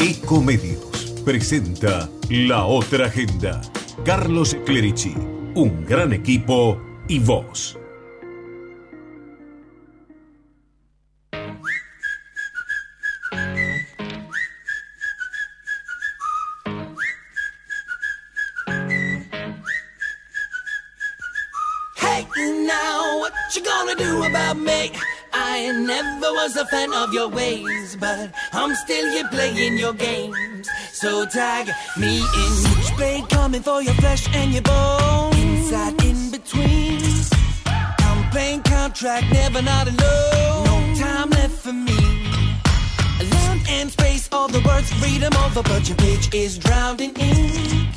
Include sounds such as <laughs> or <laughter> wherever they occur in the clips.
Ecomedios presenta La Otra Agenda. Carlos Clerici, un gran equipo y vos. Was a fan of your ways, but I'm still here playing your games. So tag me in. Switchblade coming for your flesh and your bones. Inside, in between. I'm playing contract, never not alone. No time left for me. Land and space, all the words, read them over, but your page is drowning in ink.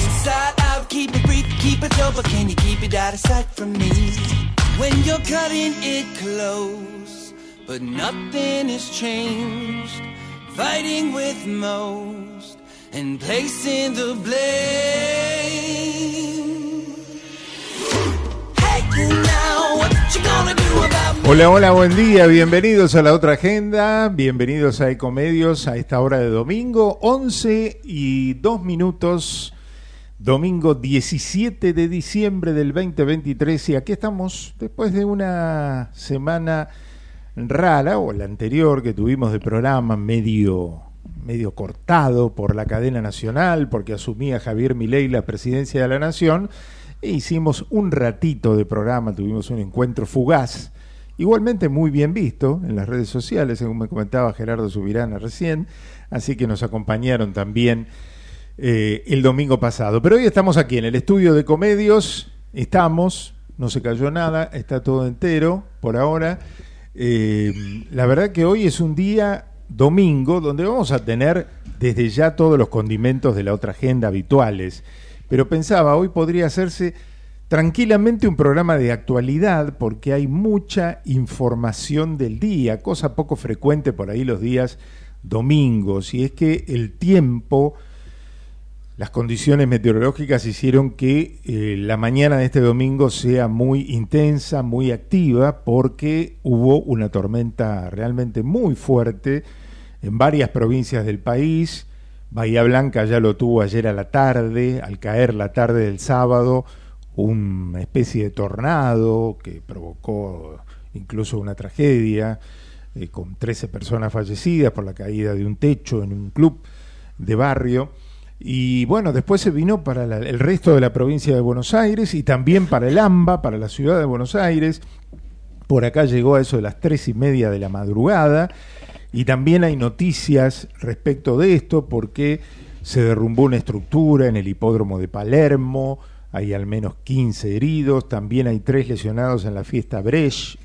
Inside out, keep it brief, keep it low, but can you keep it out of sight from me? When you're cutting it close, but nothing has changed. Fighting with most and placing the blame. Hey, now what you gonna do about? Hola, hola, buen día, bienvenidos a la otra agenda, bienvenidos a Ecomedios a esta hora de domingo, 11 y 2 minutos, domingo 17 de diciembre del 2023 y aquí estamos después de una semana rara o la anterior que tuvimos de programa medio medio cortado por la cadena nacional porque asumía Javier Milei la presidencia de la nación e hicimos un ratito de programa, tuvimos un encuentro fugaz Igualmente muy bien visto en las redes sociales, según me comentaba Gerardo Subirana recién, así que nos acompañaron también eh, el domingo pasado. Pero hoy estamos aquí en el estudio de Comedios, estamos, no se cayó nada, está todo entero por ahora. Eh, la verdad que hoy es un día domingo donde vamos a tener desde ya todos los condimentos de la otra agenda habituales. Pero pensaba, hoy podría hacerse tranquilamente un programa de actualidad porque hay mucha información del día, cosa poco frecuente por ahí los días domingos, y es que el tiempo, las condiciones meteorológicas hicieron que eh, la mañana de este domingo sea muy intensa, muy activa, porque hubo una tormenta realmente muy fuerte en varias provincias del país. Bahía Blanca ya lo tuvo ayer a la tarde, al caer la tarde del sábado, una especie de tornado que provocó incluso una tragedia, eh, con 13 personas fallecidas por la caída de un techo en un club de barrio. Y bueno, después se vino para el resto de la provincia de Buenos Aires y también para el AMBA, para la ciudad de Buenos Aires. Por acá llegó a eso de las tres y media de la madrugada. Y también hay noticias respecto de esto porque se derrumbó una estructura en el hipódromo de Palermo, hay al menos 15 heridos, también hay tres lesionados en la fiesta Brecht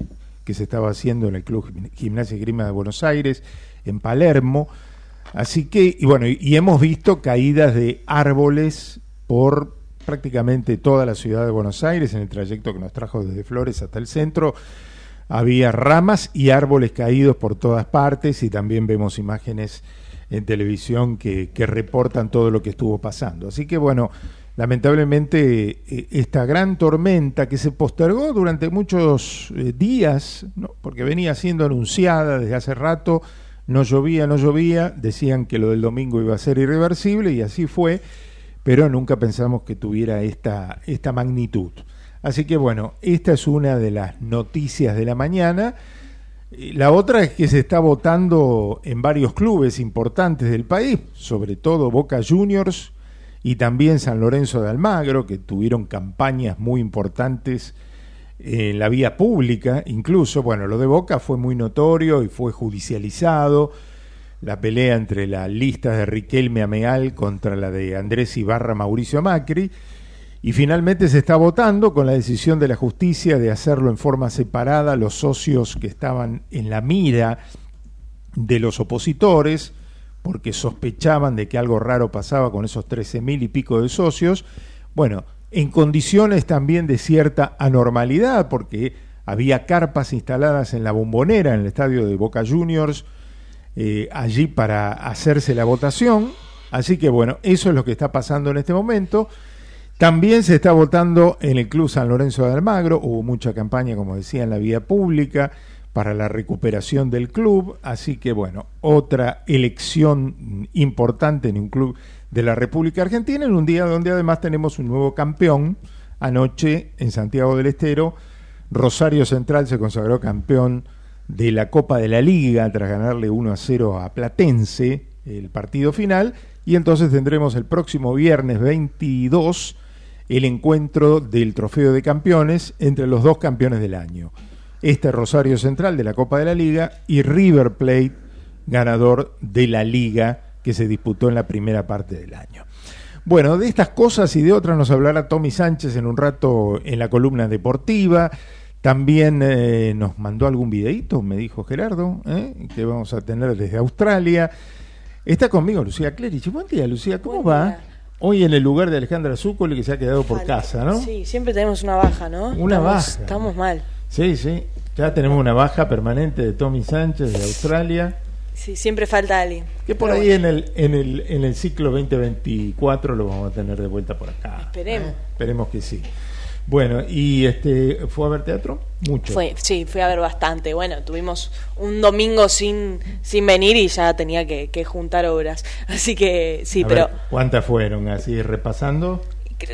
que se estaba haciendo en el Club Gim- Gimnasia y Grima de Buenos Aires, en Palermo. Así que, y bueno, y, hemos visto caídas de árboles por prácticamente toda la ciudad de Buenos Aires en el trayecto que nos trajo desde Flores hasta el centro. Había ramas y árboles caídos por todas partes y también vemos imágenes en televisión que, reportan todo lo que estuvo pasando. Así que bueno, lamentablemente eh, esta gran tormenta que se postergó durante muchos eh, días, porque venía siendo anunciada desde hace rato, no llovía, no llovía, decían que lo del domingo iba a ser irreversible y así fue, pero nunca pensamos que tuviera esta, esta magnitud. Así que bueno, esta es una de las noticias de la mañana. La otra es que se está votando en varios clubes importantes del país, sobre todo Boca Juniors y también San Lorenzo de Almagro, que tuvieron campañas muy importantes en la vía pública, incluso, bueno, lo de Boca fue muy notorio y fue judicializado, la pelea entre la lista de Riquelme Ameal contra la de Andrés Ibarra Mauricio Macri, y finalmente se está votando con la decisión de la justicia de hacerlo en forma separada. Los socios que estaban en la mira de los opositores, porque sospechaban de que algo raro pasaba con esos 13 mil y pico de socios. Bueno, en condiciones también de cierta anormalidad, porque había carpas instaladas en la bombonera, en el estadio de Boca Juniors, eh, allí para hacerse la votación. Así que bueno, eso es lo que está pasando en este momento. También se está votando en el Club San Lorenzo de Almagro, hubo mucha campaña, como decía, en la vía pública para la recuperación del club, así que bueno, otra elección importante en un club de la República Argentina, en un día donde además tenemos un nuevo campeón. Anoche en Santiago del Estero, Rosario Central se consagró campeón de la Copa de la Liga tras ganarle 1 a 0 a Platense el partido final y entonces tendremos el próximo viernes 22 el encuentro del Trofeo de Campeones entre los dos campeones del año. Este Rosario Central de la Copa de la Liga y River Plate, ganador de la Liga que se disputó en la primera parte del año. Bueno, de estas cosas y de otras nos hablará Tommy Sánchez en un rato en la columna deportiva. También eh, nos mandó algún videíto, me dijo Gerardo, eh, que vamos a tener desde Australia. Está conmigo Lucía Clerici. Buen día, Lucía, ¿cómo va? Hoy en el lugar de Alejandra Zúcoli, que se ha quedado por casa, ¿no? Sí, siempre tenemos una baja, ¿no? Una baja. Estamos mal. Sí, sí. Ya tenemos una baja permanente de Tommy Sánchez de Australia. Sí, siempre falta alguien. Que por ahí en, el, en, el, en el ciclo 2024 lo vamos a tener de vuelta por acá. Esperemos. Esperemos que sí. Bueno, ¿y este fue a ver teatro? Mucho. Fue, sí, fui a ver bastante. Bueno, tuvimos un domingo sin, sin venir y ya tenía que, juntar obras. <laughs> Así que sí, pero... ¿Cuántas fueron? Así repasando.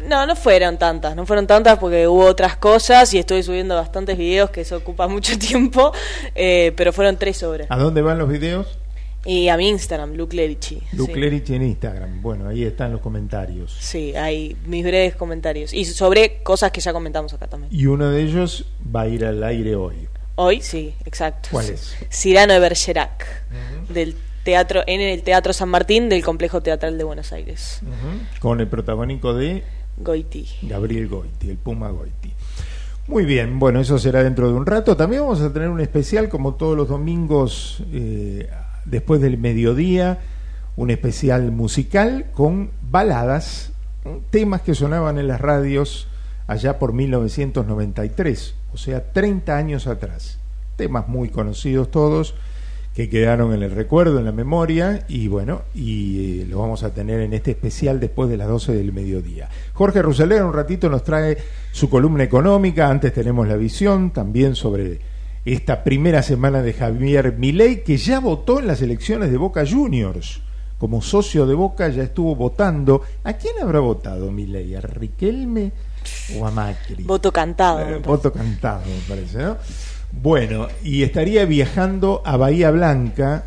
No, no fueron tantas, no fueron tantas porque hubo otras cosas y estoy subiendo bastantes videos que eso ocupa <laughs> mucho tiempo, eh, pero fueron tres obras. ¿A dónde van los videos? Y a mi Instagram, Luke Lerici. Luke Lerici en Instagram. Bueno, ahí están los comentarios. Sí, hay mis breves comentarios. Y sobre cosas que ya comentamos acá también. Y uno de ellos va a ir al aire hoy. Hoy, sí, exacto. ¿Cuál es? Cirano de Bergerac, del teatro, en el Teatro San Martín del Complejo Teatral de Buenos Aires. Con el protagónico de... Goiti. Gabriel Goiti, el Puma Goiti. Muy bien, bueno, eso será dentro de un rato. También vamos a tener un especial, como todos los domingos, eh, después del mediodía, un especial musical con baladas, temas que sonaban en las radios allá por 1993, o sea, 30 años atrás. Temas muy conocidos todos, que quedaron en el recuerdo, en la memoria, y bueno, y eh, lo vamos a tener en este especial después de las 12 del mediodía. Jorge Rusalera un ratito nos trae su columna económica, antes tenemos la visión también sobre esta primera semana de Javier Milei, que ya votó en las elecciones de Boca Juniors. Como socio de Boca ya estuvo votando. ¿A quién habrá votado Milei? ¿A Riquelme o a Macri? Voto cantado. Eh, voto cantado, me parece, ¿no? Bueno, y estaría viajando a Bahía Blanca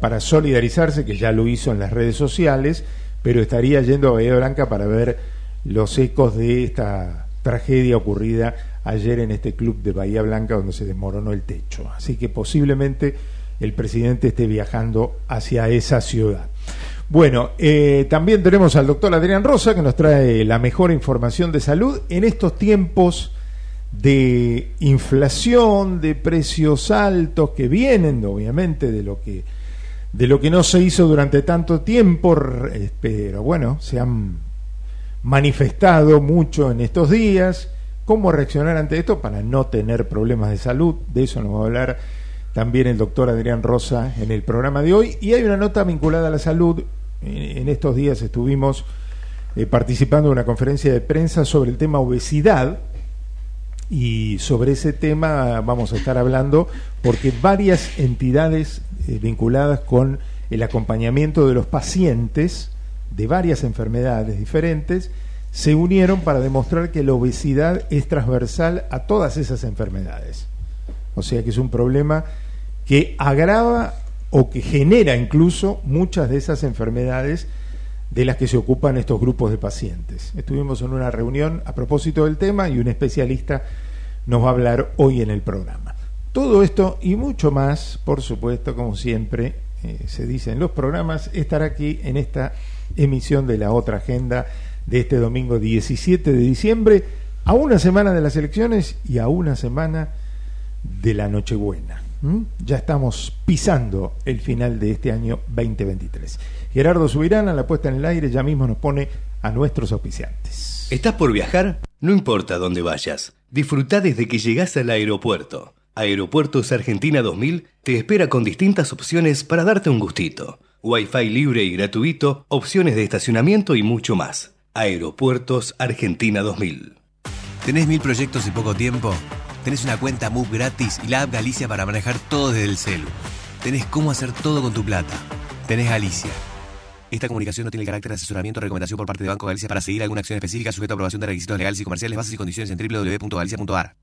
para solidarizarse, que ya lo hizo en las redes sociales, pero estaría yendo a Bahía Blanca para ver los ecos de esta tragedia ocurrida ayer en este club de Bahía Blanca donde se desmoronó el techo. Así que posiblemente el presidente esté viajando hacia esa ciudad. Bueno, eh, también tenemos al doctor Adrián Rosa que nos trae la mejor información de salud en estos tiempos de inflación, de precios altos que vienen obviamente de lo que de lo que no se hizo durante tanto tiempo, eh, pero bueno, se han manifestado mucho en estos días cómo reaccionar ante esto para no tener problemas de salud. De eso nos va a hablar también el doctor Adrián Rosa en el programa de hoy. Y hay una nota vinculada a la salud. En estos días estuvimos eh, participando en una conferencia de prensa sobre el tema obesidad. Y sobre ese tema vamos a estar hablando porque varias entidades eh, vinculadas con el acompañamiento de los pacientes de varias enfermedades diferentes se unieron para demostrar que la obesidad es transversal a todas esas enfermedades. O sea que es un problema que agrava o que genera incluso muchas de esas enfermedades de las que se ocupan estos grupos de pacientes. Estuvimos en una reunión a propósito del tema y un especialista nos va a hablar hoy en el programa. Todo esto y mucho más, por supuesto, como siempre eh, se dice en los programas, estará aquí en esta emisión de la otra agenda de este domingo 17 de diciembre, a una semana de las elecciones y a una semana de la Nochebuena. Ya estamos pisando el final de este año 2023. Gerardo Subirán a la puesta en el aire ya mismo nos pone a nuestros auspiciantes. ¿Estás por viajar? No importa dónde vayas. Disfruta desde que llegas al aeropuerto. Aeropuertos Argentina 2000 te espera con distintas opciones para darte un gustito. Wi-Fi libre y gratuito, opciones de estacionamiento y mucho más. Aeropuertos Argentina 2000. ¿Tenés mil proyectos y poco tiempo? Tenés una cuenta MUB gratis y la app Galicia para manejar todo desde el celu. Tenés cómo hacer todo con tu plata. Tenés Galicia. Esta comunicación no tiene el carácter de asesoramiento o recomendación por parte de Banco Galicia para seguir alguna acción específica sujeta a aprobación de requisitos legales y comerciales, bases y condiciones en www.galicia.ar.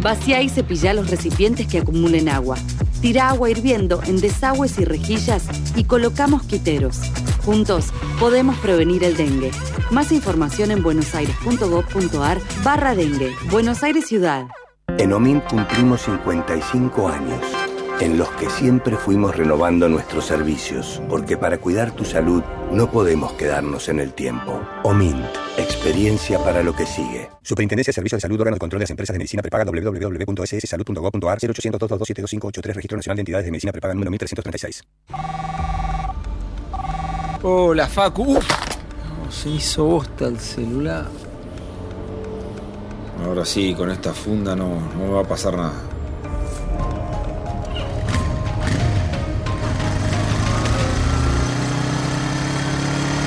Vacía y cepilla los recipientes que acumulen agua. Tira agua hirviendo en desagües y rejillas y coloca mosquiteros. Juntos podemos prevenir el dengue. Más información en buenosaires.gov.ar barra dengue. Buenos Aires Ciudad. En OMIN cumplimos 55 años, en los que siempre fuimos renovando nuestros servicios, porque para cuidar tu salud no podemos quedarnos en el tiempo. OMINT, experiencia para lo que sigue. Superintendencia de Servicios de Salud, órgano de control de las empresas de medicina prepaga www.sssalud.gov.ar 0800 227 2583 Registro Nacional de Entidades de Medicina Prepaga número 1336. Hola, Facu. Uf, se hizo bosta el celular. Ahora sí, con esta funda no, no me va a pasar nada.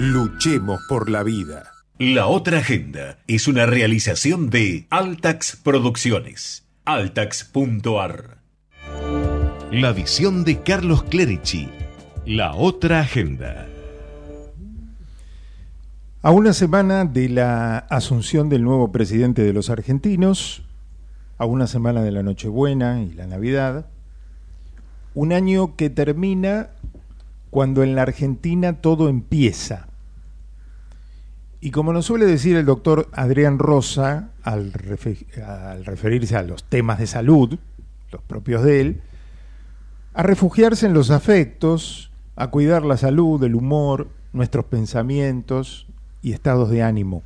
Luchemos por la vida. La otra agenda es una realización de Altax Producciones. Altax.ar. La visión de Carlos Clerici. La otra agenda. A una semana de la asunción del nuevo presidente de los argentinos, a una semana de la Nochebuena y la Navidad, un año que termina cuando en la Argentina todo empieza. Y como nos suele decir el doctor Adrián Rosa al, refe- al referirse a los temas de salud, los propios de él, a refugiarse en los afectos, a cuidar la salud, el humor, nuestros pensamientos y estados de ánimo.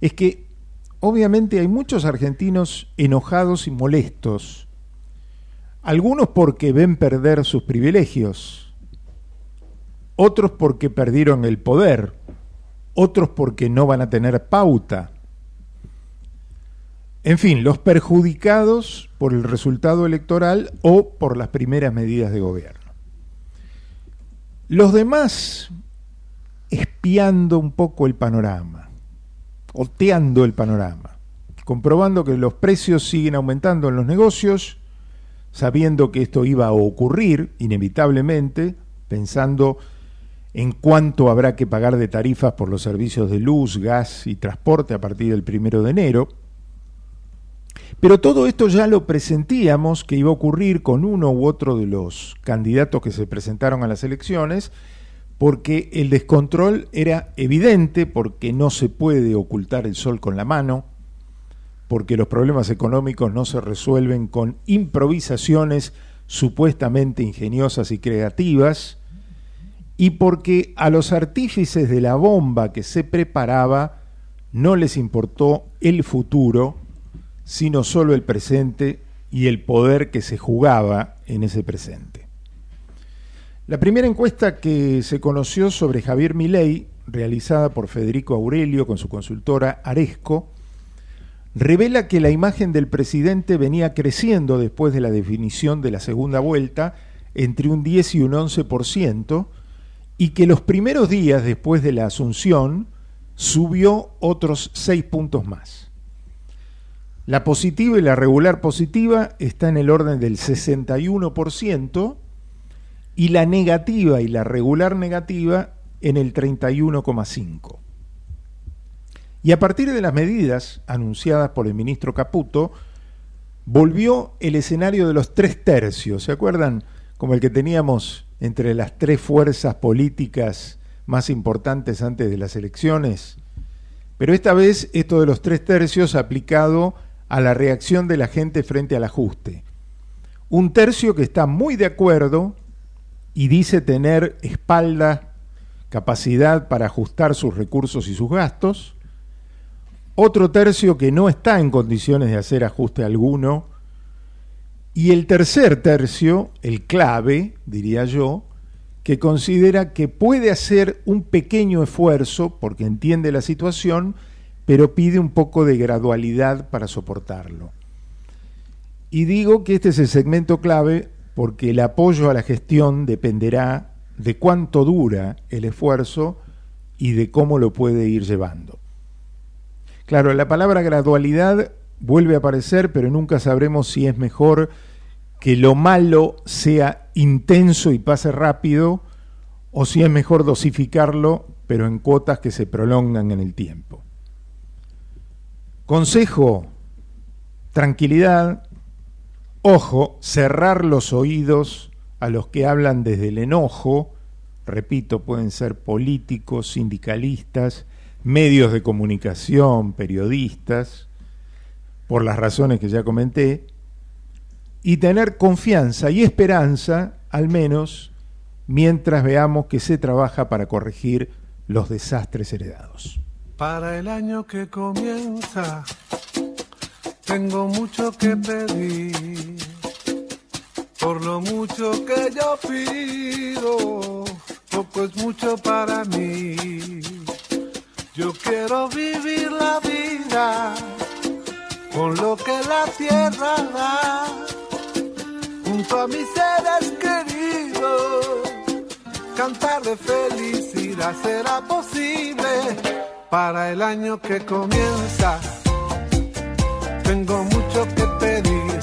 Es que obviamente hay muchos argentinos enojados y molestos, algunos porque ven perder sus privilegios, otros porque perdieron el poder, otros porque no van a tener pauta. En fin, los perjudicados por el resultado electoral o por las primeras medidas de gobierno. Los demás espiando un poco el panorama, oteando el panorama, comprobando que los precios siguen aumentando en los negocios, sabiendo que esto iba a ocurrir inevitablemente, pensando en cuánto habrá que pagar de tarifas por los servicios de luz, gas y transporte a partir del primero de enero. Pero todo esto ya lo presentíamos que iba a ocurrir con uno u otro de los candidatos que se presentaron a las elecciones, porque el descontrol era evidente, porque no se puede ocultar el sol con la mano, porque los problemas económicos no se resuelven con improvisaciones supuestamente ingeniosas y creativas, y porque a los artífices de la bomba que se preparaba no les importó el futuro, sino solo el presente y el poder que se jugaba en ese presente. La primera encuesta que se conoció sobre Javier Milei, realizada por Federico Aurelio con su consultora Aresco, revela que la imagen del presidente venía creciendo después de la definición de la segunda vuelta entre un 10 y un 11%, y que los primeros días después de la asunción subió otros 6 puntos más. La positiva y la regular positiva está en el orden del 61% y la negativa y la regular negativa en el 31,5%. Y a partir de las medidas anunciadas por el ministro Caputo, volvió el escenario de los tres tercios, ¿se acuerdan? Como el que teníamos entre las tres fuerzas políticas más importantes antes de las elecciones. Pero esta vez esto de los tres tercios aplicado a la reacción de la gente frente al ajuste. Un tercio que está muy de acuerdo y dice tener espalda capacidad para ajustar sus recursos y sus gastos, otro tercio que no está en condiciones de hacer ajuste alguno, y el tercer tercio, el clave, diría yo, que considera que puede hacer un pequeño esfuerzo porque entiende la situación, pero pide un poco de gradualidad para soportarlo. Y digo que este es el segmento clave porque el apoyo a la gestión dependerá de cuánto dura el esfuerzo y de cómo lo puede ir llevando. Claro, la palabra gradualidad vuelve a aparecer, pero nunca sabremos si es mejor que lo malo sea intenso y pase rápido, o si es mejor dosificarlo, pero en cuotas que se prolongan en el tiempo. Consejo, tranquilidad, ojo, cerrar los oídos a los que hablan desde el enojo, repito, pueden ser políticos, sindicalistas, medios de comunicación, periodistas, por las razones que ya comenté, y tener confianza y esperanza, al menos, mientras veamos que se trabaja para corregir los desastres heredados. Para el año que comienza, tengo mucho que pedir. Por lo mucho que yo pido, poco es mucho para mí. Yo quiero vivir la vida con lo que la tierra da, junto a mis seres queridos, cantar de felicidad será posible para el año que comienza. Tengo mucho que pedir,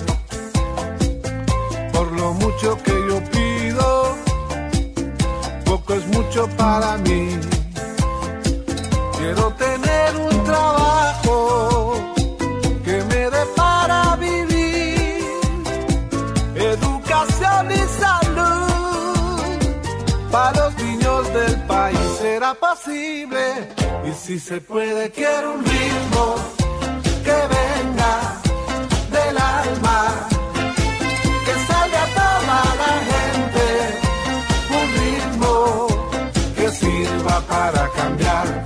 por lo mucho que yo pido, poco es mucho para mí. Quiero y si se puede, quiero un ritmo que venga del alma, que salga toda la gente, un ritmo que sirva para cambiar.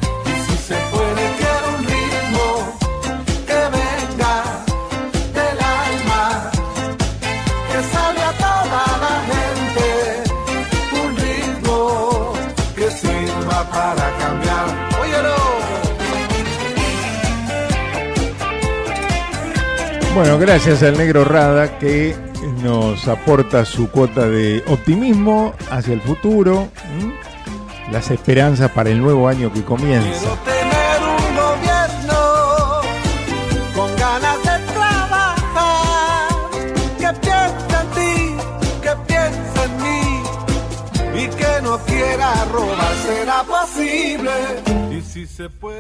Bueno, gracias al negro Rada que nos aporta su cuota de optimismo hacia el futuro, las esperanzas para el nuevo año que comienza. posible.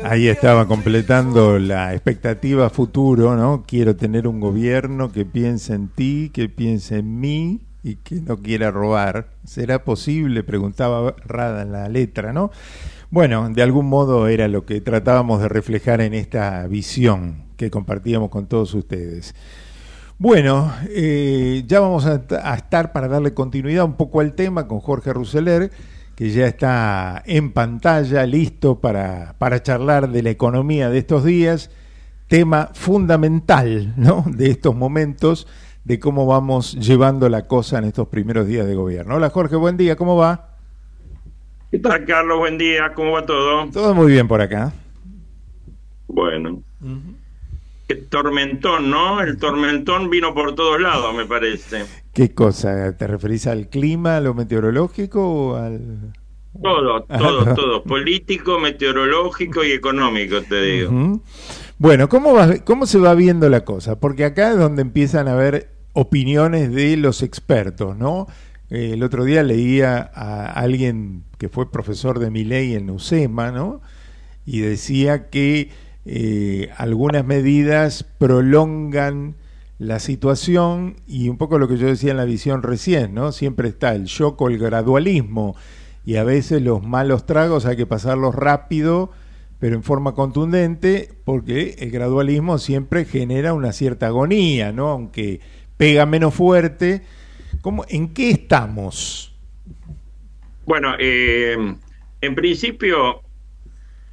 Ahí estaba completando la expectativa futuro, ¿no? Quiero tener un gobierno que piense en ti, que piense en mí y que no quiera robar. ¿Será posible? Preguntaba Rada en la letra, ¿no? Bueno, de algún modo era lo que tratábamos de reflejar en esta visión que compartíamos con todos ustedes. Bueno, eh, ya vamos a, a estar para darle continuidad un poco al tema con Jorge Ruseler, que ya está en pantalla, listo para, para charlar de la economía de estos días, tema fundamental ¿no? de estos momentos, de cómo vamos llevando la cosa en estos primeros días de gobierno. Hola Jorge, buen día, ¿cómo va? ¿Qué tal, Carlos? Buen día, ¿cómo va todo? Todo muy bien por acá. Bueno. Tormentón, ¿no? El tormentón vino por todos lados, me parece. ¿Qué cosa? ¿Te referís al clima, a lo meteorológico o al...? Todo, todo, todo. Político, meteorológico y económico, te digo. Bueno, ¿cómo, va, ¿cómo se va viendo la cosa? Porque acá es donde empiezan a haber opiniones de los expertos, ¿no? Eh, el otro día leía a alguien que fue profesor de mi ley en UCEMA, ¿no? Y decía que eh, algunas medidas prolongan la situación y un poco lo que yo decía en la visión recién, ¿no? Siempre está el shock o el gradualismo y a veces los malos tragos hay que pasarlos rápido, pero en forma contundente, porque el gradualismo siempre genera una cierta agonía, ¿no? Aunque pega menos fuerte. ¿Cómo, ¿En qué estamos? Bueno, eh, En principio,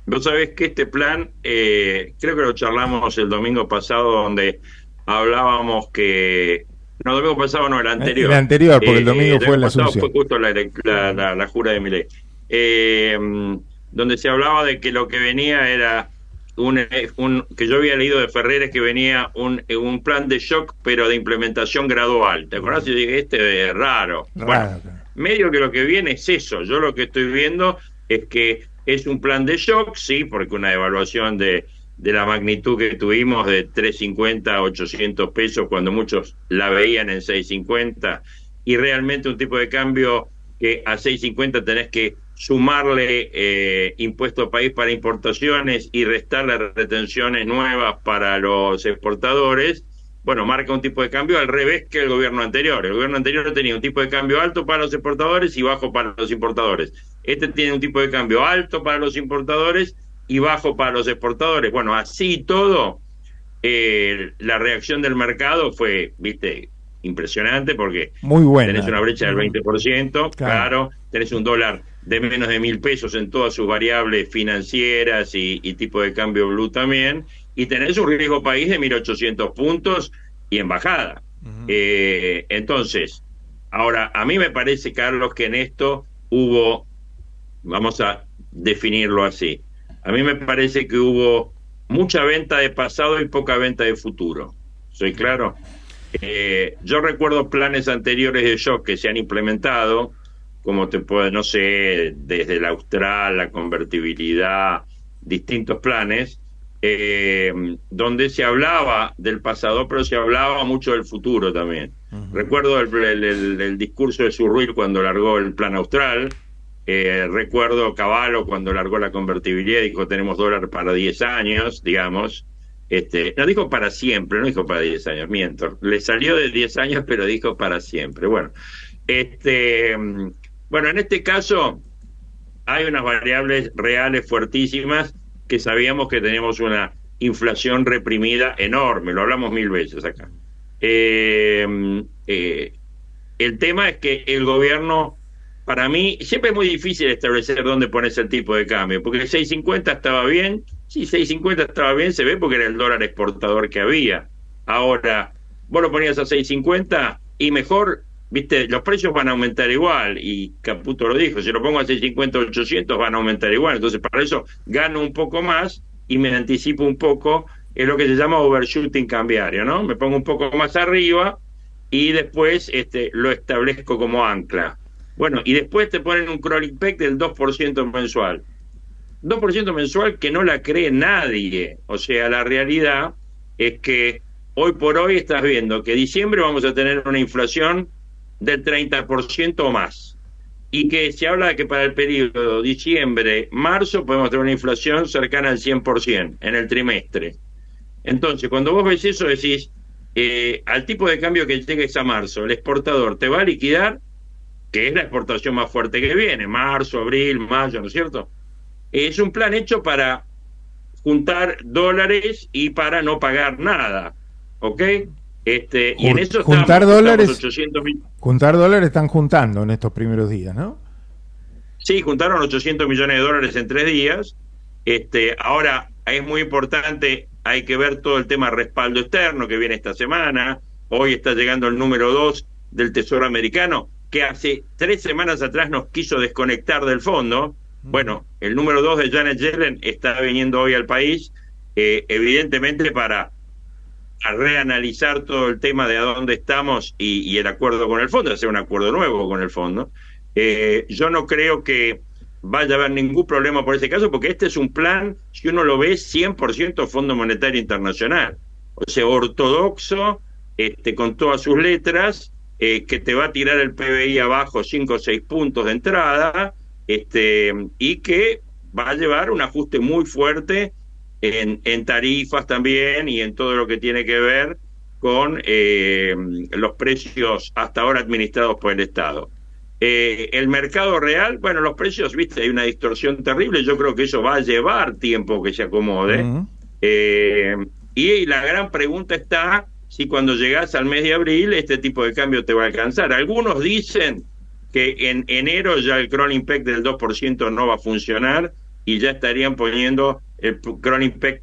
vos sabés que este plan, eh, creo que lo charlamos el domingo pasado, donde hablábamos que. No, el domingo pasado no, el anterior. El anterior, porque el domingo fue la pasado asunción. Fue justo la, la, la- la jura de Milei. Eh, donde se hablaba de que lo que venía era un, eh, un- que yo había leído de Ferreres que venía un, eh, un plan de shock pero de implementación gradual. ¿Te acordás? Y yo dije, este es raro. Bueno, Raro. medio que lo que viene es eso. Yo lo que estoy viendo es que es un plan de shock, sí, porque una evaluación de, de la magnitud que tuvimos de 350 a 800 pesos cuando muchos la veían en 650 y realmente un tipo de cambio que a 650 tenés que sumarle eh, impuesto país para importaciones y restarle retenciones nuevas para los exportadores, bueno, marca un tipo de cambio al revés que el gobierno anterior. El gobierno anterior tenía un tipo de cambio alto para los exportadores y bajo para los importadores. Este tiene un tipo de cambio alto para los importadores y bajo para los exportadores. Bueno, así todo, eh, la reacción del mercado fue, viste, impresionante porque Muy buena. tenés una brecha del 20%, claro, tenés un dólar de menos de mil pesos en todas sus variables financieras y, y tipo de cambio blue también, y tenés un riesgo país de 1.800 puntos y en bajada. Eh, entonces, ahora, a mí me parece, Carlos, que en esto hubo, vamos a definirlo así, a mí me parece que hubo mucha venta de pasado y poca venta de futuro. ¿Soy claro? Eh, yo recuerdo planes anteriores de shock que se han implementado, como te puede, no sé, desde la austral, la convertibilidad, distintos planes, eh, donde se hablaba del pasado, pero se hablaba mucho del futuro también. Recuerdo el, el- el- el discurso de Surruil cuando largó el plan austral, eh, recuerdo Caballo cuando largó la convertibilidad, dijo tenemos dólar para 10 años, digamos. Este, no dijo para siempre, no dijo para 10 años, miento. Le salió de 10 años, pero dijo para siempre. Bueno, este, bueno, en este caso hay unas variables reales fuertísimas que sabíamos que teníamos una inflación reprimida enorme, lo hablamos mil veces acá. Eh, eh, el tema es que el gobierno, para mí, siempre es muy difícil establecer dónde pones el tipo de cambio, porque el 650 estaba bien, sí, 650 estaba bien, se ve porque era el dólar exportador que había. Ahora, vos lo ponías a 650 y mejor, viste, los precios van a aumentar igual, y Caputo lo dijo, si lo pongo a 650 800 van a aumentar igual, entonces para eso gano un poco más y me anticipo un poco, es lo que se llama overshooting cambiario, ¿no? Me pongo un poco más arriba y después este, lo establezco como ancla. Bueno, y después te ponen un crawling peg del 2% mensual. 2% mensual que no la cree nadie. O sea, la realidad es que hoy por hoy estás viendo que diciembre vamos a tener una inflación del 30% o más. Y que se habla de que para el periodo diciembre-marzo podemos tener una inflación cercana al 100% en el trimestre. Entonces, cuando vos ves eso, decís, eh, al tipo de cambio que llegues a marzo, el exportador te va a liquidar, que es la exportación más fuerte que viene, marzo, abril, mayo, ¿no es cierto? Es un plan hecho para juntar dólares y para no pagar nada, ¿ok? Este, y en eso juntar estamos, dólares- estamos 800 mil- Juntar dólares están juntando en estos primeros días, ¿no? Sí, juntaron 800 millones de dólares en tres días. Este, ahora es muy importante, hay que ver todo el tema respaldo externo que viene esta semana. Hoy está llegando el número dos del Tesoro americano, que hace tres semanas atrás nos quiso desconectar del fondo. Bueno, el número dos de Janet Yellen está viniendo hoy al país, eh, evidentemente para a reanalizar todo el tema de a dónde estamos y, y el acuerdo con el fondo, hacer un acuerdo nuevo con el fondo. Eh, yo no creo que vaya a haber ningún problema por ese caso, porque este es un plan, si uno lo ve, 100% Fondo Monetario Internacional. O sea, ortodoxo, este, con todas sus letras, eh, que te va a tirar el PBI abajo 5 o 6 puntos de entrada, este, y que va a llevar un ajuste muy fuerte en, en tarifas también y en todo lo que tiene que ver con eh, los precios hasta ahora administrados por el Estado. Eh, el mercado real, bueno, los precios, viste, hay una distorsión terrible, yo creo que eso va a llevar tiempo que se acomode. Y la gran pregunta está si cuando llegas al mes de abril este tipo de cambio te va a alcanzar. Algunos dicen que en enero ya el peg del 2% no va a funcionar y ya estarían poniendo el peg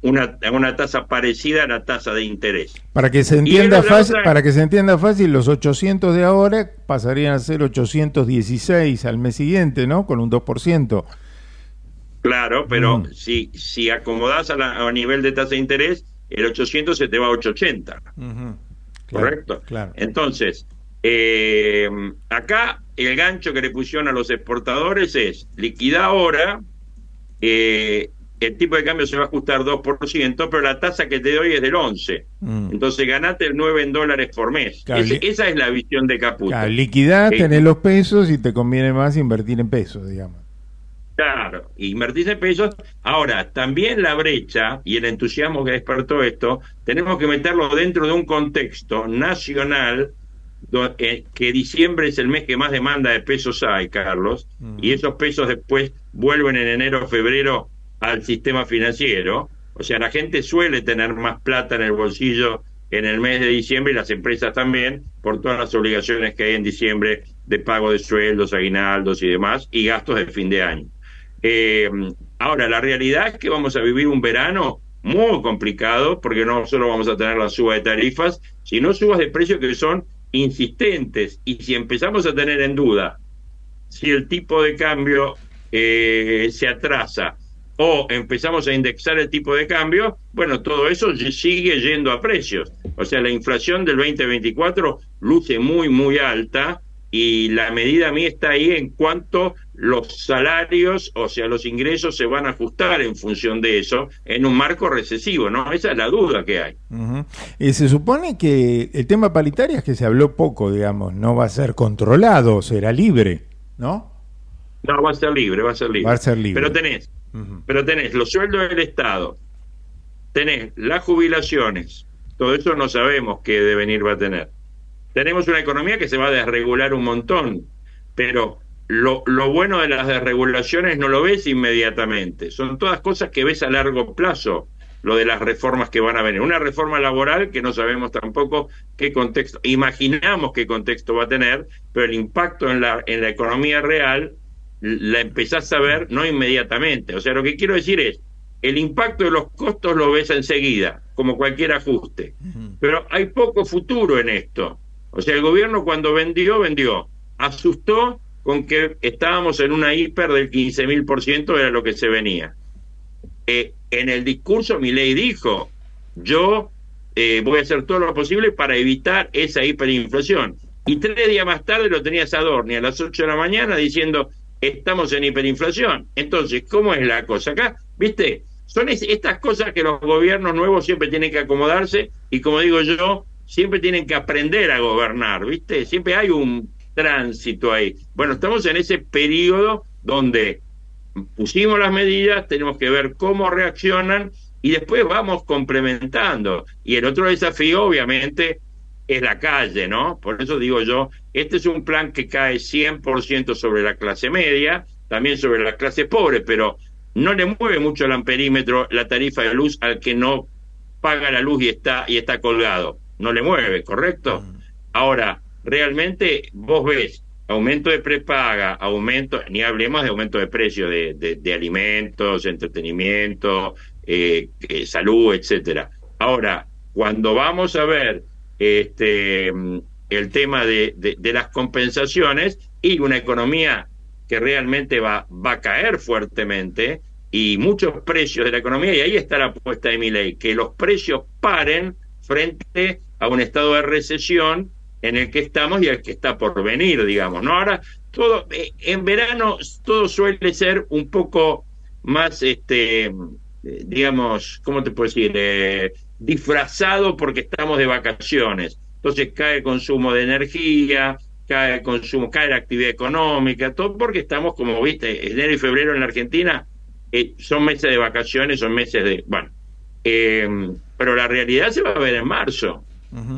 una, una tasa parecida a la tasa de interés. Para que se entienda fácil, para que se entienda fácil, los 800 de ahora pasarían a ser 816 al mes siguiente, ¿no? Con un 2%. Claro, pero mm. si, si acomodás a, a, nivel de tasa de interés, el 800 se te va a 880. ¿Correcto? Claro. Entonces, eh, acá el gancho que le pusieron a los exportadores es liquida ahora, eh, el tipo de cambio se va a ajustar 2%, pero la tasa que te doy es del 11%. Mm. Entonces ganate 9 en dólares por mes. esa es la visión de Caputo. Claro, liquidar, tenés los pesos y te conviene más invertir en pesos, digamos. Claro, invertir en pesos. Ahora, también la brecha y el entusiasmo que despertó esto, tenemos que meterlo dentro de un contexto nacional eh, que diciembre es el mes que más demanda de pesos hay, Carlos, y esos pesos después vuelven en enero o febrero al sistema financiero. O sea, la gente suele tener más plata en el bolsillo en el mes de diciembre y las empresas también por todas las obligaciones que hay en diciembre de pago de sueldos, aguinaldos y demás y gastos de fin de año. Eh, ahora, la realidad es que vamos a vivir un verano muy complicado porque no solo vamos a tener la suba de tarifas, sino subas de precios que son insistentes. Y si empezamos a tener en duda si el tipo de cambio eh, se atrasa o empezamos a indexar el tipo de cambio, bueno, todo eso sigue yendo a precios. O sea, la inflación del 2024 luce muy, muy alta y la medida a mí está ahí en cuanto los salarios, o sea, los ingresos se van a ajustar en función de eso en un marco recesivo, ¿no? Esa es la duda que hay. y se supone que el tema paritario es que se habló poco, digamos, no va a ser controlado, será libre, ¿no? No, va a ser libre, va a ser libre. Va a ser libre. Pero tenés pero tenés los sueldos del Estado, tenés las jubilaciones, todo eso no sabemos qué devenir va a tener. Tenemos una economía que se va a desregular un montón, pero lo, lo bueno de las desregulaciones no lo ves inmediatamente, son todas cosas que ves a largo plazo lo de las reformas que van a venir. Una reforma laboral que no sabemos tampoco qué contexto, imaginamos qué contexto va a tener, pero el impacto en la, en la economía real la empezás a ver no inmediatamente. O sea, lo que quiero decir es, el impacto de los costos lo ves enseguida, como cualquier ajuste. Pero hay poco futuro en esto. O sea, el gobierno cuando vendió, vendió. Asustó con que estábamos en una hiper del 15.000%, era lo que se venía. Eh, en el discurso mi ley dijo, yo eh, voy a hacer todo lo posible para evitar esa hiperinflación. Y tres días más tarde lo tenía Sadorni a las 8 de la mañana diciendo, estamos en hiperinflación. Entonces, ¿cómo es la cosa acá? ¿Viste? Son estas cosas que los gobiernos nuevos siempre tienen que acomodarse y como digo yo, siempre tienen que aprender a gobernar, ¿viste? Siempre hay un tránsito ahí. Bueno, estamos en ese periodo donde pusimos las medidas, tenemos que ver cómo reaccionan y después vamos complementando. Y el otro desafío, obviamente, es la calle, ¿no? Por eso digo yo, este es un plan que cae 100% sobre la clase media, también sobre la clase pobre, pero no le mueve mucho el amperímetro la tarifa de luz al que no paga la luz y está y está colgado. No le mueve, ¿correcto? Mm. Ahora, realmente vos ves aumento de prepaga, aumento, ni hablemos de aumento de precio de, de, alimentos, entretenimiento, eh, eh, salud, etcétera. Ahora, cuando vamos a ver este, el tema de, de, las compensaciones y una economía que realmente va, va a caer fuertemente y muchos precios de la economía, y ahí está la apuesta de mi ley, que los precios paren frente a un estado de recesión en el que estamos y el que está por venir, digamos, ¿no? Ahora, todo, eh, en verano todo suele ser un poco más, este, digamos, ¿cómo te puedo decir? Eh, disfrazado porque estamos de vacaciones. Entonces cae el consumo de energía, cae el consumo, cae la actividad económica, todo porque estamos, como viste, enero y febrero en la Argentina eh, son meses de vacaciones, son meses de, bueno, eh, pero la realidad se va a ver en marzo.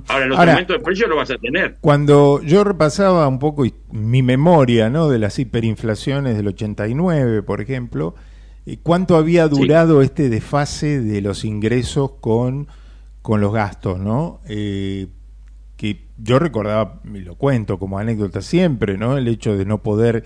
Ahora, los aumentos de precios lo vas a tener. Cuando yo repasaba un poco mi memoria ¿no? de las hiperinflaciones del 89, por ejemplo, ¿Cuánto había durado este desfase de los ingresos con, con los gastos, no? Eh, que yo recordaba, y lo cuento como anécdota siempre, ¿no? El hecho de no poder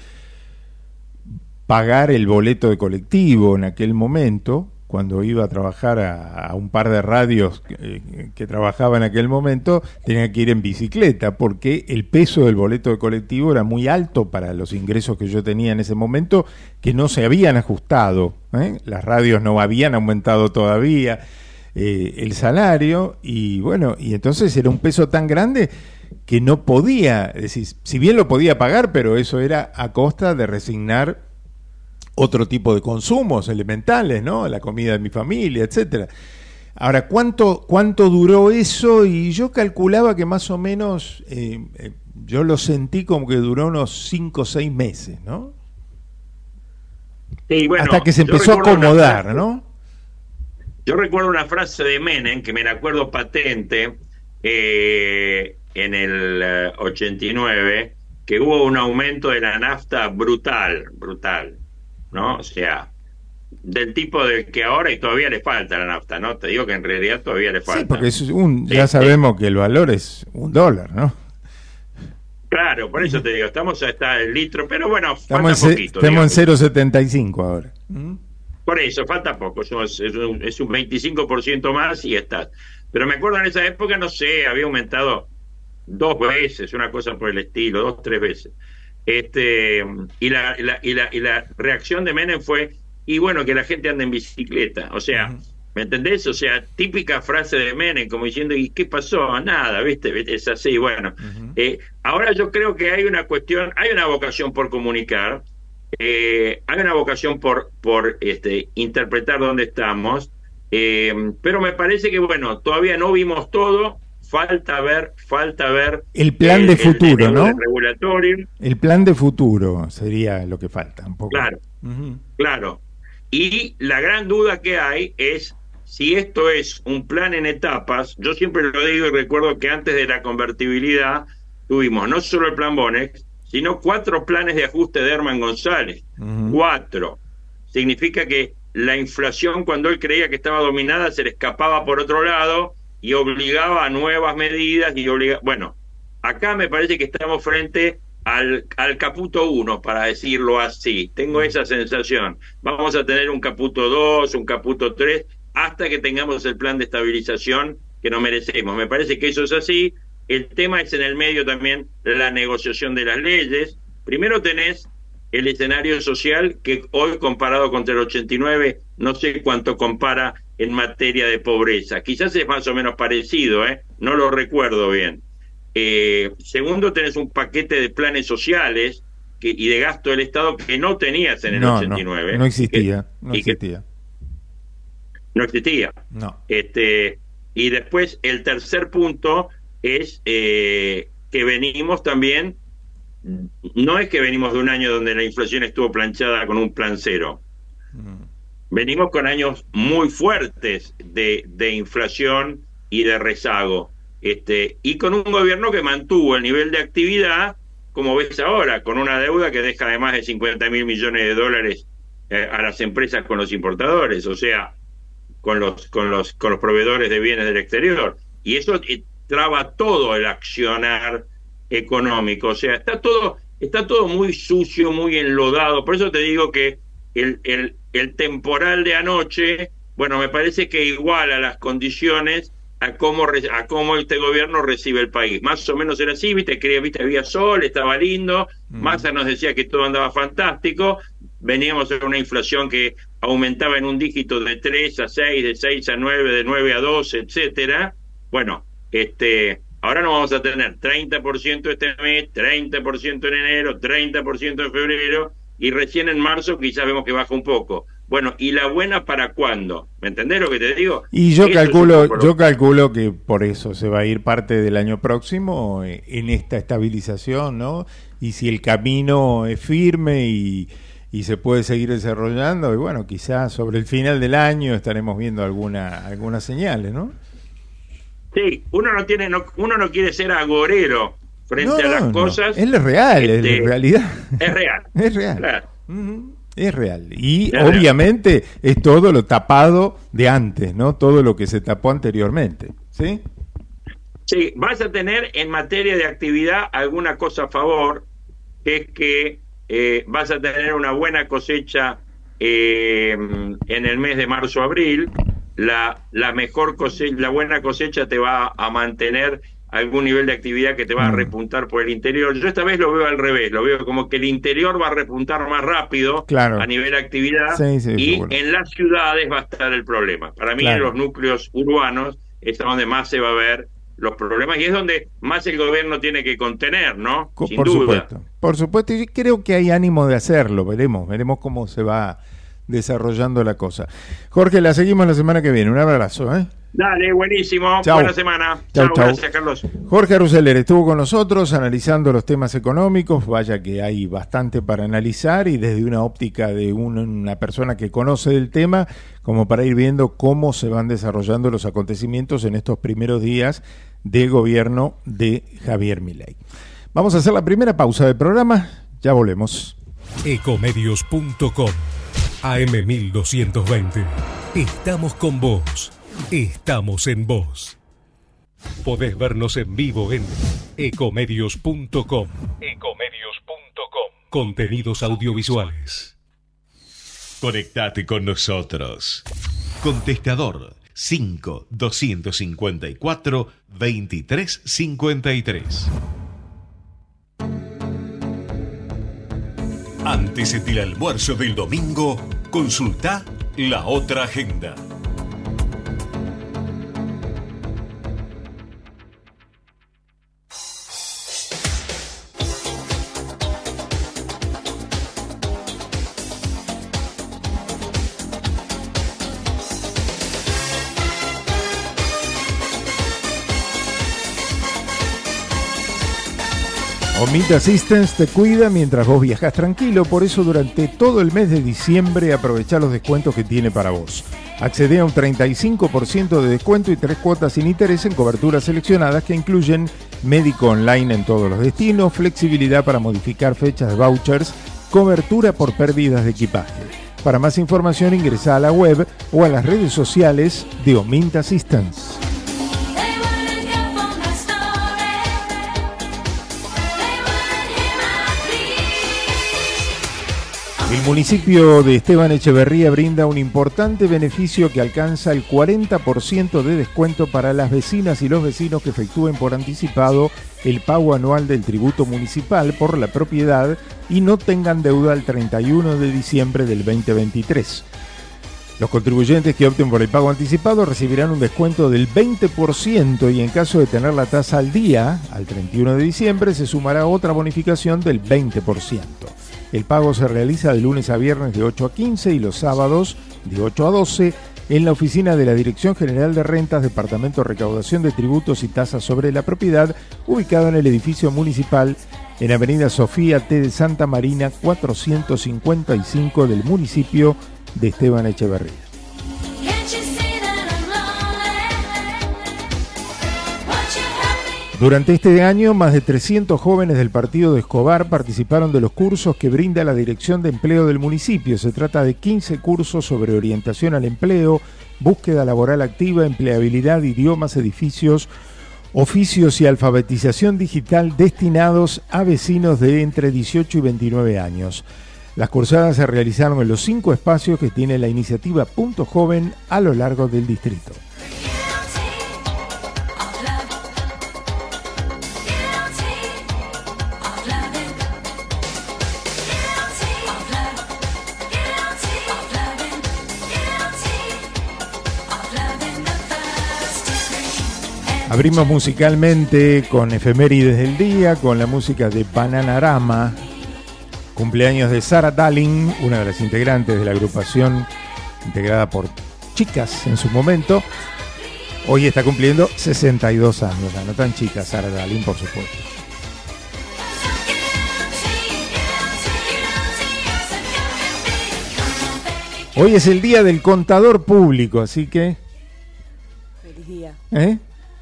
pagar el boleto de colectivo en aquel momento, cuando iba a trabajar a, un par de radios que, que, trabajaba en aquel momento, tenía que ir en bicicleta, porque el peso del boleto de colectivo era muy alto para los ingresos que yo tenía en ese momento, que no se habían ajustado. ¿eh? Las radios no habían aumentado todavía eh, el salario, y bueno, y entonces era un peso tan grande que no podía, si bien lo podía pagar, pero eso era a costa de resignar otro tipo de consumos elementales, ¿no? La comida de mi familia, etcétera. Ahora, ¿cuánto, ¿cuánto duró eso? Y yo calculaba que más o menos, eh, eh, yo lo sentí como que duró unos 5 o 6 meses, ¿no? Hasta que se empezó a acomodar, ¿no? Yo recuerdo una frase de Menem, que me la acuerdo patente, eh, en el 89, que hubo un aumento de la nafta brutal, brutal. ¿No? O sea, del tipo de que ahora y todavía le falta la nafta, ¿no? Te digo que en realidad todavía le falta. Sí, porque es un, ya sabemos que el valor es un dólar, ¿no? Claro, por eso te digo, estamos hasta el litro, pero bueno, estamos falta en, poquito. Estamos en 0,75 ahora. Por eso, falta poco, es un, es un 25% más y está. Pero me acuerdo en esa época, no sé, había aumentado dos veces, una cosa por el estilo, dos, tres veces. Este, y, la, y, la, y, la, reacción de Menem fue, y bueno, que la gente ande en bicicleta. O sea, ¿me entendés? O sea, típica frase de Menem, como diciendo, ¿y qué pasó? Nada, ¿viste? Es así, bueno. Eh, ahora yo creo que hay una cuestión, hay una vocación por comunicar, eh, hay una vocación por, por este, interpretar dónde estamos, eh, pero me parece que, bueno, todavía no vimos todo, falta ver, falta ver el plan de futuro, ¿no? regulatorio. El plan de futuro sería lo que falta, un poco. Claro, claro. Y la gran duda que hay es si esto es un plan en etapas. Yo siempre lo digo y recuerdo que antes de la convertibilidad tuvimos no solo el plan Bonex, sino cuatro planes de ajuste de Herman González. Cuatro. Significa que la inflación, cuando él creía que estaba dominada, se le escapaba por otro lado y obligaba a nuevas medidas y obliga bueno, acá me parece que estamos frente al, al Caputo 1, para decirlo así. Tengo esa sensación. Vamos a tener un Caputo 2, un Caputo 3, hasta que tengamos el plan de estabilización que nos merecemos. Me parece que eso es así. El tema es en el medio también la negociación de las leyes. Primero tenés el escenario social que hoy comparado contra el 89 no sé cuánto compara en materia de pobreza. Quizás es más o menos parecido, ¿eh? no lo recuerdo bien. Eh, segundo, tenés un paquete de planes sociales que, y de gasto del Estado que no tenías en el 89. No, existía, no existía. no existía. No. Este, y después el tercer punto es eh, que venimos también, no es que venimos de un año donde la inflación estuvo planchada con un plan cero. Mm venimos con años muy fuertes de, de inflación y de rezago. Este, y con un gobierno que mantuvo el nivel de actividad, como ves ahora, con una deuda que deja de más de 50 mil millones de dólares eh, a las empresas con los importadores, o sea, con los, con los, con los proveedores de bienes del exterior. Y eso eh, traba todo el accionar económico. O sea, está todo, está todo muy sucio, muy enlodado. Por eso te digo que el, el, el temporal de anoche, bueno, me parece que iguala las condiciones a cómo, a cómo este gobierno recibe el país. Más o menos era así, viste, creía, viste, había sol, estaba lindo, mm. Massa nos decía que todo andaba fantástico, veníamos de una inflación que aumentaba en un dígito de 3 a 6, de 6 a 9, de 9 a 12, etcétera. Bueno, este, ahora no vamos a tener 30% este mes, 30% en enero, 30% en febrero, y recién en marzo quizás vemos que baja un poco. Bueno, ¿y la buena para cuándo? ¿Me entendés lo que te digo? Y yo calculo, yo calculo que por eso se va a ir parte del año próximo eh, en esta estabilización, ¿no? Y si el camino es firme y, y se puede seguir desarrollando, y bueno, quizás sobre el final del año estaremos viendo alguna, algunas señales, ¿no? Sí, uno no tiene, no, uno no quiere ser agorero, frente a las cosas. Es real, es este, realidad. Es real. <laughs> es real. Es real. Y obviamente es todo lo tapado de antes, ¿no? Todo lo que se tapó anteriormente. ¿Sí? Sí, vas a tener en materia de actividad alguna cosa a favor, que es que eh, vas a tener una buena cosecha eh, en el mes de marzo-abril. La, la mejor cosecha, la buena cosecha te va a mantener algún nivel de actividad que te va a Mm. repuntar por el interior. Yo esta vez lo veo al revés, lo veo como que el interior va a repuntar más rápido Claro. a nivel de actividad Sí, sí, y seguro. en las ciudades va a estar el problema. Para mí Claro. en los núcleos urbanos es donde más se va a ver los problemas y es donde más el gobierno tiene que contener, ¿no? Sin por duda. supuesto. Por supuesto, y creo que hay ánimo de hacerlo. Veremos, veremos cómo se va desarrollando la cosa. Jorge, la seguimos la semana que viene. Un abrazo, ¿eh? Dale, buenísimo. Chau. Buena semana. Chau, gracias, Carlos. Jorge Aruseler estuvo con nosotros analizando los temas económicos, vaya que hay bastante para analizar y desde una óptica de un- una persona que conoce del tema, como para ir viendo cómo se van desarrollando los acontecimientos en estos primeros días de gobierno de Javier Milei. Vamos a hacer la primera pausa del programa, ya volvemos. Ecomedios.com AM1220. Estamos con vos. Estamos en vos. Podés vernos en vivo en ecomedios.com. Ecomedios.com. Contenidos audiovisuales. Conectate con nosotros. Contestador 5 254 2353. Antes del almuerzo del domingo, consulta la otra agenda. Omit Assistance te cuida mientras vos viajas tranquilo, por eso durante todo el mes de diciembre aprovecha los descuentos que tiene para vos. Accede a un 35% de descuento y tres cuotas sin interés en coberturas seleccionadas que incluyen médico online en todos los destinos, flexibilidad para modificar fechas de vouchers, cobertura por pérdidas de equipaje. Para más información ingresa a la web o a las redes sociales de Omint Assistance. El municipio de Esteban Echeverría brinda un importante beneficio que alcanza el 40% de descuento para las vecinas y los vecinos que efectúen por anticipado el pago anual del tributo municipal por la propiedad y no tengan deuda al 31 de diciembre del 2023. Los contribuyentes que opten por el pago anticipado recibirán un descuento del 20% y en caso de tener la tasa al día, al 31 de diciembre, se sumará otra bonificación del 20%. El pago se realiza de lunes a viernes de 8 a 15 y los sábados de 8 a 12 en la oficina de la Dirección General de Rentas, Departamento de Recaudación de Tributos y Tasas sobre la Propiedad, ubicado en el edificio municipal en Avenida Sofía T de Santa Marina 455 del municipio de Esteban Echeverría. Durante este año, más de 300 jóvenes del partido de Escobar participaron de los cursos que brinda la Dirección de Empleo del municipio. Se trata de 15 cursos sobre orientación al empleo, búsqueda laboral activa, empleabilidad, idiomas, edificios, oficios y alfabetización digital destinados a vecinos de entre 18 y 29 años. Las cursadas se realizaron en los cinco espacios que tiene la iniciativa Punto Joven a lo largo del distrito. Abrimos musicalmente con efemérides del día, con la música de Bananarama, cumpleaños de Sarah Darling, una de las integrantes de la agrupación integrada por chicas en su momento. Hoy está cumpliendo 62 años, ya no tan chica Sarah Darling, por supuesto. Hoy es el día del contador público, así que... Feliz día. ¿Eh?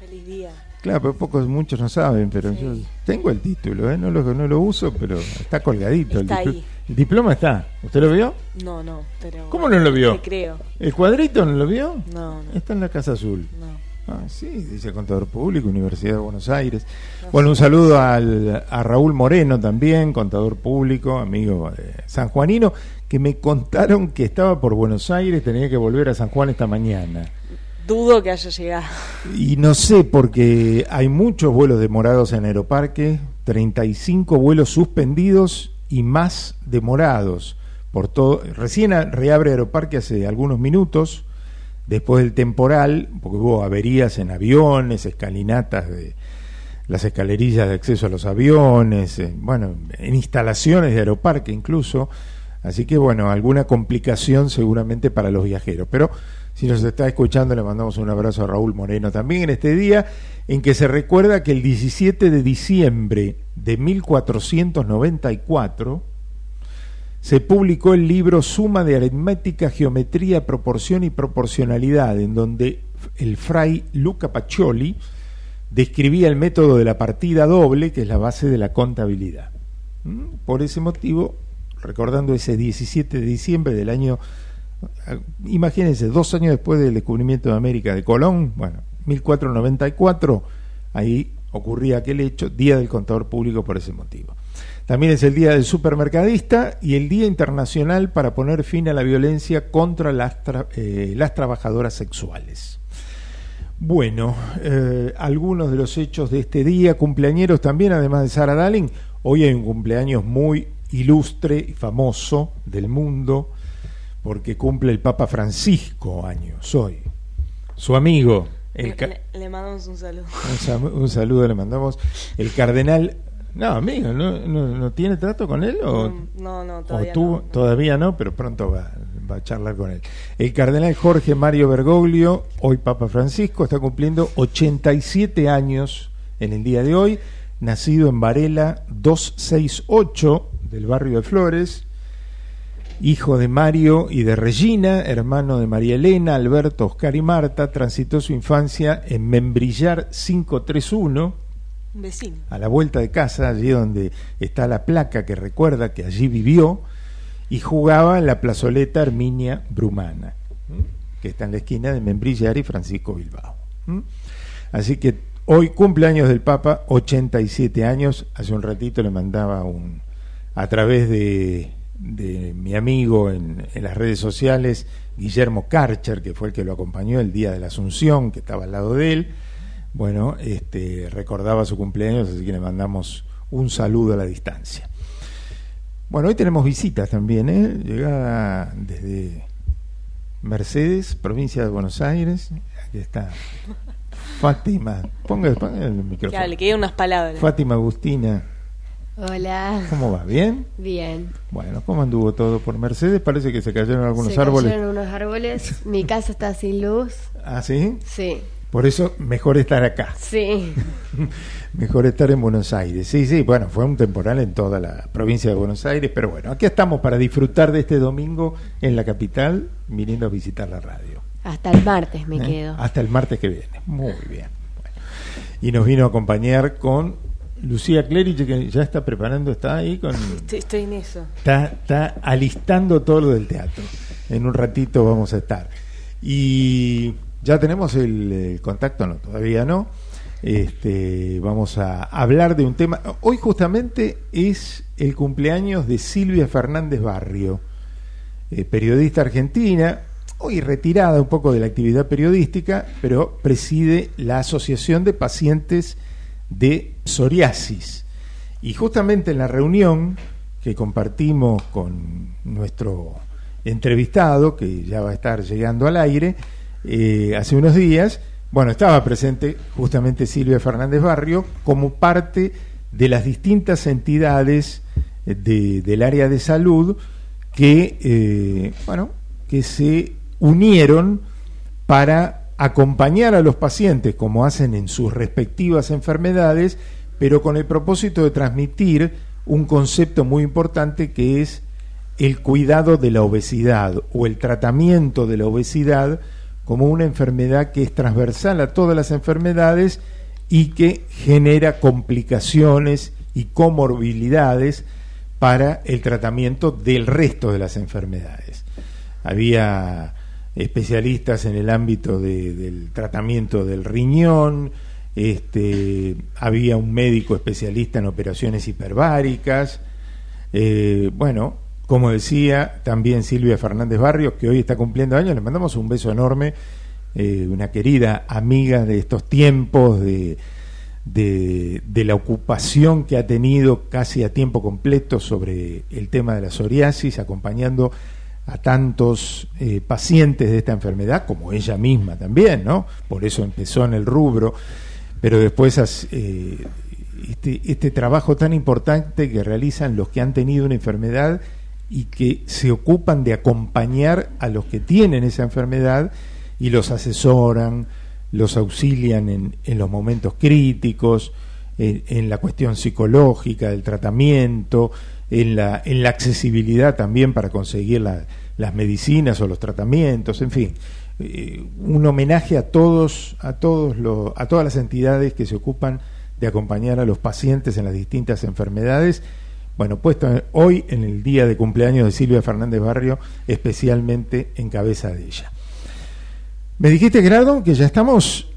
Feliz día. Claro, pero pocos, muchos no saben, pero yo tengo el título, ¿eh? no, lo, no lo uso, pero está colgadito. Está el, ahí. el diploma está. ¿Usted lo vio? No, no, pero. ¿Cómo no lo vio? Te creo. ¿El cuadrito no lo vio? No, no. Está en la Casa Azul. No. Ah, sí, dice contador público, Universidad de Buenos Aires. Bueno, un saludo al, a Raúl Moreno también, contador público, amigo de San Juanino, que me contaron que estaba por Buenos Aires, tenía que volver a San Juan esta mañana. Dudo que haya llegado. Y no sé, porque hay muchos vuelos demorados en Aeroparque, 35 vuelos suspendidos y más demorados. Por todo, recién reabre Aeroparque hace algunos minutos después del temporal, porque hubo averías en aviones, escalinatas de las escalerillas de acceso a los aviones, bueno, en instalaciones de aeroparque incluso, así que bueno, alguna complicación seguramente para los viajeros, pero si nos está escuchando le mandamos un abrazo a Raúl Moreno también en este día en que se recuerda que el 17 de diciembre de 1494 se publicó el libro Suma de Aritmética, Geometría, Proporción y Proporcionalidad, en donde el fray Luca Pacioli describía el método de la partida doble, que es la base de la contabilidad. ¿Mm? Por ese motivo, recordando ese 17 de diciembre del año, imagínense, dos años después del descubrimiento de América de Colón, bueno, 1494, ahí ocurría aquel hecho, Día del Contador Público por ese motivo. También es el Día del Supermercadista y el Día Internacional para poner fin a la violencia contra las, eh, trabajadoras sexuales. Bueno, eh, algunos de los hechos de este día, cumpleañeros también, además de Sara Dalin, hoy hay un cumpleaños muy ilustre y famoso del mundo, porque cumple el Papa Francisco años hoy. Su amigo. El le, mandamos un saludo. un saludo le mandamos. El cardenal no, amigo, ¿no, no, tiene trato con él? O, no, no, todavía, no, todavía no, pero pronto va, va, a charlar con él. El cardenal Jorge Mario Bergoglio, hoy Papa Francisco, está cumpliendo 87 años en el día de hoy, nacido en Varela 268 del barrio de Flores, hijo de Mario y de Regina, hermano de María Elena, Alberto, Oscar y Marta, transitó su infancia en Membrillar 531 a la vuelta de casa, allí donde está la placa que recuerda que allí vivió, y jugaba en la plazoleta Herminia Brumana, que está en la esquina de Membrillar y Francisco Bilbao. Así que hoy cumpleaños del Papa, 87 años. Hace un ratito le mandaba un, a través de, de mi amigo en, en, las redes sociales, Guillermo Karcher, que fue el que lo acompañó el día de la Asunción, que estaba al lado de él bueno, este, recordaba su cumpleaños, así que le mandamos un saludo a la distancia. Bueno, hoy tenemos visitas también, ¿eh? llegada desde Mercedes, provincia de Buenos Aires. Aquí está Fátima. Ponga, el micrófono. Le unas palabras. Fátima Agustina. Hola. ¿Cómo va? ¿Bien? Bien. Bueno, ¿cómo anduvo todo por Mercedes? Parece que se cayeron algunos se árboles. Se cayeron unos árboles. Mi casa está sin luz. ¿Ah, sí? Sí. Por eso mejor estar acá. Sí. <laughs> mejor estar en Buenos Aires. Sí, sí, bueno, fue un temporal en toda la provincia de Buenos Aires, pero bueno, aquí estamos para disfrutar de este domingo en la capital, viniendo a visitar la radio. Hasta el martes me ¿Eh? quedo. Hasta el martes que viene. Muy bien. Y nos vino a acompañar con Lucía Clerici, que ya está preparando, está ahí con... <laughs> Estoy en eso. Está, está alistando todo lo del teatro. En un ratito vamos a estar. Y ya tenemos el, contacto, no, todavía no. Este, vamos a hablar de un tema. Hoy justamente es el cumpleaños de Silvia Fernández Barrio, eh, periodista argentina, hoy retirada un poco de la actividad periodística, pero preside la Asociación de Pacientes de Psoriasis. Y justamente en la reunión que compartimos con nuestro entrevistado, que ya va a estar llegando al aire, eh, hace unos días, bueno, estaba presente justamente Silvia Fernández Barrio como parte de las distintas entidades de, del área de salud que, eh, bueno, que se unieron para acompañar a los pacientes como hacen en sus respectivas enfermedades, pero con el propósito de transmitir un concepto muy importante que es el cuidado de la obesidad o el tratamiento de la obesidad como una enfermedad que es transversal a todas las enfermedades y que genera complicaciones y comorbilidades para el tratamiento del resto de las enfermedades. Había especialistas en el ámbito de- del tratamiento del riñón, este, había un médico especialista en operaciones hiperbáricas, eh, bueno, como decía también Silvia Fernández Barrios, que hoy está cumpliendo años, le mandamos un beso enorme, eh, una querida amiga de estos tiempos, de, de, de la ocupación que ha tenido casi a tiempo completo sobre el tema de la psoriasis, acompañando a tantos eh, pacientes de esta enfermedad, como ella misma también, ¿no? Por eso empezó en el rubro, pero después eh, este, este trabajo tan importante que realizan los que han tenido una enfermedad y que se ocupan de acompañar a los que tienen esa enfermedad y los asesoran, los auxilian en, los momentos críticos, en la cuestión psicológica del tratamiento, en la, en la accesibilidad también para conseguir la- las medicinas o los tratamientos, en fin, eh, un homenaje a todos, a todos los, a todas las entidades que se ocupan de acompañar a los pacientes en las distintas enfermedades. Bueno, puesto hoy en el día de cumpleaños de Silvia Fernández Barrio, especialmente en cabeza de ella. Me dijiste, Gerardo, que ya estamos.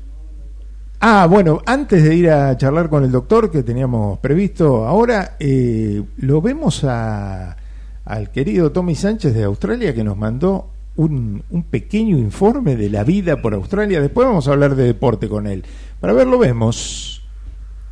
Ah, bueno, antes de ir a charlar con el doctor que teníamos previsto ahora, eh, lo vemos a, al querido Tommy Sánchez de Australia que nos mandó un, pequeño informe de la vida por Australia. Después vamos a hablar de deporte con él. Para ver, lo vemos.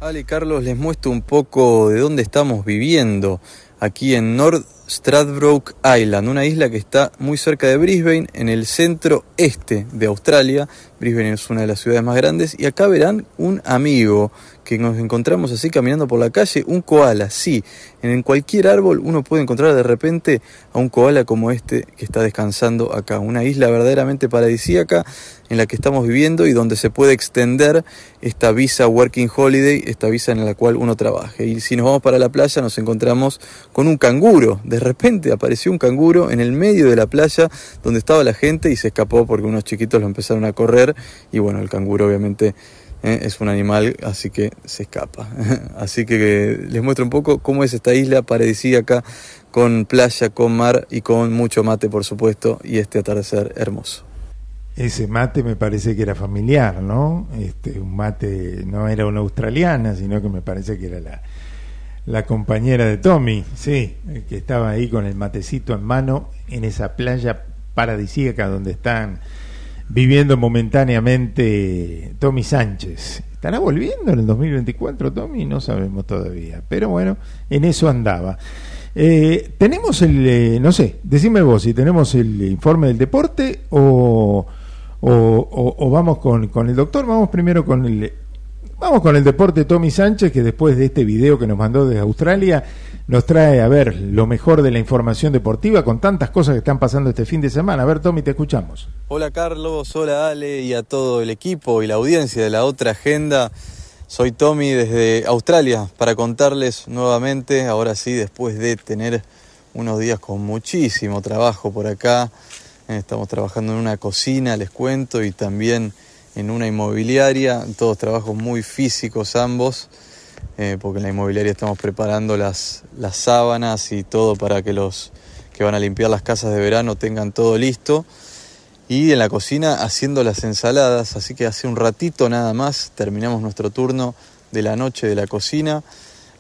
Ale Carlos, les muestro un poco de dónde estamos viviendo, aquí en North Stradbroke Island, una isla que está muy cerca de Brisbane, en el centro este de Australia. Brisbane es una de las ciudades más grandes y acá verán un amigo que nos encontramos así caminando por la calle, un koala, sí, en cualquier árbol uno puede encontrar de repente a un koala como este que está descansando acá, una isla verdaderamente paradisíaca en la que estamos viviendo y donde se puede extender esta visa Working Holiday, esta visa en la cual uno trabaja. Y si nos vamos para la playa nos encontramos con un canguro. De repente apareció un canguro en el medio de la playa donde estaba la gente y se escapó porque unos chiquitos lo empezaron a correr y bueno, el canguro obviamente eh, es un animal, así que se escapa. <laughs> así que les muestro un poco cómo es esta isla paradisíaca con playa, con mar y con mucho mate, por supuesto, y este atardecer hermoso. Ese mate me parece que era familiar, ¿no? Este, un mate no era una australiana, sino que me parece que era la, la compañera de Tommy, sí, que estaba ahí con el matecito en mano en esa playa paradisíaca donde están viviendo momentáneamente Tommy Sánchez. ¿Estará volviendo en el 2024 Tommy? No sabemos todavía, pero bueno, en eso andaba. Eh, tenemos el, eh, no sé, decime vos si tenemos el informe del deporte o, o, vamos con, con el doctor. Vamos primero con el, vamos con el deporte Tommy Sánchez que después de este video que nos mandó desde Australia nos trae a ver lo mejor de la información deportiva con tantas cosas que están pasando este fin de semana. A ver Tommy, te escuchamos. Hola Carlos, hola Ale y a todo el equipo y la audiencia de la otra agenda. Soy Tommy desde Australia para contarles nuevamente, ahora sí, después de tener unos días con muchísimo trabajo por acá. Estamos trabajando en una cocina, les cuento, y también en una inmobiliaria, todos trabajos muy físicos ambos, eh, porque en la inmobiliaria estamos preparando las, las sábanas y todo para que los que van a limpiar las casas de verano tengan todo listo. Y en la cocina haciendo las ensaladas, así que hace un ratito nada más terminamos nuestro turno de la noche de la cocina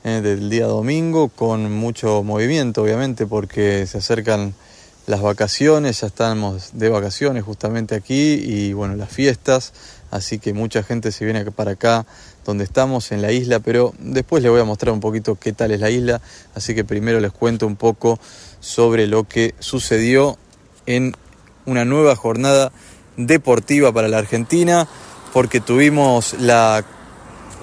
eh, del día domingo con mucho movimiento obviamente porque se acercan las vacaciones, ya estamos de vacaciones justamente aquí y bueno, las fiestas, así que mucha gente se viene para acá donde estamos en la isla, pero después les voy a mostrar un poquito qué tal es la isla, así que primero les cuento un poco sobre lo que sucedió en una nueva jornada deportiva para la Argentina, porque tuvimos la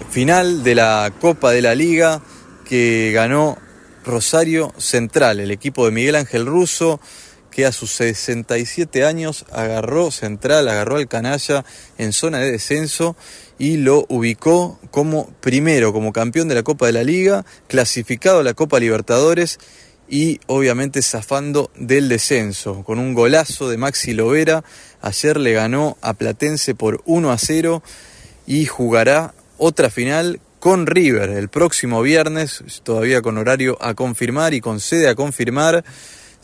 final de la Copa de la Liga que ganó Rosario Central, el equipo de Miguel Ángel Russo, que a sus 67 años agarró Central, agarró al canalla en zona de descenso y lo ubicó como primero, como campeón de la Copa de la Liga, clasificado a la Copa Libertadores y obviamente zafando del descenso. Con un golazo de Maxi Lovera, ayer le ganó a Platense por 1 a 0 y jugará otra final con River el próximo viernes, todavía con horario a confirmar y con sede a confirmar.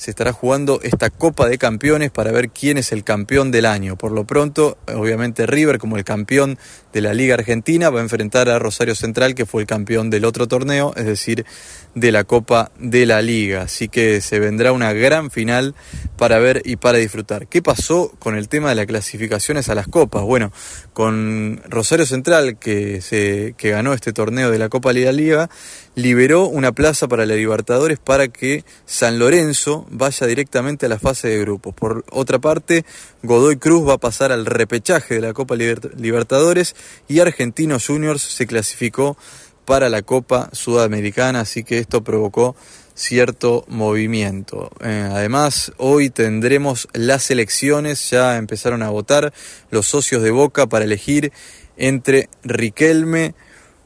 Se estará jugando esta Copa de Campeones para ver quién es el campeón del año. Por lo pronto, obviamente River como el campeón de la Liga Argentina va a enfrentar a Rosario Central que fue el campeón del otro torneo, es decir, de la Copa de la Liga. Así que se vendrá una gran final para ver y para disfrutar. ¿Qué pasó con el tema de las clasificaciones a las copas? Bueno, con Rosario Central que, se, que ganó este torneo de la Copa de la Liga, liberó una plaza para la Libertadores para que San Lorenzo vaya directamente a la fase de grupos. Por otra parte, Godoy Cruz va a pasar al repechaje de la Copa Libertadores y Argentinos Juniors se clasificó para la Copa Sudamericana, así que esto provocó cierto movimiento. Eh, además, hoy tendremos las elecciones, ya empezaron a votar los socios de Boca para elegir entre Riquelme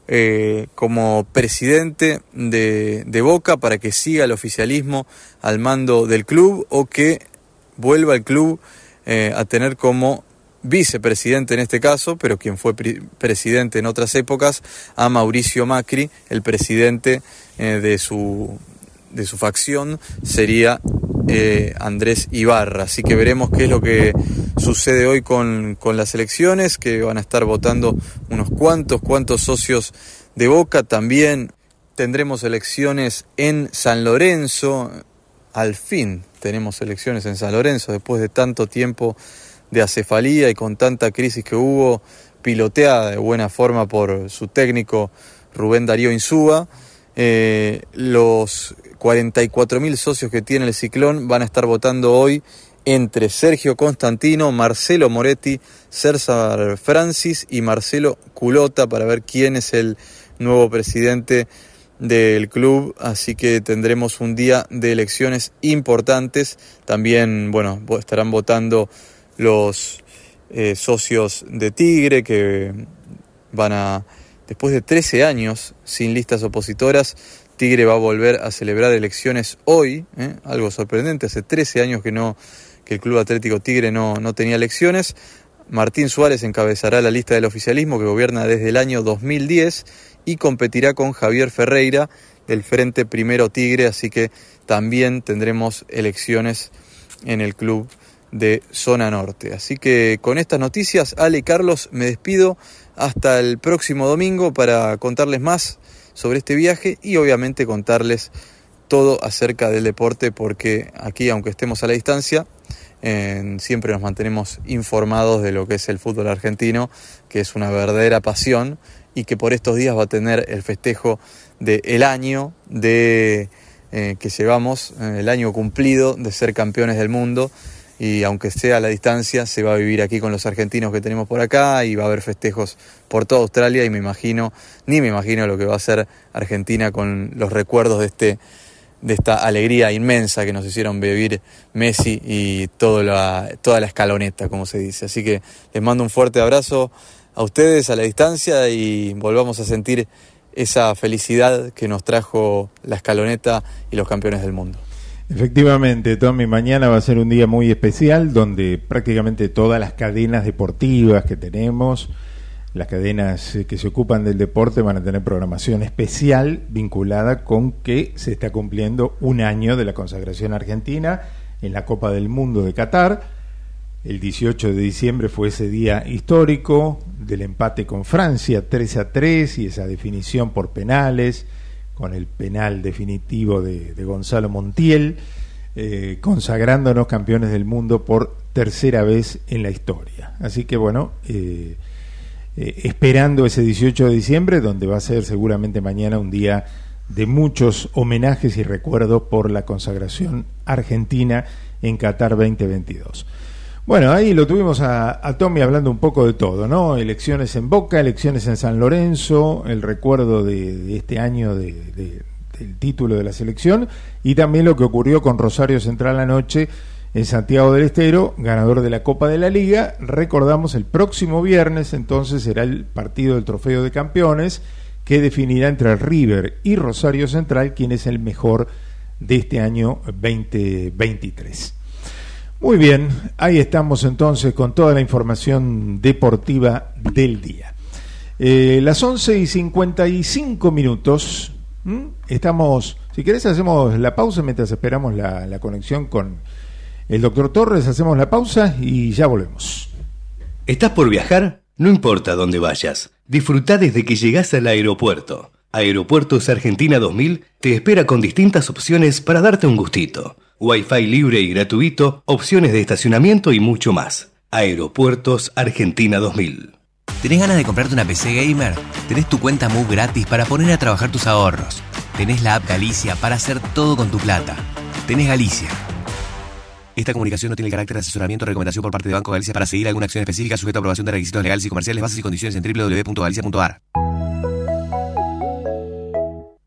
eh, como presidente de, de Boca para que siga el oficialismo al mando del club o que vuelva el club eh, a tener como vicepresidente en este caso, pero quien fue presidente en otras épocas, a Mauricio Macri, el presidente eh, de, su, de su facción, sería eh, Andrés Ibarra. Así que veremos qué es lo que sucede hoy con, con las elecciones, que van a estar votando unos cuantos, cuantos socios de Boca. También tendremos elecciones en San Lorenzo. Al fin tenemos elecciones en San Lorenzo después de tanto tiempo de acefalía y con tanta crisis que hubo, piloteada de buena forma por su técnico Rubén Darío Insúa. Eh, los 44.000 socios que tiene el Ciclón van a estar votando hoy entre Sergio Constantino, Marcelo Moretti, César Francis y Marcelo Culota para ver quién es el nuevo presidente del club, así que tendremos un día de elecciones importantes. También, bueno, estarán votando los eh, socios de Tigre que van a, después de 13 años sin listas opositoras, Tigre va a volver a celebrar elecciones hoy, ¿eh? algo sorprendente, hace 13 años que no que el Club Atlético Tigre no, no tenía elecciones. Martín Suárez encabezará la lista del oficialismo que gobierna desde el año 2010 y competirá con Javier Ferreira del Frente Primero Tigre, así que también tendremos elecciones en el club de Zona Norte. Así que con estas noticias, Ale Carlos, me despido hasta el próximo domingo para contarles más sobre este viaje y obviamente contarles todo acerca del deporte porque aquí, aunque estemos a la distancia, siempre nos mantenemos informados de lo que es el fútbol argentino, que es una verdadera pasión y que por estos días va a tener el festejo del el año de, eh, que llevamos, eh, el año cumplido de ser campeones del mundo y aunque sea a la distancia, se va a vivir aquí con los argentinos que tenemos por acá y va a haber festejos por toda Australia y me imagino, ni me imagino lo que va a hacer Argentina con los recuerdos de este de esta alegría inmensa que nos hicieron vivir Messi y toda la, toda la escaloneta, como se dice. Así que les mando un fuerte abrazo a ustedes a la distancia y volvamos a sentir esa felicidad que nos trajo la escaloneta y los campeones del mundo. Efectivamente, Tommy, mañana va a ser un día muy especial donde prácticamente todas las cadenas deportivas que tenemos, las cadenas eh, que se ocupan del deporte van a tener programación especial vinculada con que se está cumpliendo un año de la consagración argentina en la Copa del Mundo de Qatar. El 18 de diciembre fue ese día histórico del empate con Francia 3 a 3 y esa definición por penales con el penal definitivo de, Gonzalo Montiel, eh, consagrándonos campeones del mundo por tercera vez en la historia. Así que bueno, eh, eh, esperando ese 18 de diciembre, donde va a ser seguramente mañana un día de muchos homenajes y recuerdos por la consagración argentina en Qatar 2022. Bueno, ahí lo tuvimos a, Tommy hablando un poco de todo, ¿no? Elecciones en Boca, elecciones en San Lorenzo, el recuerdo de, este año de, del título de la selección y también lo que ocurrió con Rosario Central anoche en Santiago del Estero, ganador de la Copa de la Liga. Recordamos el próximo viernes, entonces será el partido del Trofeo de Campeones que definirá entre River y Rosario Central quién es el mejor de este año 2023. Muy bien, ahí estamos entonces con toda la información deportiva del día. Eh, las 11 y 55 minutos. Estamos, si querés hacemos la pausa mientras esperamos la, la conexión con el doctor Torres, hacemos la pausa y ya volvemos. ¿Estás por viajar? No importa dónde vayas, disfruta desde que llegás al aeropuerto. Aeropuertos Argentina 2000 te espera con distintas opciones para darte un gustito. Wi-Fi libre y gratuito, opciones de estacionamiento y mucho más. Aeropuertos Argentina 2000. ¿Tenés ganas de comprarte una PC gamer? Tenés tu cuenta Move gratis para poner a trabajar tus ahorros. Tenés la app Galicia para hacer todo con tu plata. Tenés Galicia. Esta comunicación no tiene carácter de asesoramiento o recomendación por parte de Banco Galicia para seguir alguna acción específica sujeta a aprobación de requisitos legales y comerciales, bases y condiciones en www.galicia.ar.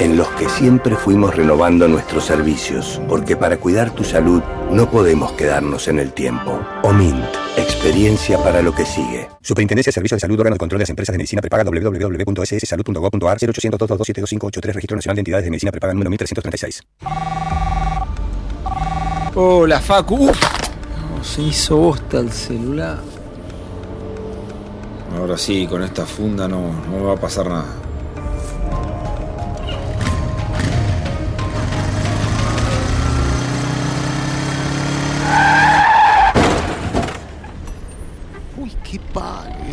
en los que siempre fuimos renovando nuestros servicios, porque para cuidar tu salud no podemos quedarnos en el tiempo. OMINT, experiencia para lo que sigue. Superintendencia de Servicios de Salud, órgano de control de las empresas de medicina prepaga www.sssalud.gov.ar 0800-227-2583 Registro Nacional de Entidades de Medicina Prepaga número 1336. Hola, Facu. Uf, no, se hizo bosta el celular. Ahora sí, con esta funda no, no me va a pasar nada.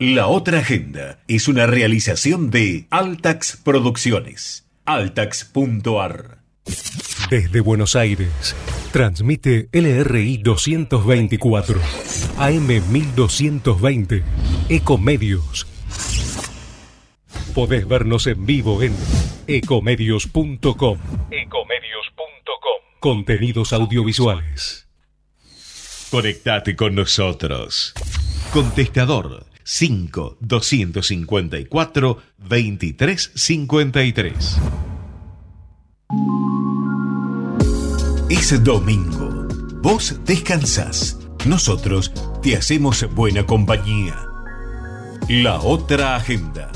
La otra agenda es una realización de Altax Producciones. Altax.ar Desde Buenos Aires, transmite LRI 224, AM 1220, Ecomedios. Podés vernos en vivo en ecomedios.com. Ecomedios.com. Contenidos audiovisuales. Conectate con nosotros. Contestador 5 254 2353. Es domingo. Vos descansás. Nosotros te hacemos buena compañía. La otra agenda.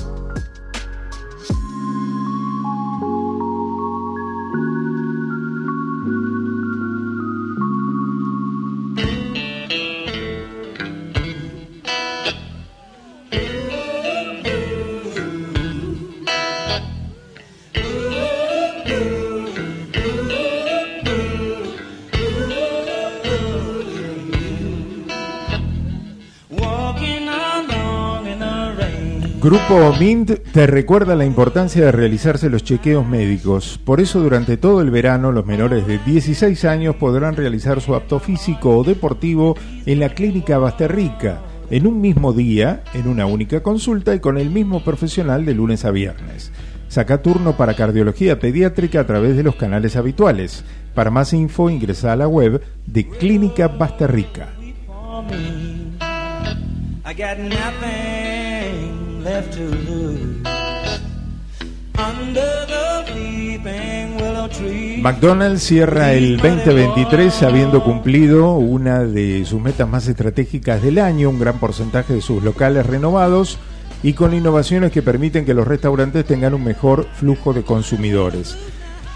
Grupo Mint te recuerda la importancia de realizarse los chequeos médicos. Por eso durante todo el verano los menores de 16 años podrán realizar su apto físico o deportivo en la clínica Basterrica, en un mismo día, en una única consulta y con el mismo profesional de lunes a viernes. Saca turno para cardiología pediátrica a través de los canales habituales. Para más info ingresa a la web de Clínica Basterrica. Left to lose. Under the weeping willow tree. McDonald's cierra el 2023 habiendo cumplido una de sus metas más estratégicas del año, un gran porcentaje de sus locales renovados y con innovaciones que permiten que los restaurantes tengan un mejor flujo de consumidores.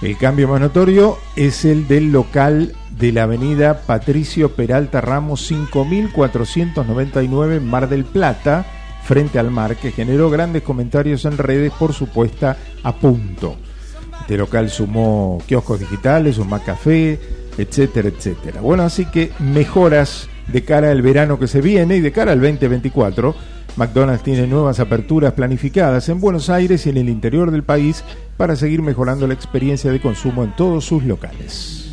El cambio más notorio es el del local de la avenida Patricio Peralta Ramos 5499 Mar del Plata, frente al mar, que generó grandes comentarios en redes por su puesta a punto. Este local sumó kioscos digitales, un café, etcétera, etcétera. Bueno, así que mejoras de cara al verano que se viene y de cara al 2024. McDonald's tiene nuevas aperturas planificadas en Buenos Aires y en el interior del país para seguir mejorando la experiencia de consumo en todos sus locales.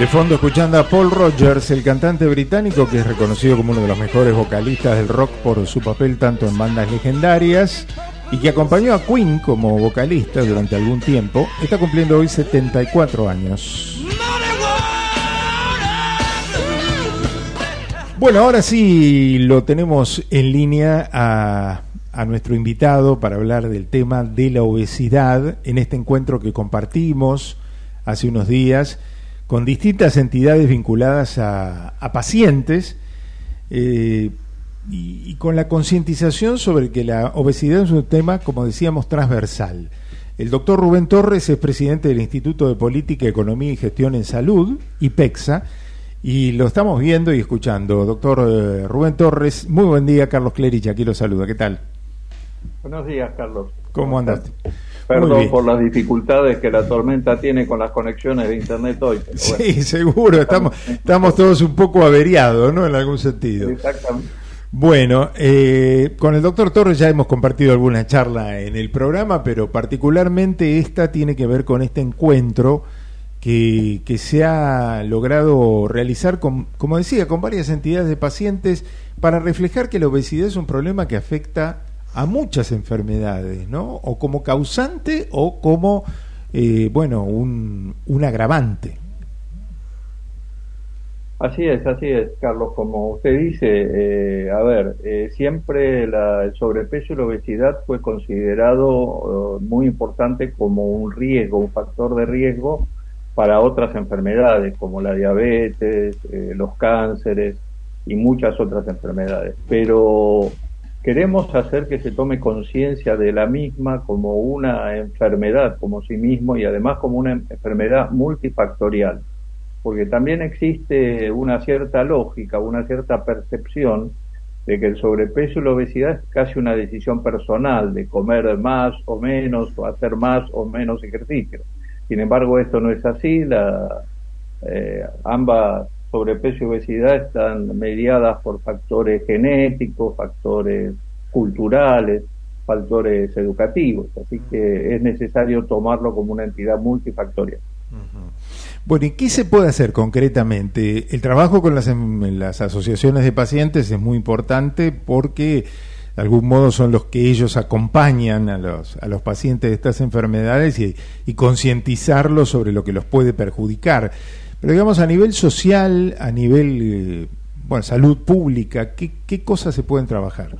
De fondo escuchando a Paul Rogers, el cantante británico que es reconocido como uno de los mejores vocalistas del rock por su papel tanto en bandas legendarias y que acompañó a Queen como vocalista durante algún tiempo, está cumpliendo hoy 74 años. Bueno, ahora sí lo tenemos en línea a, a nuestro invitado para hablar del tema de la obesidad en este encuentro que compartimos hace unos días con distintas entidades vinculadas a, a pacientes eh, y, y con la concientización sobre que la obesidad es un tema, como decíamos, transversal. El doctor Rubén Torres es presidente del Instituto de Política, Economía y Gestión en Salud, IPEXA, y lo estamos viendo y escuchando. Doctor eh, Rubén Torres, muy buen día, Carlos Clerich, aquí lo saluda. ¿Qué tal? Buenos días, Carlos. ¿Cómo andaste? Perdón por las dificultades que la tormenta tiene con las conexiones de internet hoy. bueno. Sí, seguro, estamos, estamos todos un poco averiados, ¿no? En algún sentido. Exactamente. Bueno, eh, con el doctor Torres ya hemos compartido alguna charla en el programa, pero particularmente esta tiene que ver con este encuentro que, se ha logrado realizar, con, como decía, con varias entidades de pacientes para reflejar que la obesidad es un problema que afecta a muchas enfermedades, ¿no? O como causante o como, eh, bueno, un, un agravante. Así es, así es, Carlos. Como usted dice, eh, a ver, eh, siempre la- el sobrepeso y la obesidad fue considerado eh, muy importante como un riesgo, un factor de riesgo para otras enfermedades como la diabetes, eh, los cánceres y muchas otras enfermedades. Pero queremos hacer que se tome conciencia de la misma como una enfermedad, como sí mismo y además como una enfermedad multifactorial porque también existe una cierta lógica, una cierta percepción de que el sobrepeso y la obesidad es casi una decisión personal de comer más o menos o hacer más o menos ejercicio. Sin embargo, esto no es así. La, eh, ambas sobrepeso y obesidad están mediadas por factores genéticos, factores culturales, factores educativos. Así que es necesario tomarlo como una entidad multifactorial. Bueno, ¿y qué se puede hacer concretamente? El trabajo con las, em- las asociaciones de pacientes es muy importante porque de algún modo son los que ellos acompañan a los, a los pacientes de estas enfermedades y, concientizarlos sobre lo que los puede perjudicar. Pero digamos, a nivel social, a nivel, eh, bueno, salud pública, ¿qué, qué cosas se pueden trabajar?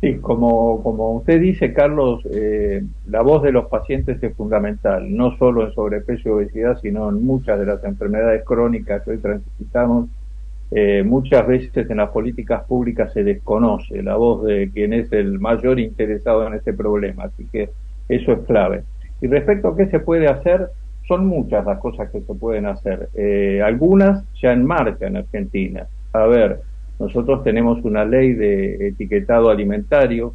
Sí, como, como usted dice, Carlos, eh, la voz de los pacientes es fundamental, no solo en sobrepeso y obesidad, sino en muchas de las enfermedades crónicas que hoy transitamos. Eh, muchas veces en las políticas públicas se desconoce la voz de quien es el mayor interesado en este problema, así que eso es clave. Y respecto a qué se puede hacer, son muchas las cosas que se pueden hacer. Eh, algunas ya en marcha en Argentina. A ver, nosotros tenemos una ley de etiquetado alimentario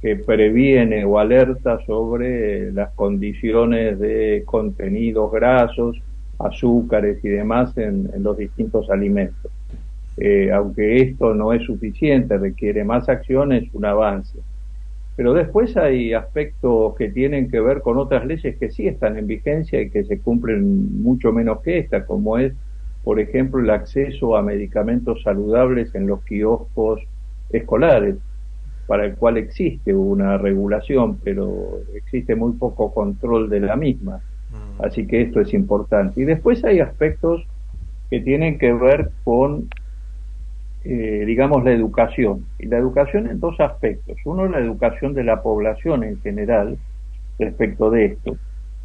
que previene o alerta sobre las condiciones de contenidos grasos, azúcares y demás en, los distintos alimentos. Eh, aunque esto no es suficiente, requiere más acción, es un avance. Pero después hay aspectos que tienen que ver con otras leyes que sí están en vigencia y que se cumplen mucho menos que esta, como es por ejemplo, el acceso a medicamentos saludables en los kioscos escolares, para el cual existe una regulación, pero existe muy poco control de la misma. Así que esto es importante. Y después hay aspectos que tienen que ver con, eh, digamos, la educación. Y la educación en dos aspectos. Uno, la educación de la población en general respecto de esto.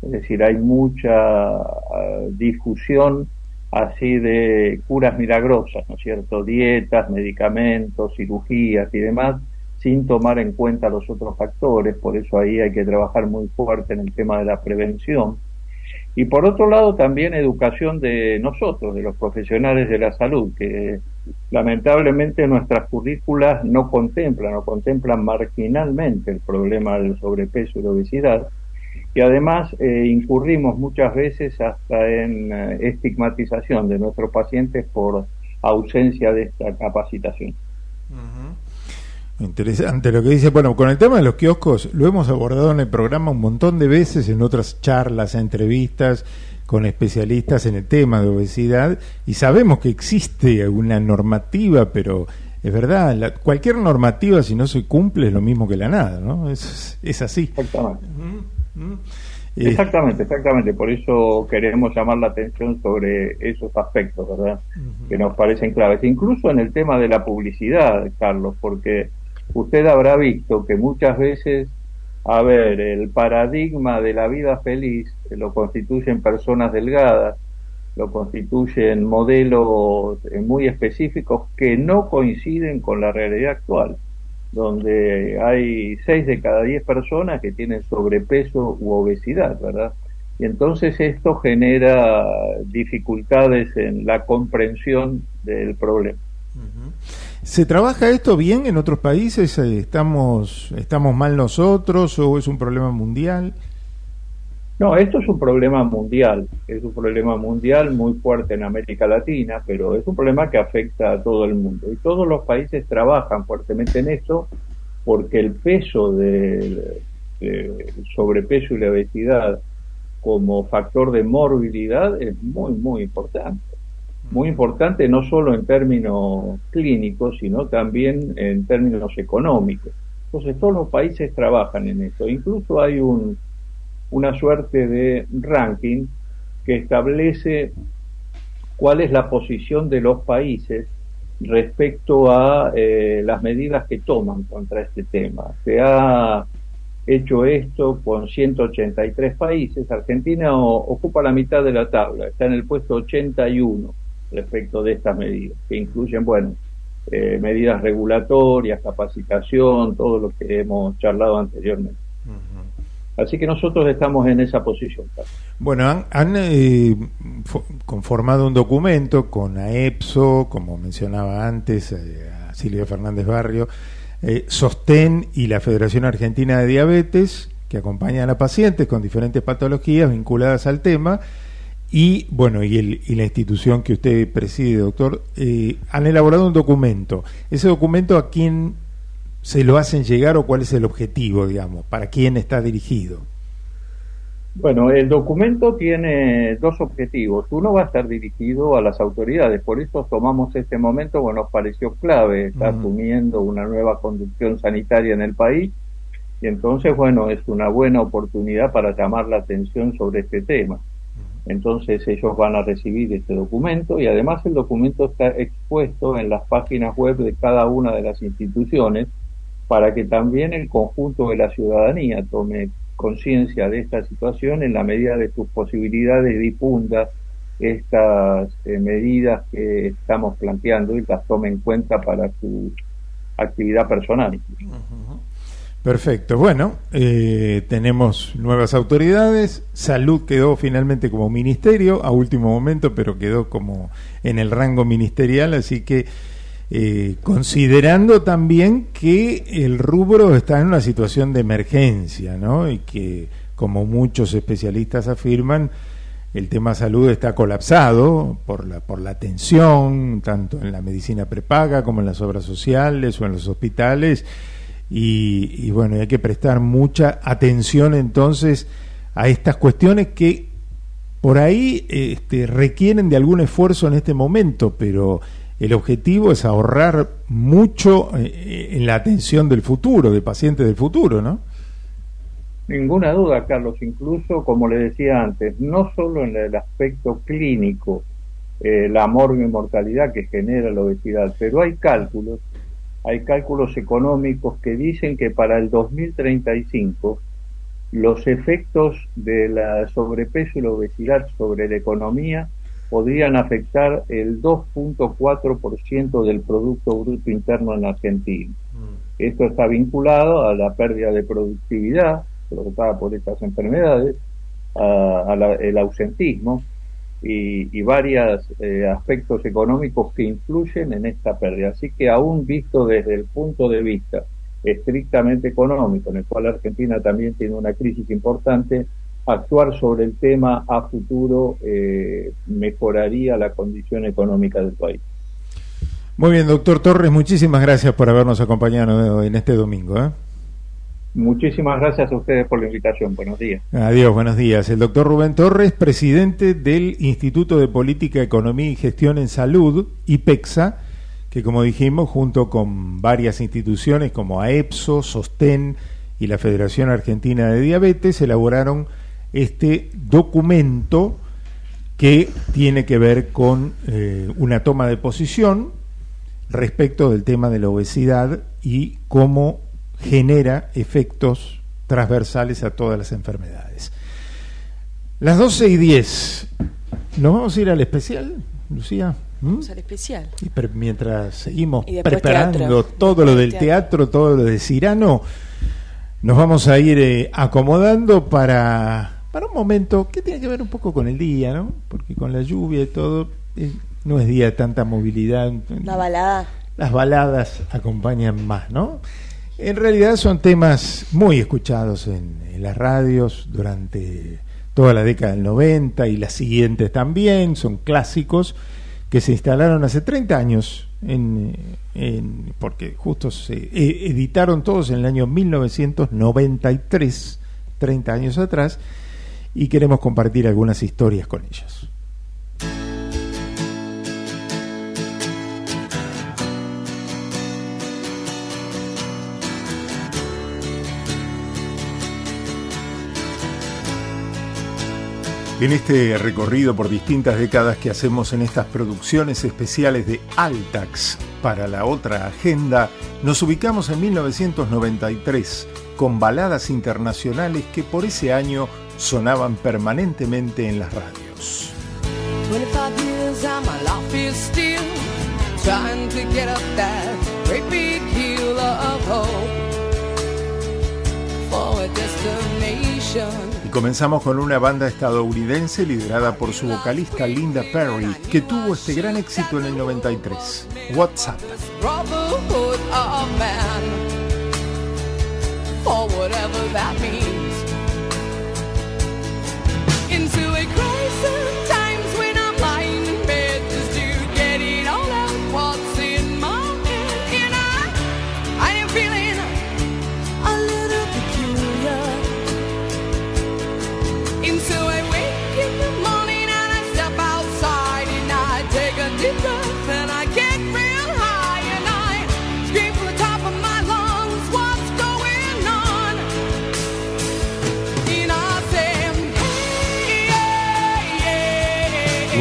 Es decir, hay mucha uh, difusión así de curas milagrosas, ¿no es cierto? Dietas, medicamentos, cirugías y demás, sin tomar en cuenta los otros factores, por eso ahí hay que trabajar muy fuerte en el tema de la prevención. Y por otro lado también educación de nosotros, de los profesionales de la salud, que lamentablemente nuestras currículas no contemplan o contemplan marginalmente el problema del sobrepeso y la obesidad, y además eh, incurrimos muchas veces hasta en eh, estigmatización de nuestros pacientes por ausencia de esta capacitación. Interesante lo que dice. Bueno, con el tema de los kioscos lo hemos abordado en el programa un montón de veces, en otras charlas, entrevistas con especialistas en el tema de obesidad y sabemos que existe una normativa, pero es verdad, la- cualquier normativa si no se cumple es lo mismo que la nada, ¿no? Es, es así. Exactamente. Exactamente, exactamente. Por eso queremos llamar la atención sobre esos aspectos, ¿verdad? Que nos parecen claves. Incluso en el tema de la publicidad, Carlos, porque usted habrá visto que muchas veces, a ver, el paradigma de la vida feliz eh, lo constituyen personas delgadas, lo constituyen modelos eh, muy específicos que no coinciden con la realidad actual donde hay 6 de cada 10 personas que tienen sobrepeso u obesidad, ¿verdad? Y entonces esto genera dificultades en la comprensión del problema. ¿Se trabaja esto bien en otros países? Eh, ¿Estamos, ¿Estamos mal nosotros o es un problema mundial? No, esto es un problema mundial, es un problema mundial muy fuerte en América Latina, pero es un problema que afecta a todo el mundo. Y todos los países trabajan fuertemente en esto porque el peso del sobrepeso y la obesidad como factor de morbilidad es muy, muy importante. Muy importante no solo en términos clínicos, sino también en términos económicos. Entonces todos los países trabajan en esto. Incluso hay un, una suerte de ranking que establece cuál es la posición de los países respecto a eh, las medidas que toman contra este tema. Se ha hecho esto con 183 países. Argentina ocupa la mitad de la tabla, está en el puesto 81 respecto de estas medidas, que incluyen, bueno, eh, medidas regulatorias, capacitación, todo lo que hemos charlado anteriormente. Así que nosotros estamos en esa posición. Bueno, han, eh, fo- conformado un documento con AEPSO, como mencionaba antes, eh, a Silvia Fernández Barrio, eh, Sostén y la Federación Argentina de Diabetes, que acompañan a pacientes con diferentes patologías vinculadas al tema, y bueno, y, el- y la institución que usted preside, doctor, eh, han elaborado un documento. Ese documento a quién se lo hacen llegar o cuál es el objetivo, digamos, para quién está dirigido. Bueno, el documento tiene dos objetivos. Uno va a estar dirigido a las autoridades, por eso tomamos este momento, bueno, nos pareció clave, está asumiendo una nueva conducción sanitaria en el país, y entonces, bueno, es una buena oportunidad para llamar la atención sobre este tema. Entonces ellos van a recibir este documento y además el documento está expuesto en las páginas web de cada una de las instituciones para que también el conjunto de la ciudadanía tome conciencia de esta situación en la medida de sus posibilidades difunda estas eh, medidas que estamos planteando y las tome en cuenta para su actividad personal. Perfecto. Bueno, eh, tenemos nuevas autoridades. Salud quedó finalmente como ministerio a último momento, pero quedó como en el rango ministerial, así que eh, considerando también que el rubro está en una situación de emergencia, ¿no? Y que, como muchos especialistas afirman, el tema salud está colapsado por la, por la atención, tanto en la medicina prepaga como en las obras sociales o en los hospitales. Y, y bueno, hay que prestar mucha atención entonces a estas cuestiones que por ahí este, requieren de algún esfuerzo en este momento, pero el objetivo es ahorrar mucho eh, en la atención del futuro, de pacientes del futuro, ¿no? Ninguna duda, Carlos, incluso como le decía antes, no solo en el aspecto clínico, eh, la morgue mortalidad que genera la obesidad, pero hay cálculos, hay cálculos económicos que dicen que para el 2035 los efectos de la sobrepeso y la obesidad sobre la economía podrían afectar el 2.4% del Producto Bruto Interno en Argentina. Esto está vinculado a la pérdida de productividad provocada por estas enfermedades, al ausentismo y, y varios eh, aspectos económicos que influyen en esta pérdida. Así que aún visto desde el punto de vista estrictamente económico, en el cual Argentina también tiene una crisis importante, actuar sobre el tema a futuro eh, mejoraría la condición económica del país. Muy bien, doctor Torres, muchísimas gracias por habernos acompañado en este domingo. ¿eh? Muchísimas gracias a ustedes por la invitación. Buenos días. Adiós, buenos días. El doctor Rubén Torres, presidente del Instituto de Política, Economía y Gestión en Salud, IPEXA, que como dijimos, junto con varias instituciones como AEPSO, SOSTEN y la Federación Argentina de Diabetes, elaboraron este documento que tiene que ver con eh, una toma de posición respecto del tema de la obesidad y cómo genera efectos transversales a todas las enfermedades. Las 12 y 10. ¿Nos vamos a ir al especial, Lucía? ¿Mm? Vamos al especial. Y mientras seguimos Y preparando teatro. todo lo del teatro, todo lo de Cirano, nos vamos a ir eh, acomodando para, para un momento que tiene que ver un poco con el día, ¿no? Porque con la lluvia y todo, eh, no es día de tanta movilidad. La balada. Las baladas acompañan más, ¿no? En realidad son temas muy escuchados en, en las radios durante toda la década del 90 y las siguientes también, son clásicos que se instalaron hace 30 años, en, en- porque justo se eh, editaron todos en el año 1993, 30 años atrás, y queremos compartir algunas historias con ellos. En este recorrido por distintas décadas que hacemos en estas producciones especiales de Altax para la otra agenda, nos ubicamos en 1993 con baladas internacionales que por ese año sonaban permanentemente en las radios. 25 years and my life is still trying to get up that great big hill of hope for a destination. Y comenzamos con una banda estadounidense liderada por su vocalista Linda Perry, que tuvo este gran éxito en el 93, WhatsApp. Brotherhood of man, for whatever that means.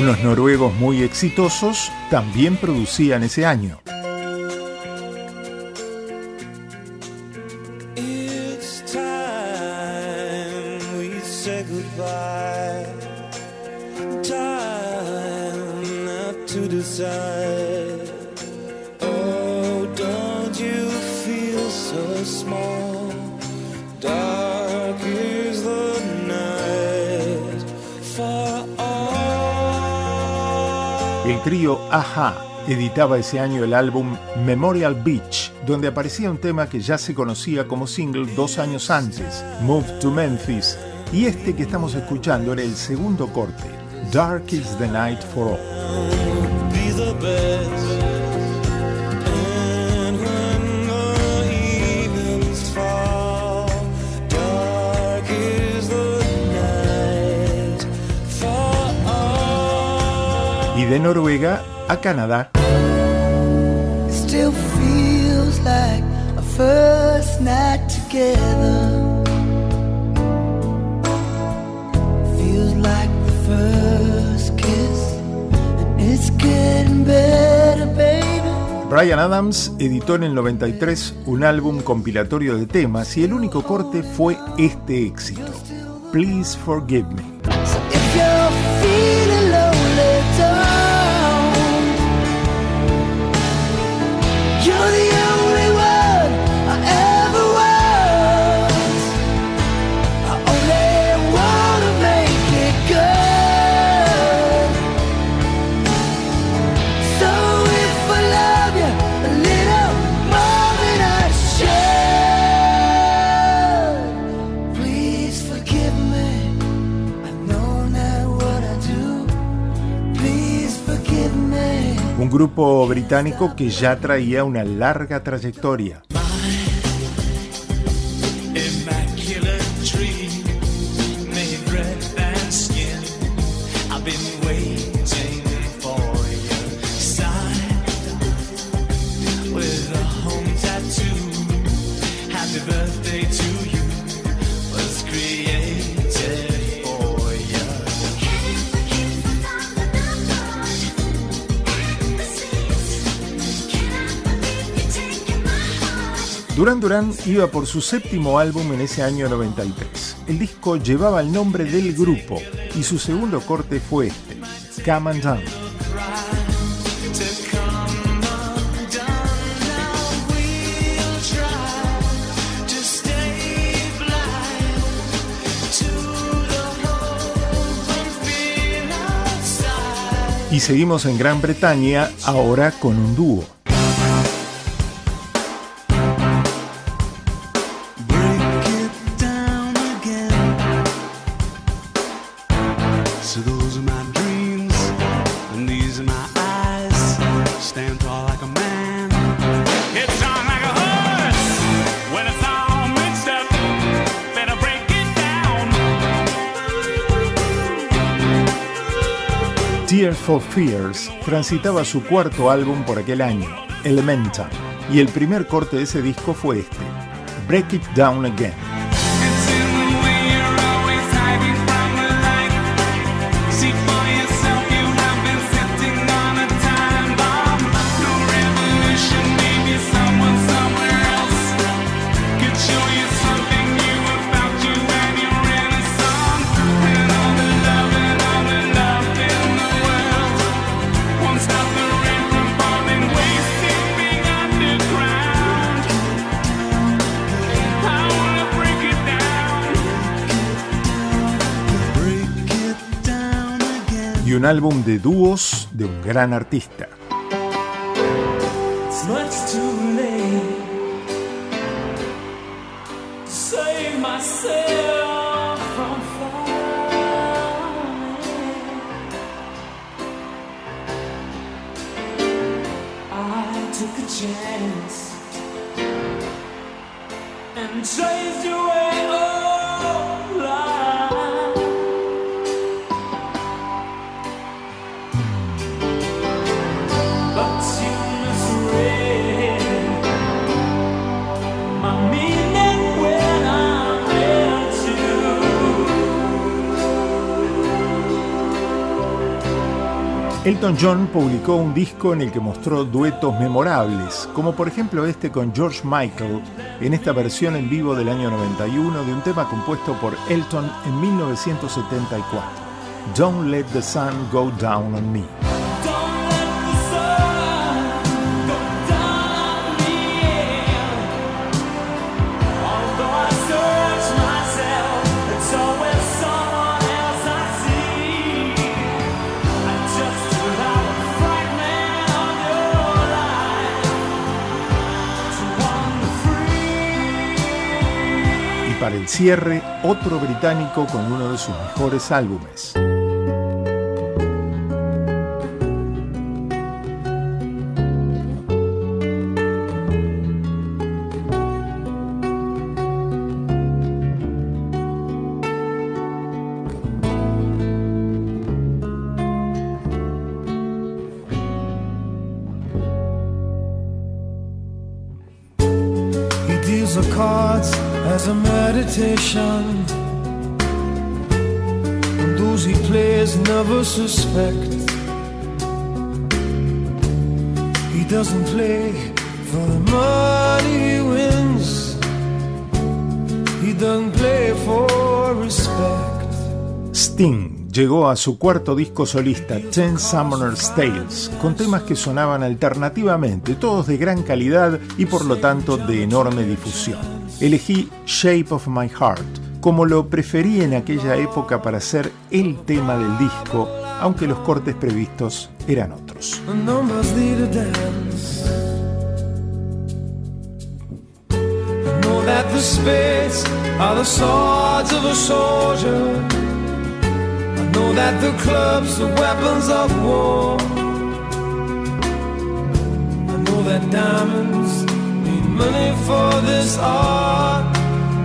Unos noruegos muy exitosos también producían ese año. Trío Aja editaba ese año el álbum Memorial Beach, donde aparecía un tema que ya se conocía como single dos años antes, Move to Memphis, y este que estamos escuchando era el segundo corte, Dark is the Night for All. Y de Noruega a Canadá, still feels like a first night together. Feels like the first kiss, and it's getting better, baby. Brian Adams editó en el 93 un álbum compilatorio de temas y el único corte fue este éxito, Please Forgive Me. You're grupo británico que ya traía una larga trayectoria. Duran Duran iba por su séptimo álbum en ese año 93. El disco llevaba el nombre del grupo y su segundo corte fue este, Come and Down. Y seguimos en Gran Bretaña ahora con un dúo. For Fears transitaba su cuarto álbum por aquel año, Elemental, y el primer corte de ese disco fue este, Break It Down Again. Un álbum de dúos de un gran artista. Chance and chased you away. Elton John publicó un disco en el que mostró duetos memorables, como por ejemplo este con George Michael, en esta versión en vivo del año 91 de un tema compuesto por Elton en 1974, Don't Let the Sun Go Down on Me. Para el cierre, otro británico con uno de sus mejores álbumes. Llegó a su cuarto disco solista, Ten Summoner's Tales, con temas que sonaban alternativamente, todos de gran calidad y por lo tanto de enorme difusión. Elegí Shape of My Heart, como lo preferí en aquella época para ser el tema del disco, aunque los cortes previstos eran otros. I know that the clubs are weapons of war. know that diamonds need money for this art,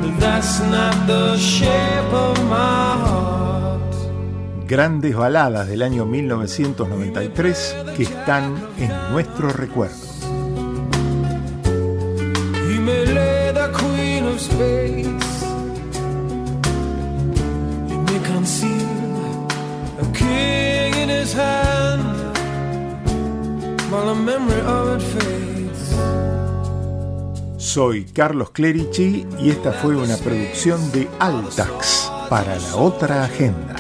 but that's not the shape of my heart. Grandes baladas del año 1993 que están en nuestro recuerdo. Space. He may conceal Soy Carlos Clerici y esta fue una producción de Altax para la otra agenda.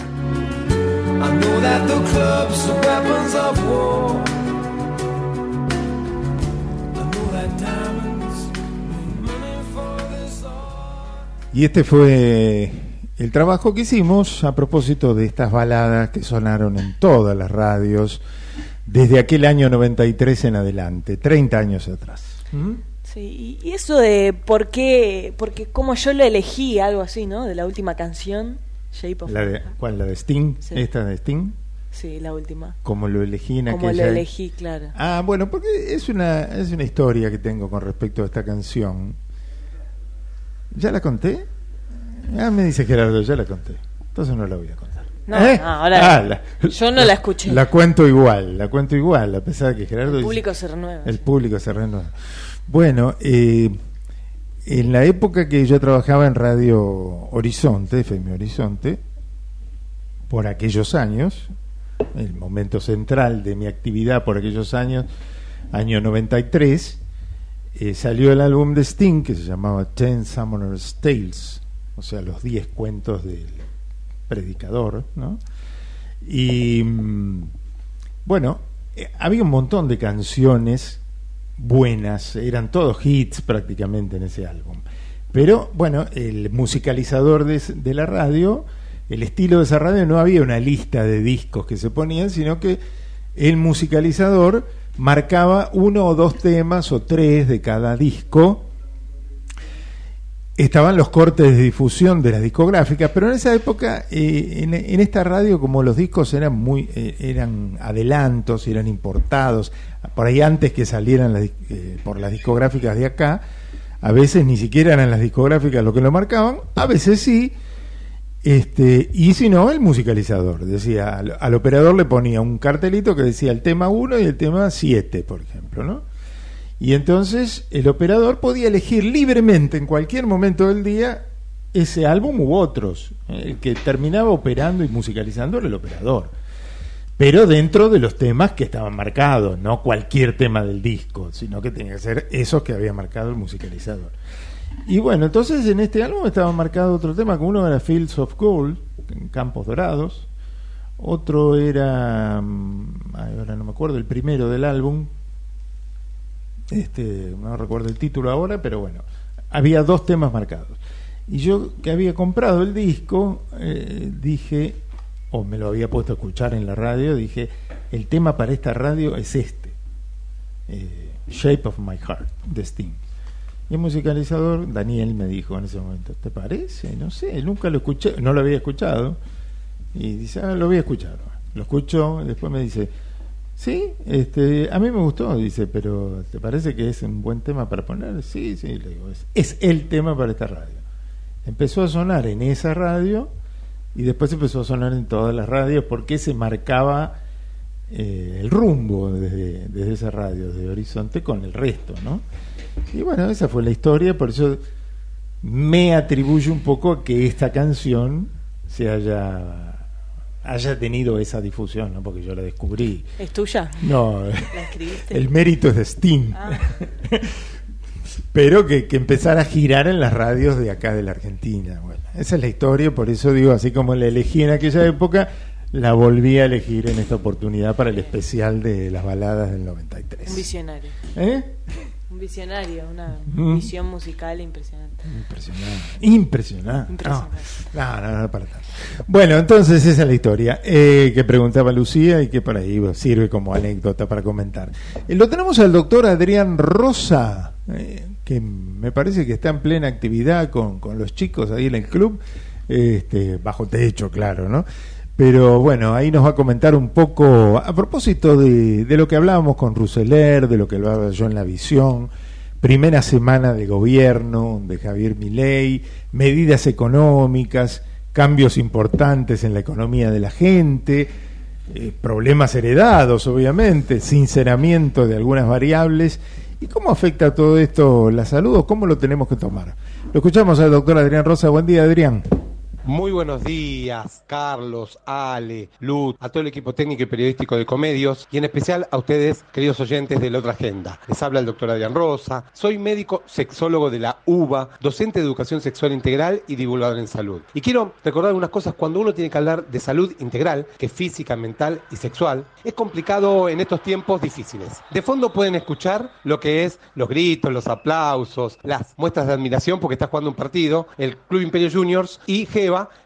Y este fue el trabajo que hicimos a propósito de estas baladas que sonaron en todas las radios desde aquel año 93 en adelante, 30 años atrás. Sí, y y eso de por qué, porque como yo lo elegí, algo así, ¿no? De la última canción, Shape of La de, ¿Cuál? ¿La de Sting? Sí. ¿Esta de Sting? Sí, la última. Como lo elegí en Como aquella... lo elegí, claro. Ah, bueno, porque es una, es una historia que tengo con respecto a esta canción. ¿Ya la conté? Ah, me dice Gerardo, ya la conté. Entonces no la voy a contar. No, ¿Eh? no, ahora Ah, la- yo no la escuché. La cuento igual, la cuento igual, a pesar de que Gerardo... El dice- público se renueva. El público se renueva. Bueno, eh, en la época que yo trabajaba en Radio Horizonte, FM Horizonte, por aquellos años, el momento central de mi actividad por aquellos años, año 93, eh, salió el álbum de Sting que se llamaba Ten Summoner's Tales, o sea, los 10 cuentos del predicador, ¿no? Y mm, bueno, eh, había un montón de canciones buenas, eran todos hits prácticamente en ese álbum. Pero bueno, el musicalizador de, de la radio, el estilo de esa radio no había una lista de discos que se ponían, sino que el musicalizador marcaba uno o dos temas o tres de cada disco. Estaban los cortes de difusión de las discográficas, pero en esa época, eh, en, esta radio, como los discos eran muy, eh, eran adelantos, eran importados, por ahí antes que salieran las eh, por las discográficas de acá, a veces ni siquiera eran las discográficas lo que lo marcaban, a veces sí, este, y si no, el musicalizador. Decía, al, al operador le ponía un cartelito que decía el tema 1 y el tema 7, por ejemplo, ¿no? Y entonces el operador podía elegir libremente en cualquier momento del día ese álbum u otros. El que terminaba operando y musicalizando era el operador. Pero dentro de los temas que estaban marcados, no cualquier tema del disco, sino que tenía que ser esos que había marcado el musicalizador. Y bueno, entonces en este álbum estaba marcado otro tema, que uno era Fields of Gold, en Campos Dorados, otro era, mm, ahora no me acuerdo, el primero del álbum, este, no recuerdo el título ahora, pero bueno, había dos temas marcados. Y yo que había comprado el disco, eh, dije, o me lo había puesto a escuchar en la radio, dije, el tema para esta radio es este, eh, Shape of My Heart, de Sting. Y el musicalizador, Daniel, me dijo en ese momento, ¿te parece? No sé, nunca lo escuché, no lo había escuchado. Y dice, ah, lo voy a escuchar. Lo escucho, después me dice, sí, este, a mí me gustó, dice, pero ¿te parece que es un buen tema para poner? Sí, sí, le digo, es, es el tema para esta radio. Empezó a sonar en esa radio y después empezó a sonar en todas las radios porque se marcaba eh, el rumbo desde, desde esa radio, de Horizonte, con el resto, ¿no? Y bueno, esa fue la historia, por eso me atribuyo un poco a que esta canción se haya haya tenido esa difusión, ¿no? Porque yo la descubrí. ¿Es tuya? No, ¿La escribiste? el mérito es de Sting. Ah. <laughs> Pero que, que empezara a girar en las radios de acá de la Argentina. Bueno, esa es la historia, por eso digo, así como la elegí en aquella época, la volví a elegir en esta oportunidad para el especial de las baladas del 93. Un visionario. ¿Eh? Un visionario, una Mm. visión musical impresionante. Impresionante. Impresionante. Impresionante. No, no, no, para tanto. Bueno, entonces esa es la historia eh, que preguntaba Lucía y que por ahí bueno, sirve como anécdota para comentar. Eh, lo tenemos al doctor Adrián Rosa, eh, que me parece que está en plena actividad con, con los chicos ahí en el club, este, bajo techo, claro, ¿no? Pero bueno, ahí nos va a comentar un poco a propósito de, de lo que hablábamos con Rousseler, de lo que hablaba yo en la visión, primera semana de gobierno de Javier Milei, medidas económicas, cambios importantes en la economía de la gente, eh, problemas heredados, obviamente, sinceramiento de algunas variables. ¿Y cómo afecta todo esto la salud o cómo lo tenemos que tomar? Lo escuchamos al doctor Adrián Rosa. Buen día, Adrián. Muy buenos días, Carlos, Ale, Luz, a todo el equipo técnico y periodístico de Comedios y en especial a ustedes, queridos oyentes de la otra agenda. Les habla el doctor Adrián Rosa, soy médico sexólogo de la UBA, docente de educación sexual integral y divulgador en salud. Y quiero recordar algunas cosas cuando uno tiene que hablar de salud integral, que es física, mental y sexual, es complicado en estos tiempos difíciles. De fondo pueden escuchar lo que es los gritos, los aplausos, las muestras de admiración porque está jugando un partido, el Club Imperio Juniors y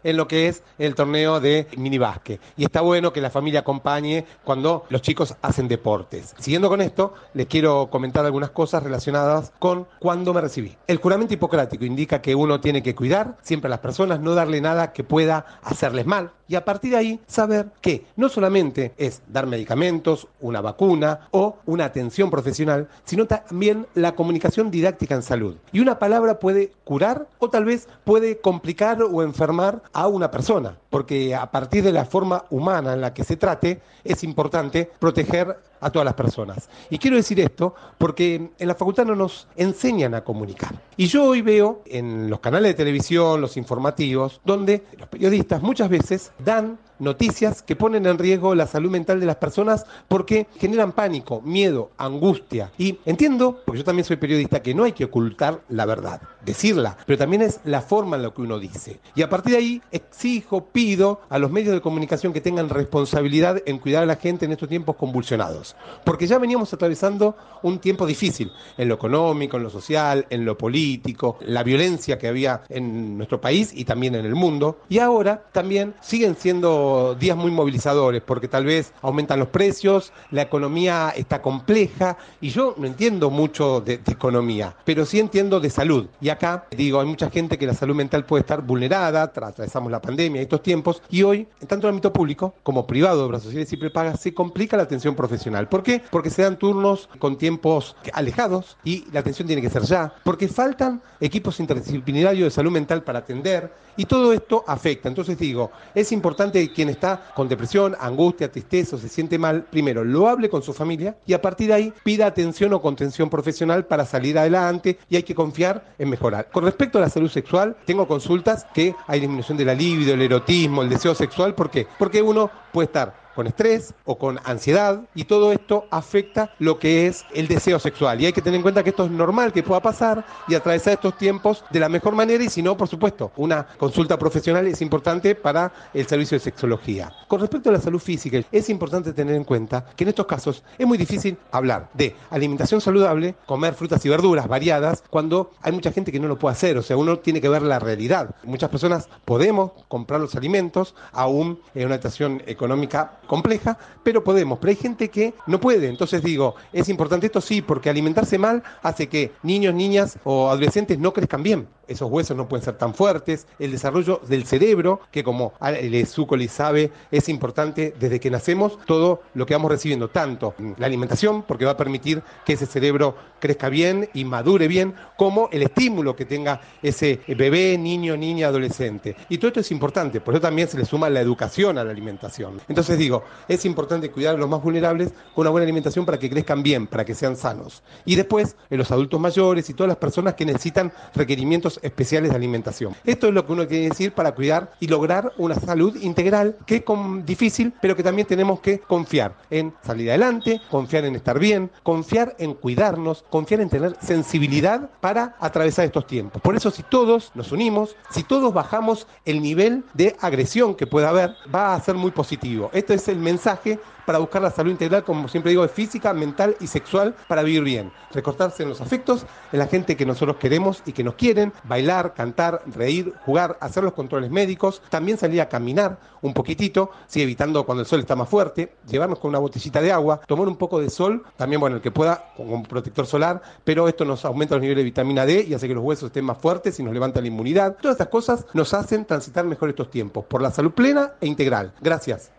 En lo que es el torneo de minibásquet. Y está bueno que la familia acompañe cuando los chicos hacen deportes. Siguiendo con esto, les quiero comentar algunas cosas relacionadas con cuando me recibí. El juramento hipocrático indica que uno tiene que cuidar siempre a las personas, no darle nada que pueda hacerles mal. Y a partir de ahí, saber que no solamente es dar medicamentos, una vacuna o una atención profesional, sino también la comunicación didáctica en salud. Y una palabra puede curar o tal vez puede complicar o enfermar a una persona, porque a partir de la forma humana en la que se trate, es importante proteger a todas las personas. Y quiero decir esto porque en la facultad no nos enseñan a comunicar. Y yo hoy veo en los canales de televisión, los informativos, donde los periodistas muchas veces dan noticias que ponen en riesgo la salud mental de las personas porque generan pánico, miedo, angustia. Y entiendo, porque yo también soy periodista, que no hay que ocultar la verdad, decirla, pero también es la forma en la que uno dice. Y a partir de ahí exijo, pido a los medios de comunicación que tengan responsabilidad en cuidar a la gente en estos tiempos convulsionados. Porque ya veníamos atravesando un tiempo difícil en lo económico, en lo social, en lo político, la violencia que había en nuestro país y también en el mundo. Y ahora también siguen siendo días muy movilizadores porque tal vez aumentan los precios, la economía está compleja y yo no entiendo mucho de, de economía, pero sí entiendo de salud. Y acá digo, hay mucha gente que la salud mental puede estar vulnerada, atravesamos la pandemia estos tiempos, y hoy, tanto en el ámbito público como privado, obras sociales y prepagas, se complica la atención profesional. ¿Por qué? Porque se dan turnos con tiempos alejados y la atención tiene que ser ya, porque faltan equipos interdisciplinarios de salud mental para atender y todo esto afecta. Entonces digo, es importante quien está con depresión, angustia, tristeza o se siente mal, primero lo hable con su familia y a partir de ahí pida atención o contención profesional para salir adelante y hay que confiar en mejorar. Con respecto a la salud sexual, tengo consultas que hay disminución de la libido, el erotismo, el deseo sexual, ¿por qué? Porque uno puede estar con estrés o con ansiedad y todo esto afecta lo que es el deseo sexual. Y hay que tener en cuenta que esto es normal que pueda pasar y atravesar estos tiempos de la mejor manera y si no, por supuesto, una consulta profesional es importante para el servicio de sexología. Con respecto a la salud física, es importante tener en cuenta que en estos casos es muy difícil hablar de alimentación saludable, comer frutas y verduras variadas, cuando hay mucha gente que no lo puede hacer, o sea, uno tiene que ver la realidad. Muchas personas podemos comprar los alimentos aún en una situación económica compleja, pero podemos. Pero hay gente que no puede. Entonces digo, es importante esto sí, porque alimentarse mal hace que niños, niñas o adolescentes no crezcan bien. Esos huesos no pueden ser tan fuertes. El desarrollo del cerebro, que como el Zúcoli sabe, es importante desde que nacemos, todo lo que vamos recibiendo, tanto la alimentación, porque va a permitir que ese cerebro crezca bien y madure bien, como el estímulo que tenga ese bebé, niño, niña, adolescente. Y todo esto es importante, por eso también se le suma la educación a la alimentación. Entonces digo, es importante cuidar a los más vulnerables con una buena alimentación para que crezcan bien, para que sean sanos. Y después, en los adultos mayores y todas las personas que necesitan requerimientos especiales de alimentación. Esto es lo que uno quiere decir para cuidar y lograr una salud integral que es difícil, pero que también tenemos que confiar en salir adelante, confiar en estar bien, confiar en cuidarnos, confiar en tener sensibilidad para atravesar estos tiempos. Por eso si todos nos unimos, si todos bajamos el nivel de agresión que pueda haber, va a ser muy positivo. Este es el mensaje para buscar la salud integral, como siempre digo, es física, mental y sexual para vivir bien. Recortarse en los afectos, en la gente que nosotros queremos y que nos quieren, bailar, cantar, reír, jugar, hacer los controles médicos, también salir a caminar un poquitito, sí, evitando cuando el sol está más fuerte, llevarnos con una botellita de agua, tomar un poco de sol, también, bueno, el que pueda, con un protector solar, pero esto nos aumenta los niveles de vitamina D y hace que los huesos estén más fuertes y nos levanta la inmunidad. Todas estas cosas nos hacen transitar mejor estos tiempos, por la salud plena e integral. Gracias.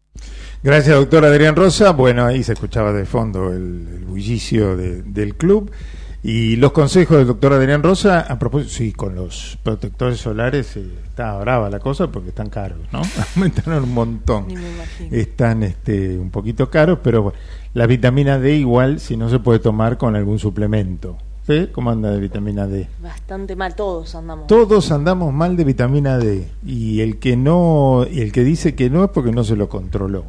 Gracias, doctor Adrián Rosa. Bueno, ahí se escuchaba de fondo el, el bullicio de- del club. Y los consejos del doctor Adrián Rosa, a propósito, sí, con los protectores solares eh, está brava la cosa porque están caros, ¿no? <laughs> Aumentaron un montón. Ni me. Están este, un poquito caros, pero bueno, la vitamina D igual, si no se puede tomar con algún suplemento. ¿Cómo anda de vitamina D? Bastante mal, todos andamos. Todos andamos mal de vitamina D y el que no, el que dice que no es porque no se lo controló.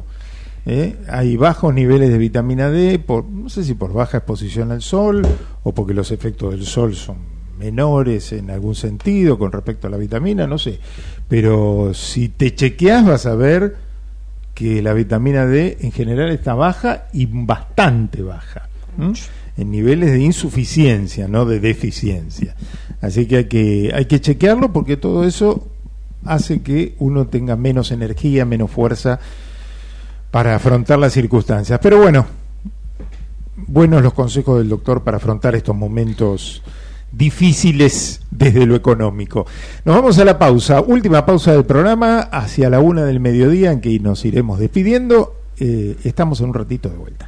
¿eh? Hay bajos niveles de vitamina D, por, no sé si por baja exposición al sol o porque los efectos del sol son menores en algún sentido con respecto a la vitamina, no sé. Pero si te chequeas vas a ver que la vitamina D en general está baja y bastante baja. ¿m? En niveles de insuficiencia, no de deficiencia. Así que hay que, hay que chequearlo porque todo eso hace que uno tenga menos energía, menos fuerza para afrontar las circunstancias. Pero bueno, buenos los consejos del doctor para afrontar estos momentos difíciles desde lo económico. Nos vamos a la pausa, última pausa del programa, hacia la una del mediodía en que nos iremos despidiendo. Eh, estamos en un ratito de vuelta.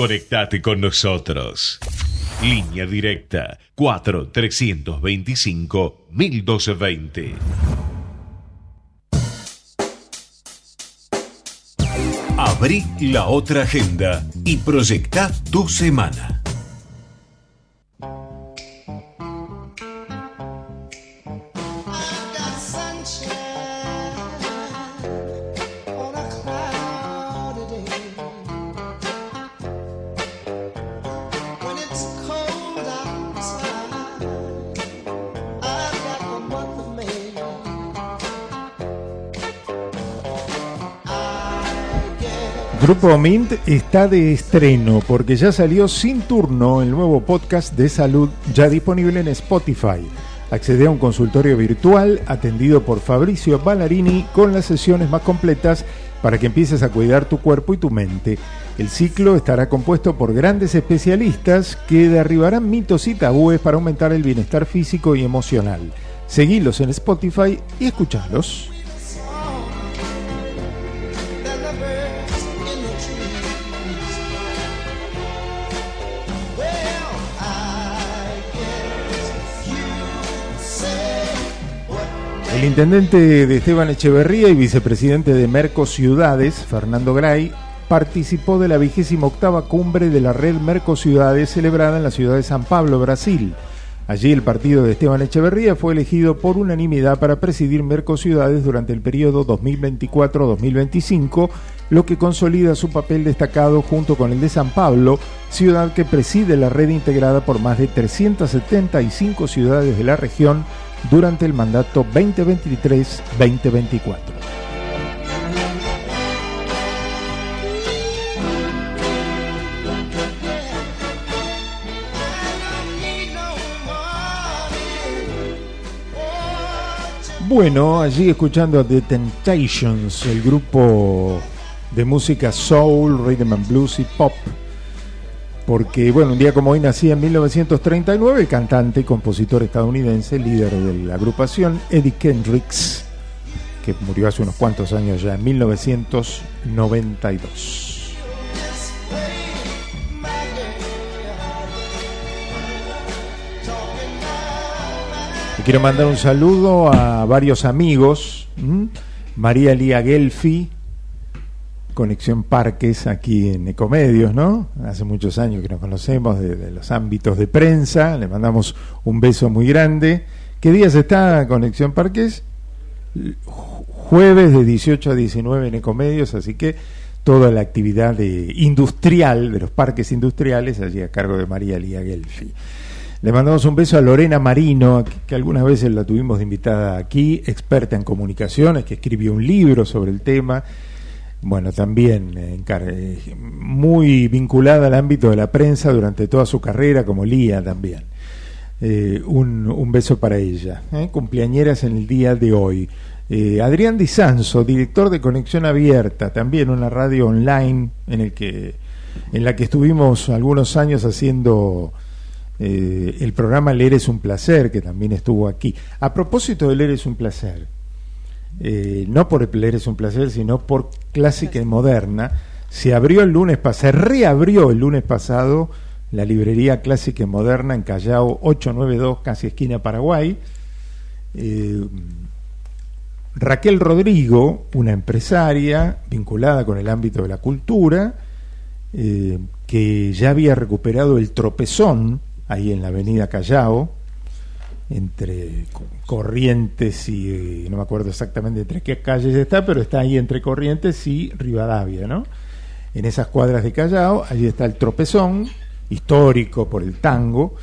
Conectate con nosotros. Línea directa 4 325 1220. Abrí la otra agenda y proyecta tu semana. Grupo Mint está de estreno porque ya salió sin turno el nuevo podcast de salud ya disponible en Spotify. Accede a un consultorio virtual atendido por Fabricio Ballarini con las sesiones más completas para que empieces a cuidar tu cuerpo y tu mente. El ciclo estará compuesto por grandes especialistas que derribarán mitos y tabúes para aumentar el bienestar físico y emocional. Seguilos en Spotify y escuchalos. El intendente de Esteban Echeverría y vicepresidente de Merco Ciudades, Fernando Gray, participó de la vigésima octava cumbre de la red Merco Ciudades celebrada en la ciudad de San Pablo, Brasil. Allí el partido de Esteban Echeverría fue elegido por unanimidad para presidir Merco Ciudades durante el periodo 2024-2025, lo que consolida su papel destacado junto con el de San Pablo, ciudad que preside la red integrada por más de 375 ciudades de la región durante el mandato 2023-2024. Bueno, allí escuchando The Temptations, el grupo de música soul, rhythm and blues y pop porque bueno, un día como hoy nacía en 1939 el cantante y compositor estadounidense, líder de la agrupación, Eddie Kendricks, que murió hace unos cuantos años ya, en 1992. Y quiero mandar un saludo a varios amigos. María Lía Gelfi, Conexión Parques, aquí en Ecomedios, ¿no? Hace muchos años que nos conocemos de, de los ámbitos de prensa. Le mandamos un beso muy grande. ¿Qué días está Conexión Parques? Ju- Jueves de 18 a 19 en Ecomedios, así que toda la actividad de industrial, de los parques industriales, allí a cargo de María Lía Gelfi. Le mandamos un beso a Lorena Marino, que algunas veces la tuvimos de invitada aquí, experta en comunicaciones, que escribió un libro sobre el tema. Bueno, también eh, eh, muy vinculada al ámbito de la prensa durante toda su carrera, como Lía también. Eh, un, un beso para ella. ¿eh? Cumpleañeras en el día de hoy. Adrián Di Sanso, director de Conexión Abierta, también una radio online en, el que, en la que estuvimos algunos años haciendo el programa Leer es un placer, que también estuvo aquí. A propósito de Leer es un placer, eh, no por el Leer es un placer, sino por Clásica y Moderna, se abrió el lunes pasado, se reabrió el lunes pasado la librería Clásica y Moderna en Callao 892, casi esquina Paraguay. Eh, Raquel Rodrigo, una empresaria vinculada con el ámbito de la cultura, eh, que ya había recuperado el tropezón ahí en la avenida Callao, entre Co- Corrientes y eh, no me acuerdo exactamente entre qué calles está, pero está ahí entre Corrientes y Rivadavia, ¿no? En esas cuadras de Callao, allí está el tropezón, histórico por el tango.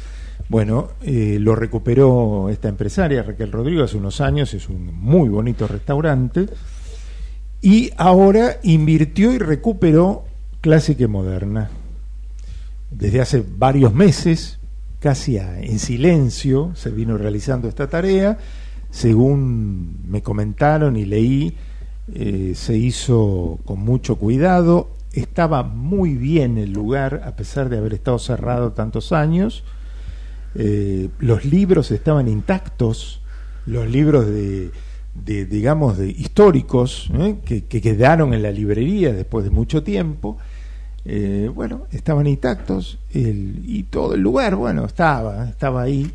Bueno, eh, lo recuperó esta empresaria, Raquel Rodrigo, hace unos años, es un muy bonito restaurante, y ahora invirtió y recuperó clásica y moderna. Desde hace varios meses, casi a- en silencio, se vino realizando esta tarea. Según me comentaron y leí, eh, se hizo con mucho cuidado. Estaba muy bien el lugar, a pesar de haber estado cerrado tantos años. Eh, los libros estaban intactos, los libros de, de, digamos, de históricos ¿eh? que, que quedaron en la librería después de mucho tiempo. Eh, bueno, estaban intactos el- y todo el lugar, bueno, estaba, estaba ahí.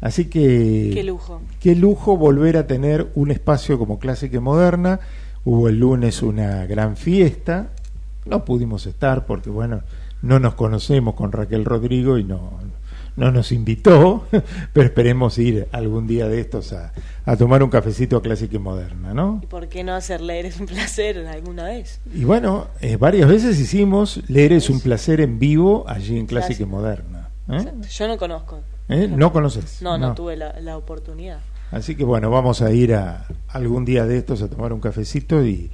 Así que Qué lujo. qué lujo volver a tener un espacio como Clásica y Moderna. Hubo el lunes una gran fiesta, no pudimos estar porque, bueno, no nos conocemos con Raquel Rodrigo y no, no nos invitó, <laughs> pero esperemos ir algún día de estos a, a tomar un cafecito a Clásica y Moderna, ¿no? ¿Y por qué no hacer leer es un placer alguna vez? Y bueno, eh, varias veces hicimos Leer es un placer en vivo allí en Clásica y Moderna. ¿eh? Yo no conozco. ¿Eh? ¿No conoces? No, no, No. tuve la, la oportunidad. Así que bueno, vamos a ir a algún día de estos a tomar un cafecito y,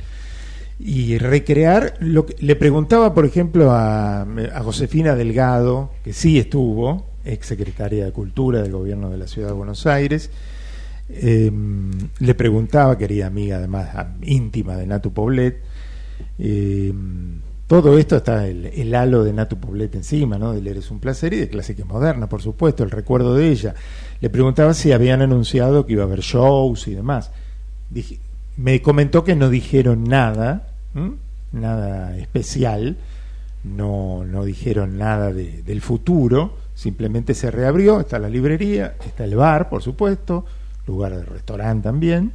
y recrear lo que le preguntaba, por ejemplo, a, a Josefina Delgado, que sí estuvo, ex secretaria de Cultura del gobierno de la Ciudad de Buenos Aires. eh, le preguntaba, querida amiga, además íntima de Natu Poblet, eh, todo esto está el, halo de Natu Poblet encima, ¿no? Del Eres un placer y de Clásica Moderna, por supuesto, el recuerdo de ella. Le preguntaba si habían anunciado que iba a haber shows y demás. Me comentó que no dijeron nada, nada especial, no, no dijeron nada de- del futuro, simplemente se reabrió, está la librería, está el bar, por supuesto, lugar de restaurante también,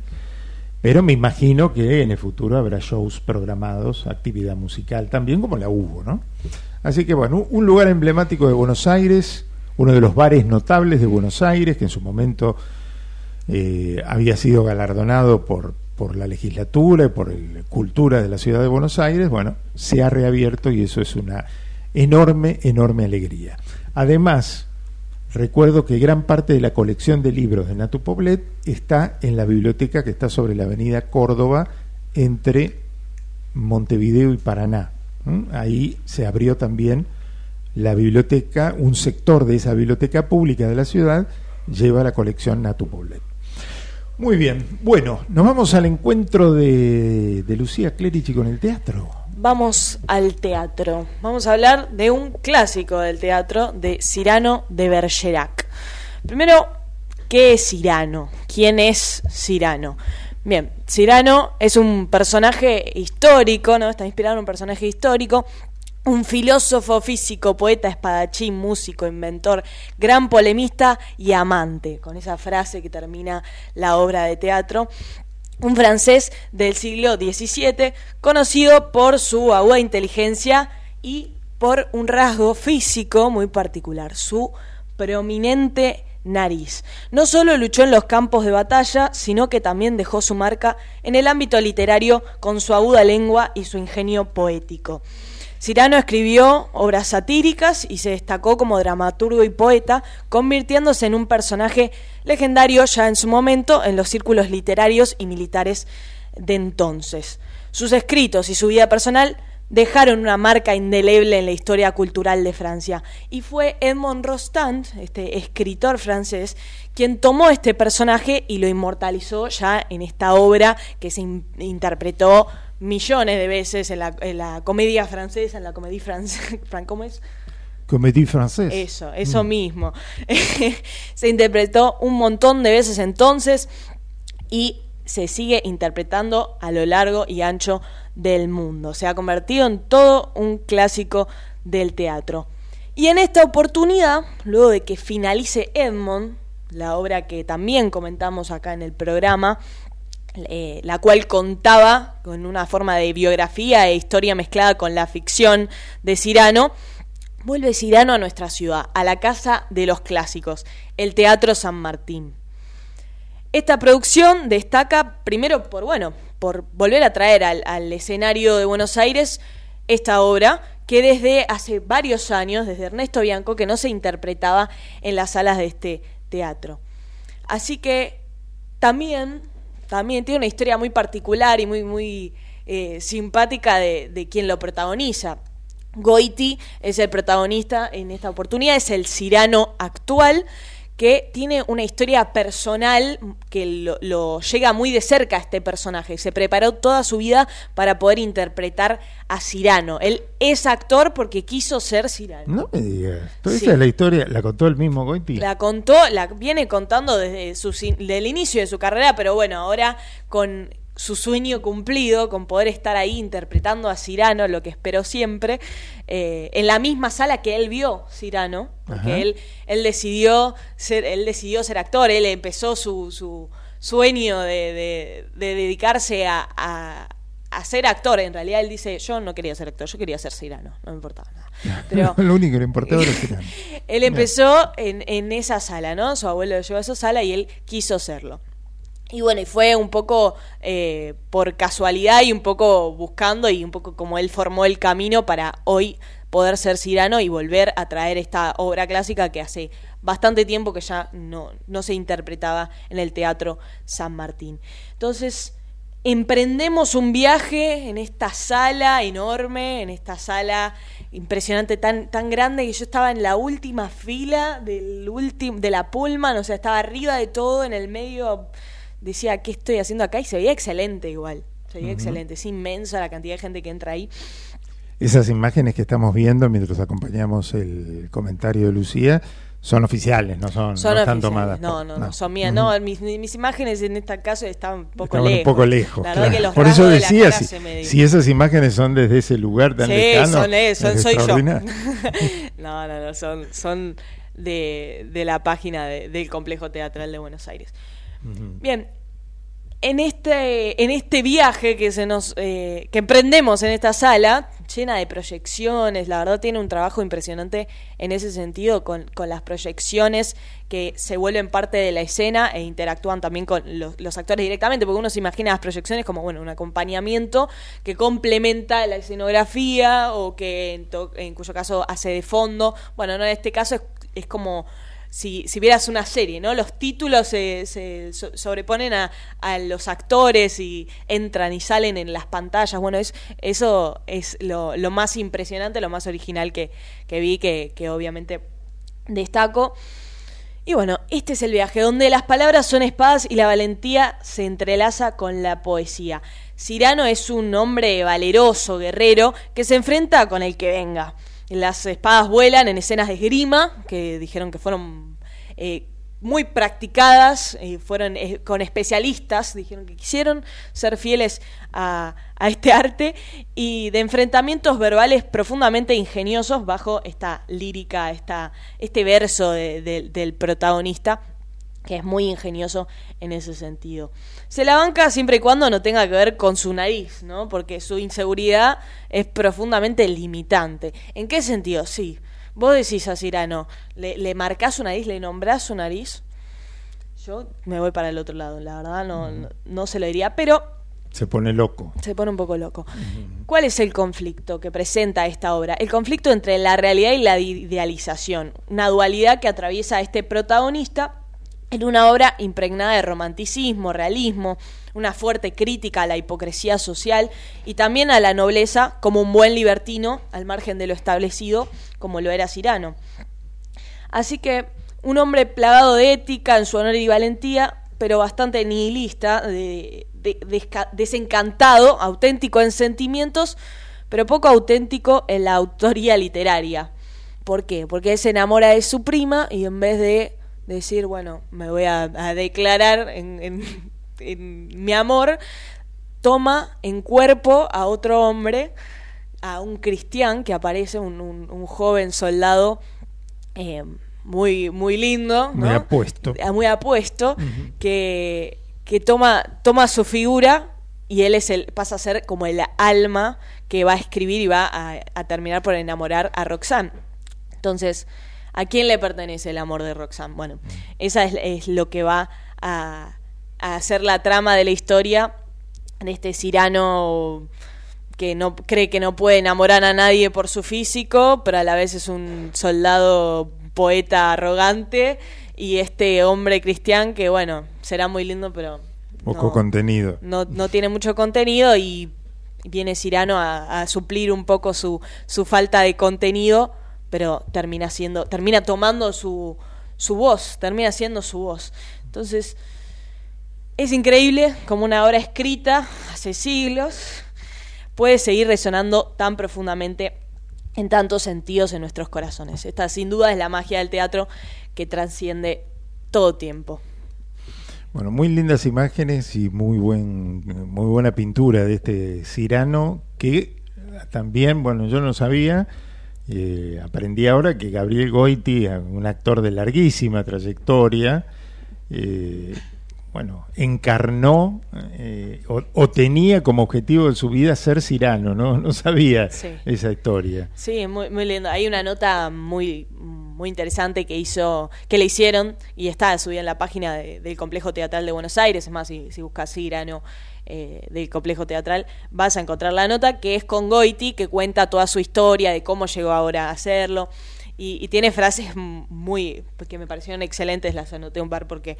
pero me imagino que en el futuro habrá shows programados, actividad musical también, como la hubo, ¿no? Así que bueno, un lugar emblemático de Buenos Aires, uno de los bares notables de Buenos Aires, que en su momento eh, había sido galardonado por, por la legislatura y por el cultura de la ciudad de Buenos Aires, bueno, se ha reabierto y eso es una enorme, enorme alegría. Además, recuerdo que gran parte de la colección de libros de Natu Poblet está en la biblioteca que está sobre la avenida Córdoba entre Montevideo y Paraná. Ahí se abrió también la biblioteca, un sector de esa biblioteca pública de la ciudad lleva la colección Natu Poblet. Muy bien, bueno, nos vamos al encuentro de, de Lucía Clerici con el teatro. Vamos al teatro. Vamos a hablar de un clásico del teatro de Cyrano de Bergerac. Primero, ¿qué es Cyrano? ¿Quién es Cyrano? Bien, Cyrano es un personaje histórico, ¿no? Está inspirado en un personaje histórico un filósofo, físico, poeta, espadachín, músico, inventor, gran polemista y amante, con esa frase que termina la obra de teatro. Un francés del siglo XVII, conocido por su aguda inteligencia y por un rasgo físico muy particular, su prominente nariz. No solo luchó en los campos de batalla, sino que también dejó su marca en el ámbito literario con su aguda lengua y su ingenio poético. Cirano escribió obras satíricas y se destacó como dramaturgo y poeta, convirtiéndose en un personaje legendario ya en su momento en los círculos literarios y militares de entonces. Sus escritos y su vida personal dejaron una marca indeleble en la historia cultural de Francia. Y fue Edmond Rostand, este escritor francés, quien tomó este personaje y lo inmortalizó ya en esta obra que se in interpretó millones de veces en la, en la comedia francesa, en la comedia francesa, <laughs> ¿cómo es? Comédie francesa. Eso, eso mm. mismo. <laughs> se interpretó un montón de veces entonces y se sigue interpretando a lo largo y ancho del mundo. Se ha convertido en todo un clásico del teatro. Y en esta oportunidad, luego de que finalice Edmond, la obra que también comentamos acá en el programa, eh, la cual contaba con una forma de biografía e historia mezclada con la ficción de Cirano, vuelve Cirano a nuestra ciudad, a la casa de los clásicos, el Teatro San Martín. Esta producción destaca primero por, bueno, por volver a traer al, al, escenario de Buenos Aires esta obra que desde hace varios años, desde Ernesto Bianco, que no se interpretaba en las salas de este teatro. Así que también, también tiene una historia muy particular y muy, muy eh, simpática de, de quien lo protagoniza. Goiti es el protagonista en esta oportunidad, es el Cirano actual que tiene una historia personal que lo, lo, llega muy de cerca a este personaje. Se preparó toda su vida para poder interpretar a Cirano. Él es actor porque quiso ser Cirano. No me digas. Toda sí. esa es la historia, ¿la contó el mismo Goiti? La contó, la viene contando desde su, del inicio de su carrera, pero bueno, ahora con su sueño cumplido, con poder estar ahí interpretando a Cirano, lo que esperó siempre, eh, en la misma sala que él vio Cirano, porque él, él, decidió ser, él decidió ser actor, él empezó su, su sueño de, de, de dedicarse a, a, a, ser actor. En realidad él dice, yo no quería ser actor, yo quería ser Cirano, no me importaba nada. <laughs> Pero, <laughs> lo único que le importaba era Cirano. <laughs> él empezó en, en esa sala, ¿no? Su abuelo lo llevó a esa sala y él quiso serlo. Y bueno, y fue un poco eh, por casualidad y un poco buscando y un poco como él formó el camino para hoy poder ser Cirano y volver a traer esta obra clásica que hace bastante tiempo que ya no, no se interpretaba en el Teatro San Martín. Entonces, emprendemos un viaje en esta sala enorme, en esta sala impresionante, tan, tan grande que yo estaba en la última fila del de la Pullman, o sea, estaba arriba de todo, en el medio decía, ¿qué estoy haciendo acá? Y se veía excelente igual, se veía uh -huh. excelente, es inmensa la cantidad de gente que entra ahí. Esas imágenes que estamos viendo mientras acompañamos el comentario de Lucía son oficiales, no son, son no están tomadas. No, no, no, no, son mías. Uh -huh. No, mis, mis, imágenes en este caso estaban un poco estaban lejos. un poco lejos. La claro. que los Por eso decía, de si, si, esas imágenes son desde ese lugar tan sí, lejano. son, es soy yo. <laughs> no, no, no, son, son de, de la página de, del Complejo Teatral de Buenos Aires. Bien, en este, en este viaje que se nos eh, que emprendemos en esta sala, llena de proyecciones, la verdad tiene un trabajo impresionante en ese sentido, con, con las proyecciones que se vuelven parte de la escena e interactúan también con los, actores directamente, porque uno se imagina las proyecciones como bueno, un acompañamiento que complementa la escenografía o que en, en cuyo caso hace de fondo. Bueno, no en este caso es, es como si, si vieras una serie, ¿no? Los títulos se, se sobreponen a, a, los actores y entran y salen en las pantallas. Bueno, es, eso es lo, lo más impresionante, lo más original que, que vi, que, que obviamente destaco. Y bueno, este es el viaje, donde las palabras son espadas y la valentía se entrelaza con la poesía. Cirano es un hombre valeroso, guerrero, que se enfrenta con el que venga. Las espadas vuelan en escenas de esgrima, que dijeron que fueron eh, muy practicadas, eh, fueron eh, con especialistas, dijeron que quisieron ser fieles a, este arte y de enfrentamientos verbales profundamente ingeniosos bajo esta lírica, esta, este verso de- del protagonista que es muy ingenioso en ese sentido. Se la banca siempre y cuando no tenga que ver con su nariz, ¿no? Porque su inseguridad es profundamente limitante. ¿En qué sentido? Sí. Vos decís a Cirano, le, le marcás su nariz, le nombrás su nariz. Yo me voy para el otro lado, la verdad no, no, no se lo diría, pero Se pone loco. se pone un poco loco. ¿Cuál es el conflicto que presenta esta obra? El conflicto entre la realidad y la idealización, una dualidad que atraviesa a este protagonista en una obra impregnada de romanticismo, realismo, una fuerte crítica a la hipocresía social y también a la nobleza como un buen libertino al margen de lo establecido, como lo era Cirano. Así que un hombre plagado de ética en su honor y valentía, pero bastante nihilista, desencantado, auténtico en sentimientos, pero poco auténtico en la autoría literaria. ¿Por qué? Porque se enamora de su prima y en vez de decir, bueno, me voy a, a declarar en, en- en mi amor, toma en cuerpo a otro hombre, a un cristian que aparece, un, un- un joven soldado eh, muy, muy lindo, Muy apuesto. Ah, muy apuesto, que, que toma, toma su figura y él es el, pasa a ser como el alma que va a escribir y va a, a terminar por enamorar a Roxanne. Entonces, ¿a quién le pertenece el amor de Roxanne? Bueno, esa es, es lo que va a, a hacer la trama de la historia de este Cirano que no cree que no puede enamorar a nadie por su físico, pero a la vez es un soldado poeta arrogante y este hombre cristian que bueno, será muy lindo, pero Poco no- contenido. no, no tiene mucho contenido y viene Cirano a, a suplir un poco su, su falta de contenido, pero termina siendo, termina tomando su, su voz, termina siendo su voz. Entonces, es increíble como una obra escrita hace siglos puede seguir resonando tan profundamente en tantos sentidos en nuestros corazones. Esta sin duda es la magia del teatro que transciende todo tiempo. Bueno, muy lindas imágenes y muy buen, muy buena pintura de este Cirano que también, bueno, yo no sabía, eh, aprendí ahora que Gabriel Goiti, un actor de larguísima trayectoria, eh, bueno, encarnó eh, o, o tenía como objetivo de su vida ser Cirano, ¿no? No sabía Sí. esa historia. Sí, muy, muy lindo. Hay una nota muy, muy interesante que hizo, que le hicieron y está subida en la página de- del Complejo Teatral de Buenos Aires. Es más, si, si buscas Cirano eh, del Complejo Teatral, vas a encontrar la nota que es con Goiti, que cuenta toda su historia de cómo llegó ahora a hacerlo. Y, tiene frases muy, que me parecieron excelentes, las anoté un par porque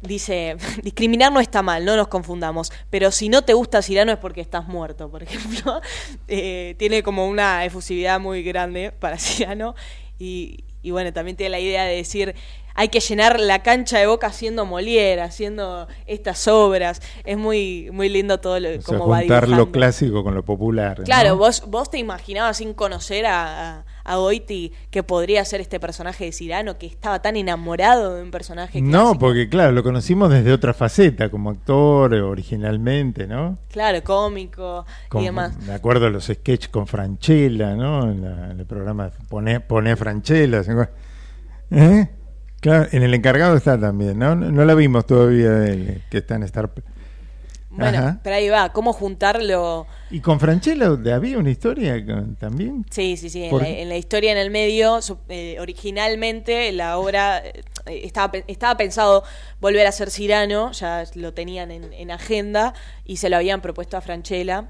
dice, <laughs> discriminar no está mal, no nos confundamos, pero si no te gusta Cirano es porque estás muerto, por <laughs> ejemplo. Eh, tiene como una efusividad muy grande para <laughs> Cirano y bueno, también tiene la idea de decir, hay que llenar la cancha de boca haciendo Molière, haciendo estas obras. Es muy, muy lindo todo lo, O sea, cómo va juntar dibujando. lo clásico con lo popular. ¿no? Claro, vos, vos te imaginabas sin conocer a, a, a Goiti que podría ser este personaje de Cirano, que estaba tan enamorado de un personaje No, clásico. porque claro, lo conocimos desde otra faceta, como actor eh, originalmente, ¿no? Claro, cómico Con- y demás. Me acuerdo los sketches con Franchella, ¿no? En, la- en el programa Poné, Poné Franchella. ¿Eh? Claro, en el encargado está también, ¿no? No, no la vimos todavía que está en Star. Bueno, Ajá. pero ahí va, ¿cómo juntarlo? Y con Franchella había una historia con- también. Sí, sí, sí, en la, en la historia en el medio, eh, originalmente la obra eh, estaba, estaba pensado volver a ser Cirano, ya lo tenían en, en agenda y se lo habían propuesto a Franchella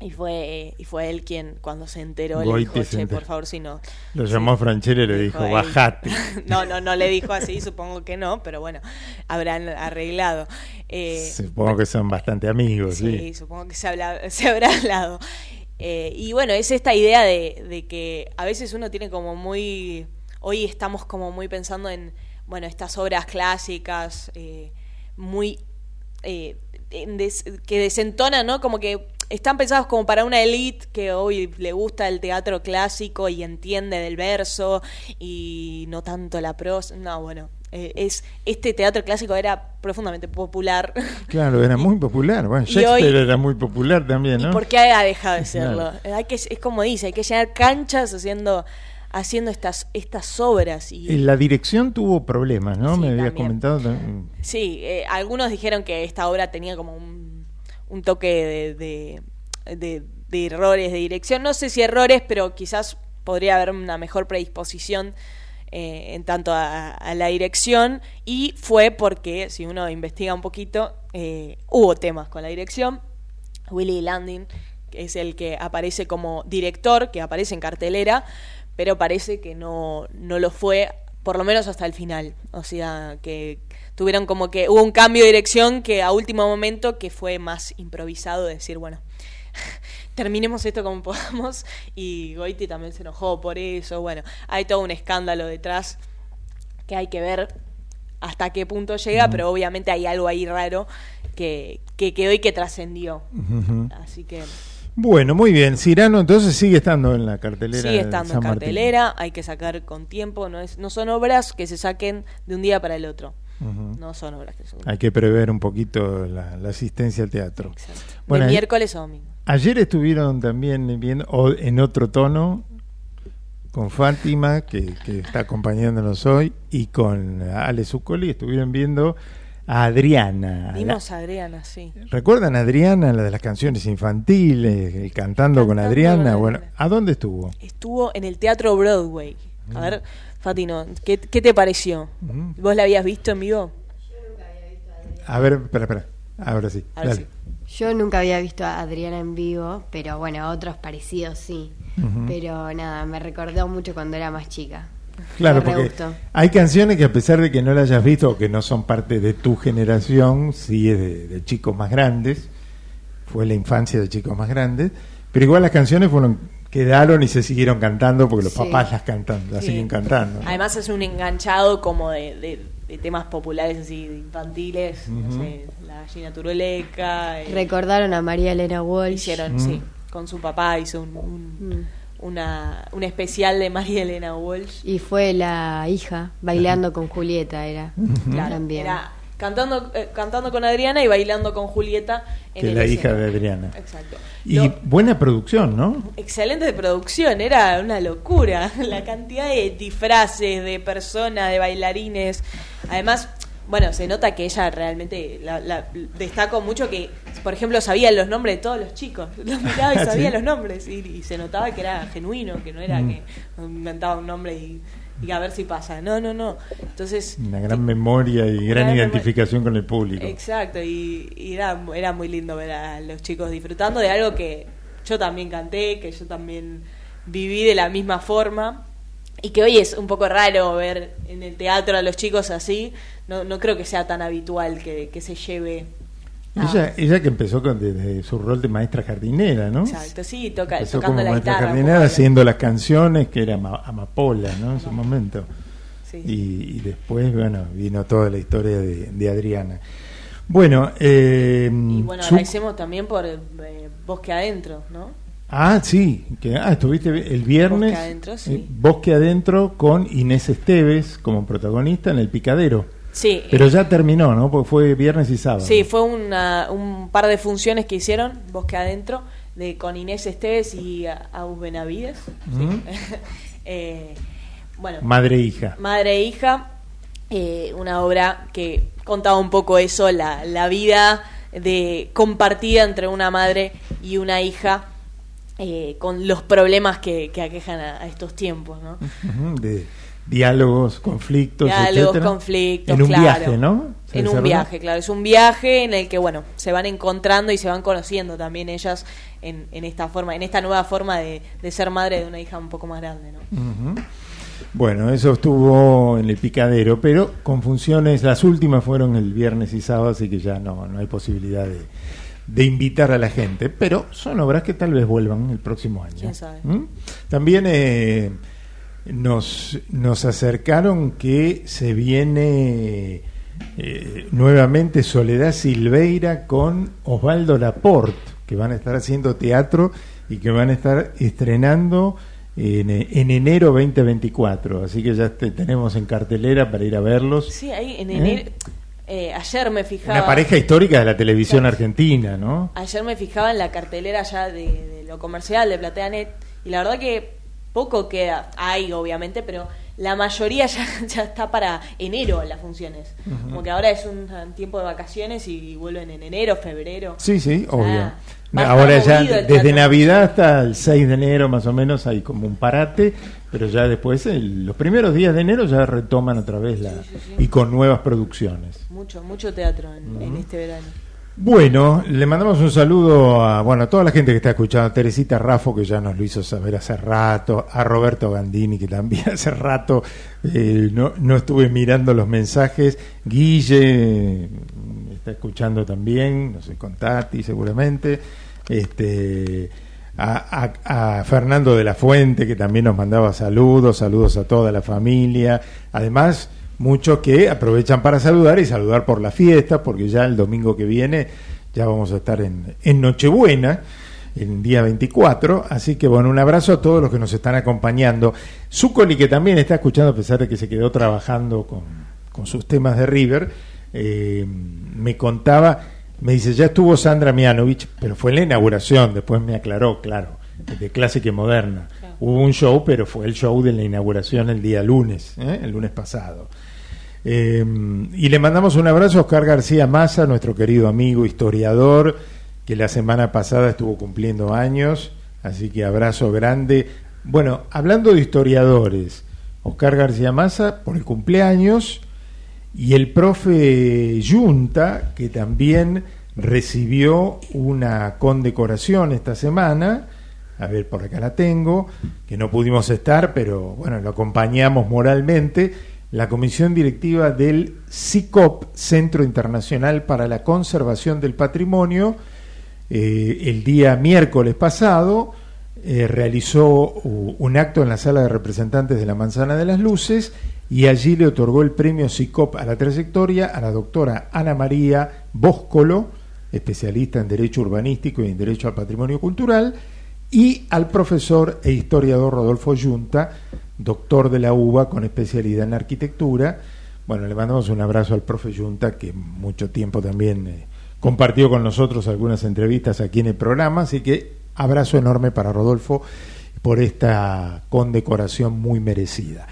y fue, y fue él quien cuando se enteró le dijo, che, por favor, si no. Lo llamó a Franchella y le dijo, bajate. <laughs> no, no, no le dijo así, supongo que no, pero bueno, habrán arreglado. Eh, Supongo que son bastante amigos, Sí, sí. supongo que se, habla- se habrá hablado. Eh, y bueno, es esta idea de, de que a veces uno tiene como muy... Hoy estamos como muy pensando en, bueno, estas obras clásicas, eh, muy... eh, que desentonan, ¿no? Como que están pensados como para una elite que hoy le gusta el teatro clásico y entiende del verso y no tanto la prosa. No, bueno, Eh, es este teatro clásico era profundamente popular. <laughs> Claro, era muy popular. Bueno, Shakespeare hoy- era muy popular también, ¿no? ¿Y por qué ha dejado de serlo? Claro. Hay que, es como dice, hay que llenar canchas haciendo haciendo estas estas obras y La dirección tuvo problemas, ¿no? Sí, Me habías también. comentado. también. Sí, eh, algunos dijeron que esta obra tenía como un, un toque de, de, errores de dirección. No sé si errores, pero quizás podría haber una mejor predisposición eh, en tanto a, a la dirección. Y fue porque, si uno investiga un poquito, eh, hubo temas con la dirección. Willy Landing, que es el que aparece como director, que aparece en cartelera, pero parece que no, no lo fue, por lo menos hasta el final. O sea, que tuvieron como que hubo un cambio de dirección que a último momento que fue más improvisado, decir, bueno, <laughs> terminemos esto como <laughs> podamos. Y Goiti también se enojó por eso. Bueno, hay todo un escándalo detrás que hay que ver hasta qué punto llega, pero obviamente hay algo ahí raro que, que quedó y que trascendió. Así que Bueno, muy bien. Cirano entonces sigue estando en la cartelera. sigue estando San en Martín. cartelera, hay que sacar con tiempo, no es no son obras que se saquen de un día para el otro. No son obras que se Hay que prever un poquito la, la asistencia al teatro. de a- miércoles a domingo. Ayer estuvieron también viendo, o en otro tono, con Fátima, que, que está acompañándonos hoy, y con Ale Zuccoli, estuvieron viendo a Adriana. Vimos a Adriana, sí. ¿Recuerdan a Adriana, la de las canciones infantiles, el cantando, con Adriana? Bueno, ¿a dónde estuvo? Estuvo en el Teatro Broadway. A ver, Fatino, ¿qué, qué te pareció? ¿Vos la habías visto en vivo? A ver, espera, espera. Ahora sí. Ahora dale. sí. Yo nunca había visto a Adriana en vivo, pero bueno, otros parecidos sí. Pero nada, me recordó mucho cuando era más chica. Claro, porque gustó. hay canciones que a pesar de que no las hayas visto o que no son parte de tu generación, sí es de, de chicos más grandes, fue la infancia de chicos más grandes, pero igual las canciones fueron quedaron y se siguieron cantando porque los Sí. papás las cantan, las Sí. siguen cantando. ¿no? Además es un enganchado como de, de- de temas populares así, de infantiles, no Ujú. sé, la gallina turuleca. eh, Recordaron a María Elena Walsh. Hicieron, Mm. sí, con su papá hizo un, un, una, un especial de María Elena Walsh. Y fue la hija bailando con Julieta, era. Claro, También. era cantando, eh, cantando con Adriana y bailando con Julieta. En Que es la hija de Adriana. Exacto. Y Lo- buena producción, ¿no? excelente de producción, era una locura. <laughs> La cantidad de disfraces, de personas, de bailarines. Además, bueno, se nota que ella realmente la, la- destaco mucho que, por ejemplo, sabía los nombres de todos los chicos. <laughs> Los miraba y <laughs> ¿Ah, sabía sí? los nombres. Y, y se notaba que era genuino, que no era Mm. que inventaba un nombre y, y a ver si pasa. No, no, no. Entonces, Una gran memoria y gran Gran identificación con el público. Exacto, y, y era, era muy lindo ver a los chicos disfrutando de algo que yo también canté, que yo también viví de la misma forma. Y que hoy es un poco raro ver en el teatro a los chicos así. No, no creo que sea tan habitual que, que se lleve. Ella, ella que empezó con, desde su rol de maestra jardinera, ¿no? Exacto, sí, toca, Empezó tocando como la maestra guitarra. jardinera haciendo las canciones que era ama- amapola, ¿no? En su momento. Sí. Y, y después, bueno, vino toda la historia de, de Adriana. Bueno, eh, Y bueno, su- agradecemos también por eh, Bosque Adentro, ¿no? ah, sí, que ah, estuviste el viernes. Bosque Adentro, sí. eh, Bosque Adentro con Inés Esteves como protagonista en El Picadero. Sí. Pero ya terminó, ¿no? Porque fue viernes y sábado. Sí, fue una- un par de funciones que hicieron, Bosque Adentro, de, con Inés Esteves y Agus Benavides. sí. Ujú. <laughs> Eh, bueno, Madre e hija. Madre e hija, eh, una obra que contaba un poco eso, la, la vida de compartida entre una madre y una hija eh, con los problemas que, que aquejan a, a estos tiempos, ¿no? De diálogos, conflictos, Diálogos, etcétera. conflictos, En un claro. viaje, ¿no? En un viaje, claro. Es un viaje en el que, bueno, se van encontrando y se van conociendo también ellas en, en esta forma, en esta nueva forma de, de ser madre de una hija un poco más grande, ¿no? Bueno, eso estuvo en el picadero, pero con funciones, las últimas fueron el viernes y sábado, así que ya no, no hay posibilidad de, de invitar a la gente. Pero son obras que tal vez vuelvan el próximo año. ¿Quién sabe? ¿Mm? También eh, nos, nos acercaron que se viene eh, nuevamente Soledad Silveira con Osvaldo Laporte, que van a estar haciendo teatro y que van a estar estrenando en, en enero 2024. Así que ya te tenemos en cartelera para ir a verlos. Sí, ahí en ¿Eh? enero. eh, ayer me fijaba. Una pareja histórica de la televisión argentina, ¿no? Ayer me fijaba en la cartelera ya de, de lo comercial de PlateaNet y la verdad que poco queda. Hay, obviamente, pero la mayoría <laughs> ya, ya está para enero las funciones. Como que ahora es un, tiempo de vacaciones y vuelven en enero, febrero. Sí, sí, obvio. Ahora ya, desde. Navidad hasta el 6 de enero más o menos hay como un parate, pero ya después, el- los primeros días de enero ya retoman otra vez la... y con nuevas producciones. Mucho, mucho teatro en, en este verano. Bueno, le mandamos un saludo a, bueno, a toda la gente que está escuchando, a Teresita Rafo, que ya nos lo hizo saber hace rato, a Roberto Gandini, que también <laughs> hace rato eh, no, no estuve mirando los mensajes, Guille mm, está escuchando también, no sé, con Tati seguramente, este, a, Fernando de la Fuente, que también nos mandaba saludos, saludos a toda la familia, además muchos que aprovechan para saludar y saludar por la fiesta, porque ya el domingo que viene ya vamos a estar en, en Nochebuena, el día 24, así que bueno, un abrazo a todos los que nos están acompañando. Zuccoli, que también está escuchando, a pesar de que se quedó trabajando con, con sus temas de River, eh, me contaba, me dice, ya estuvo Sandra Mianovich, pero fue en la inauguración, después me aclaró, claro, de clásica y moderna. Hubo un show, pero fue el show de la inauguración el día lunes, ¿eh? el lunes pasado. Eh, y le mandamos un abrazo a Oscar García Massa, nuestro querido amigo historiador, que la semana pasada estuvo cumpliendo años, así que abrazo grande. Bueno, hablando de historiadores, Oscar García Massa por el cumpleaños y el profe Junta, que también recibió una condecoración esta semana, a ver, por acá la tengo, que no pudimos estar, pero bueno, lo acompañamos moralmente, la comisión directiva del CICOP, Centro Internacional para la Conservación del Patrimonio, eh, el día miércoles pasado eh, realizó un acto en la sala de representantes de la Manzana de las Luces y allí le otorgó el premio CICOP a la trayectoria a la doctora Ana María Bóscolo, especialista en Derecho Urbanístico y en Derecho al Patrimonio Cultural, y al profesor e historiador Rodolfo Yunta, doctor de la UBA con especialidad en arquitectura. Bueno, le mandamos un abrazo al profe Yunta, que mucho tiempo también eh, compartió con nosotros algunas entrevistas aquí en el programa, así que abrazo enorme para Rodolfo por esta condecoración muy merecida.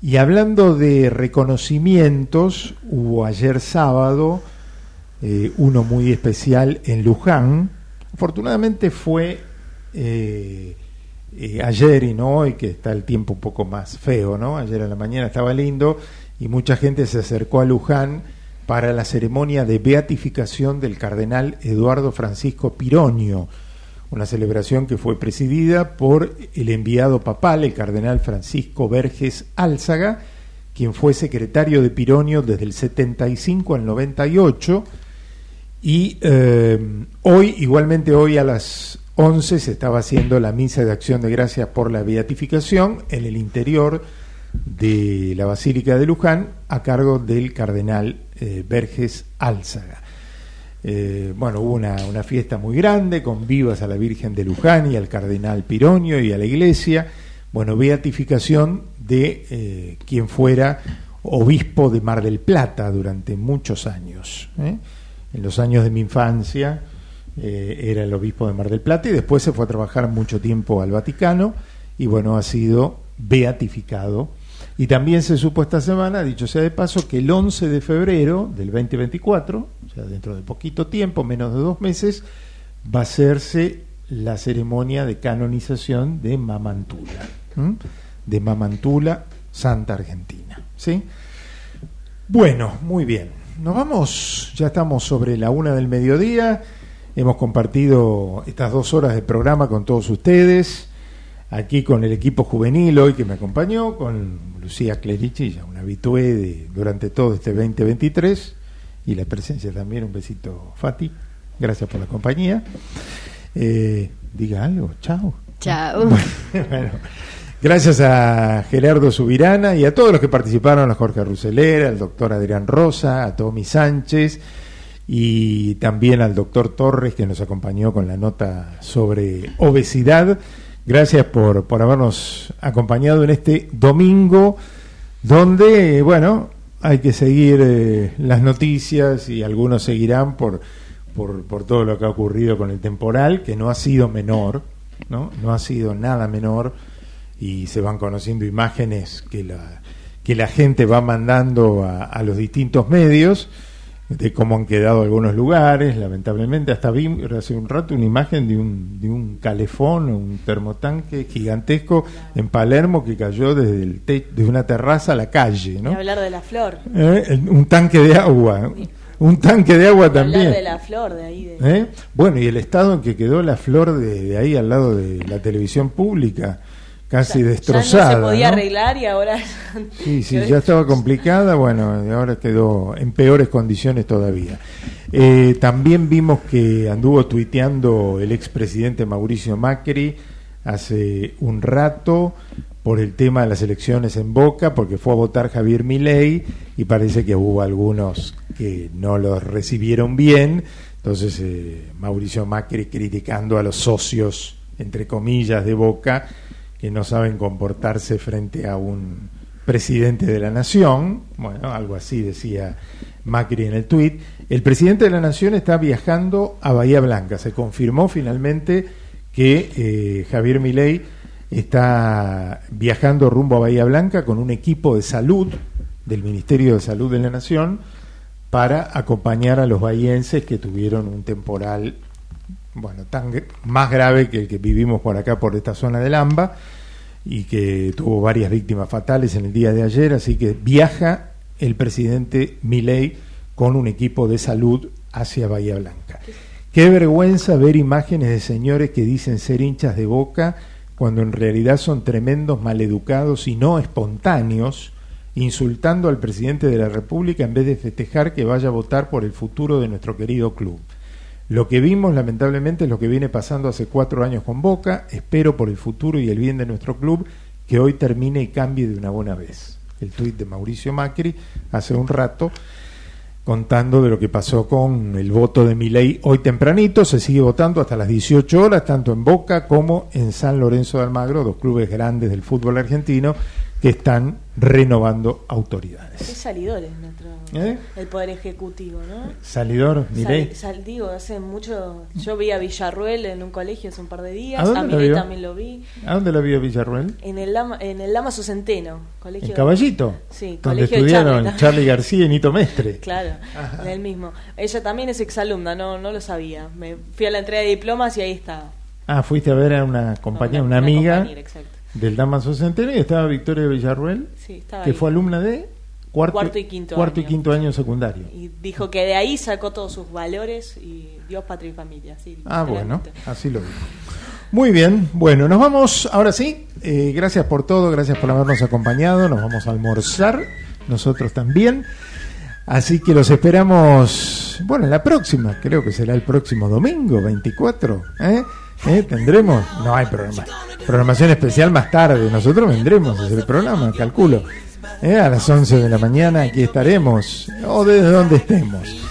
Y hablando de reconocimientos, hubo ayer sábado eh, uno muy especial en Luján. Afortunadamente fue eh, eh, ayer y no hoy, que está el tiempo un poco más feo, ¿no? Ayer a la mañana estaba lindo y mucha gente se acercó a Luján para la ceremonia de beatificación del cardenal Eduardo Francisco Pironio, una celebración que fue presidida por el enviado papal, el cardenal Francisco Verges Álzaga, quien fue secretario de Pironio desde el 75 al 98 y eh, hoy, igualmente hoy a las 11 se estaba haciendo la misa de acción de gracias por la beatificación en el interior de la Basílica de Luján a cargo del cardenal eh, Verges Álzaga. Eh, bueno, hubo una, una fiesta muy grande con vivas a la Virgen de Luján y al cardenal Pironio y a la iglesia. Bueno, beatificación de eh, quien fuera obispo de Mar del Plata durante muchos años. ¿eh? En los años de mi infancia eh, era el obispo de Mar del Plata y después se fue a trabajar mucho tiempo al Vaticano y bueno, ha sido beatificado. Y también se supo esta semana, dicho sea de paso, que el 11 de febrero del 2024, o sea, dentro de poquito tiempo, menos de dos meses, va a hacerse la ceremonia de canonización de Mamantula, de Mamantula, Santa Argentina. ¿sí? Bueno, muy bien. Nos vamos, ya estamos sobre la una del mediodía. Hemos compartido estas dos horas de programa con todos ustedes. Aquí con el equipo juvenil hoy que me acompañó, con Lucía Clerici, ya una habitué de, durante todo este 2023. Y la presencia también, un besito, Fati. Gracias por la compañía. Eh, diga algo, chao. Chao. <laughs> Bueno, gracias a Gerardo Subirana y a todos los que participaron, a Jorge Ruselera, al doctor Adrián Rosa, a Tommy Sánchez y también al doctor Torres que nos acompañó con la nota sobre obesidad. Gracias por, por habernos acompañado en este domingo, donde, bueno, hay que seguir eh, las noticias y algunos seguirán por, por, por todo lo que ha ocurrido con el temporal, que no ha sido menor, ¿no? No ha sido nada menor y se van conociendo imágenes que la, que la gente va mandando a, a los distintos medios de cómo han quedado algunos lugares, lamentablemente. Hasta vi hace un rato una imagen de un, de un calefón, un termotanque gigantesco en Palermo que cayó desde el te- de una terraza a la calle, ¿no? Ni hablar de la flor. ¿Eh? Un tanque de agua, un tanque de agua Ni también. Hablar de la flor de ahí. De... ¿Eh? Bueno, y el estado en que quedó la flor de, de ahí al lado de la televisión pública, casi destrozada. Ya no se podía ¿no? arreglar y ahora. Sí, sí, <laughs> ya estaba complicada, bueno, ahora quedó en peores condiciones todavía. Eh, también vimos que anduvo tuiteando el expresidente Mauricio Macri hace un rato por el tema de las elecciones en Boca, porque fue a votar Javier Milei y parece que hubo algunos que no los recibieron bien, entonces eh, Mauricio Macri criticando a los socios, entre comillas, de Boca, que no saben comportarse frente a un presidente de la nación, bueno, algo así decía Macri en el tuit. El presidente de la nación está viajando a Bahía Blanca. Se confirmó finalmente que eh, Javier Milei está viajando rumbo a Bahía Blanca con un equipo de salud del Ministerio de Salud de la Nación para acompañar a los bahienses que tuvieron un temporal bueno, tan más grave que el que vivimos por acá, por esta zona del AMBA, y que tuvo varias víctimas fatales en el día de ayer, así que viaja el presidente Milei con un equipo de salud hacia Bahía Blanca. Qué vergüenza ver imágenes de señores que dicen ser hinchas de boca cuando en realidad son tremendos maleducados y no espontáneos, insultando al presidente de la República en vez de festejar que vaya a votar por el futuro de nuestro querido club. Lo que vimos, lamentablemente, es lo que viene pasando hace cuatro años con Boca. Espero por el futuro y el bien de nuestro club que hoy termine y cambie de una buena vez. El tuit de Mauricio Macri hace un rato contando de lo que pasó con el voto de Milei hoy tempranito. Se sigue votando hasta las 18 horas, tanto en Boca como en San Lorenzo de Almagro, dos clubes grandes del fútbol argentino que están renovando autoridades. Salidores nuestro. ¿Eh? El Poder Ejecutivo, ¿no? Salidor, Milei. Sal, sal- digo, hace mucho. Yo vi a Villarruel en un colegio hace un par de días. ¿A dónde A lo vio? también lo vi. ¿A dónde la vio Villarruel? En el Lama, en el Lama Centeno. Colegio En Caballito, Sí, donde estudiaron Charlie. Charlie García y Nito Mestre. Claro, en el mismo. Ella también es exalumna, no, no lo sabía. Me fui a la entrega de diplomas y ahí estaba. Ah, fuiste a ver a una compañera, una, una amiga compañera, exacto. Del Damaso Centeno y estaba Victoria Villarruel, Sí, que ahí. fue alumna de cuarto, Cuarto y quinto cuarto y año. quinto año secundario. Y dijo que de ahí sacó todos sus valores y Dios, patria y familia. Sí, Ah, bueno, así lo dijo. Muy bien, bueno, nos vamos ahora sí. Eh, gracias por todo, gracias por habernos acompañado. Nos vamos a almorzar, nosotros también. Así que los esperamos, bueno, en la próxima, creo que será el próximo domingo, 24. ¿eh? ¿Eh? ¿Tendremos? No hay programa. Programación especial más tarde. Nosotros vendremos desde el programa, calculo. ¿eh? A las 11 de la mañana aquí estaremos, o desde donde estemos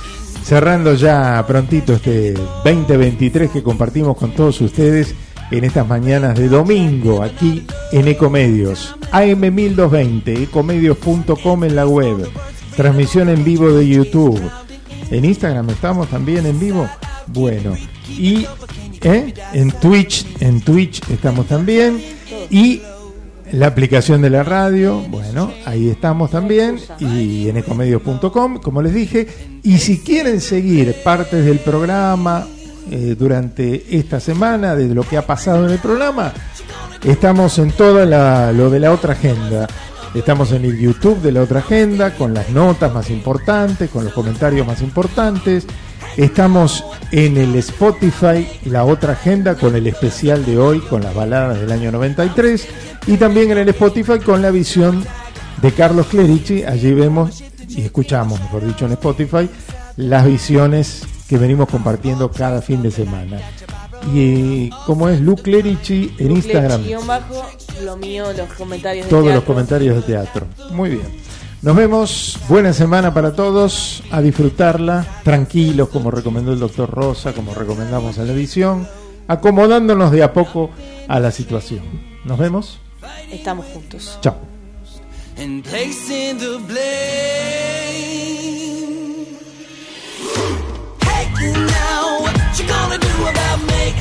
cerrando ya prontito este 2023 que compartimos con todos ustedes en estas mañanas de domingo aquí en Ecomedios. AM1220, ecomedios.com en la web. Transmisión en vivo de YouTube. En Instagram estamos también en vivo. Bueno, y ¿eh? en Twitch, en Twitch estamos también. Y la aplicación de la radio, bueno, ahí estamos también, y en ecomedios.com, como les dije, y si quieren seguir partes del programa eh, durante esta semana, de lo que ha pasado en el programa, estamos en toda la, lo de la otra agenda. Estamos en el YouTube de la otra agenda, con las notas más importantes, con los comentarios más importantes. Estamos en el Spotify, la otra agenda, con el especial de hoy, con las baladas del año 93. Y también en el Spotify con la visión de Carlos Clerici. Allí vemos y escuchamos, mejor dicho, en Spotify, las visiones que venimos compartiendo cada fin de semana. Y como es Luke Clerici en Instagram, bajo, lo mío, los comentarios de todos los comentarios de teatro. Muy bien. Nos vemos, buena semana para todos, a disfrutarla, tranquilos como recomendó el doctor Rosa, como recomendamos en la edición, acomodándonos de a poco a la situación. Nos vemos. Estamos juntos. Chao. and placing the blame. Hey, now what you gonna do about me?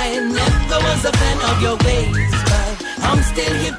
I never was a fan of your ways, but I'm still here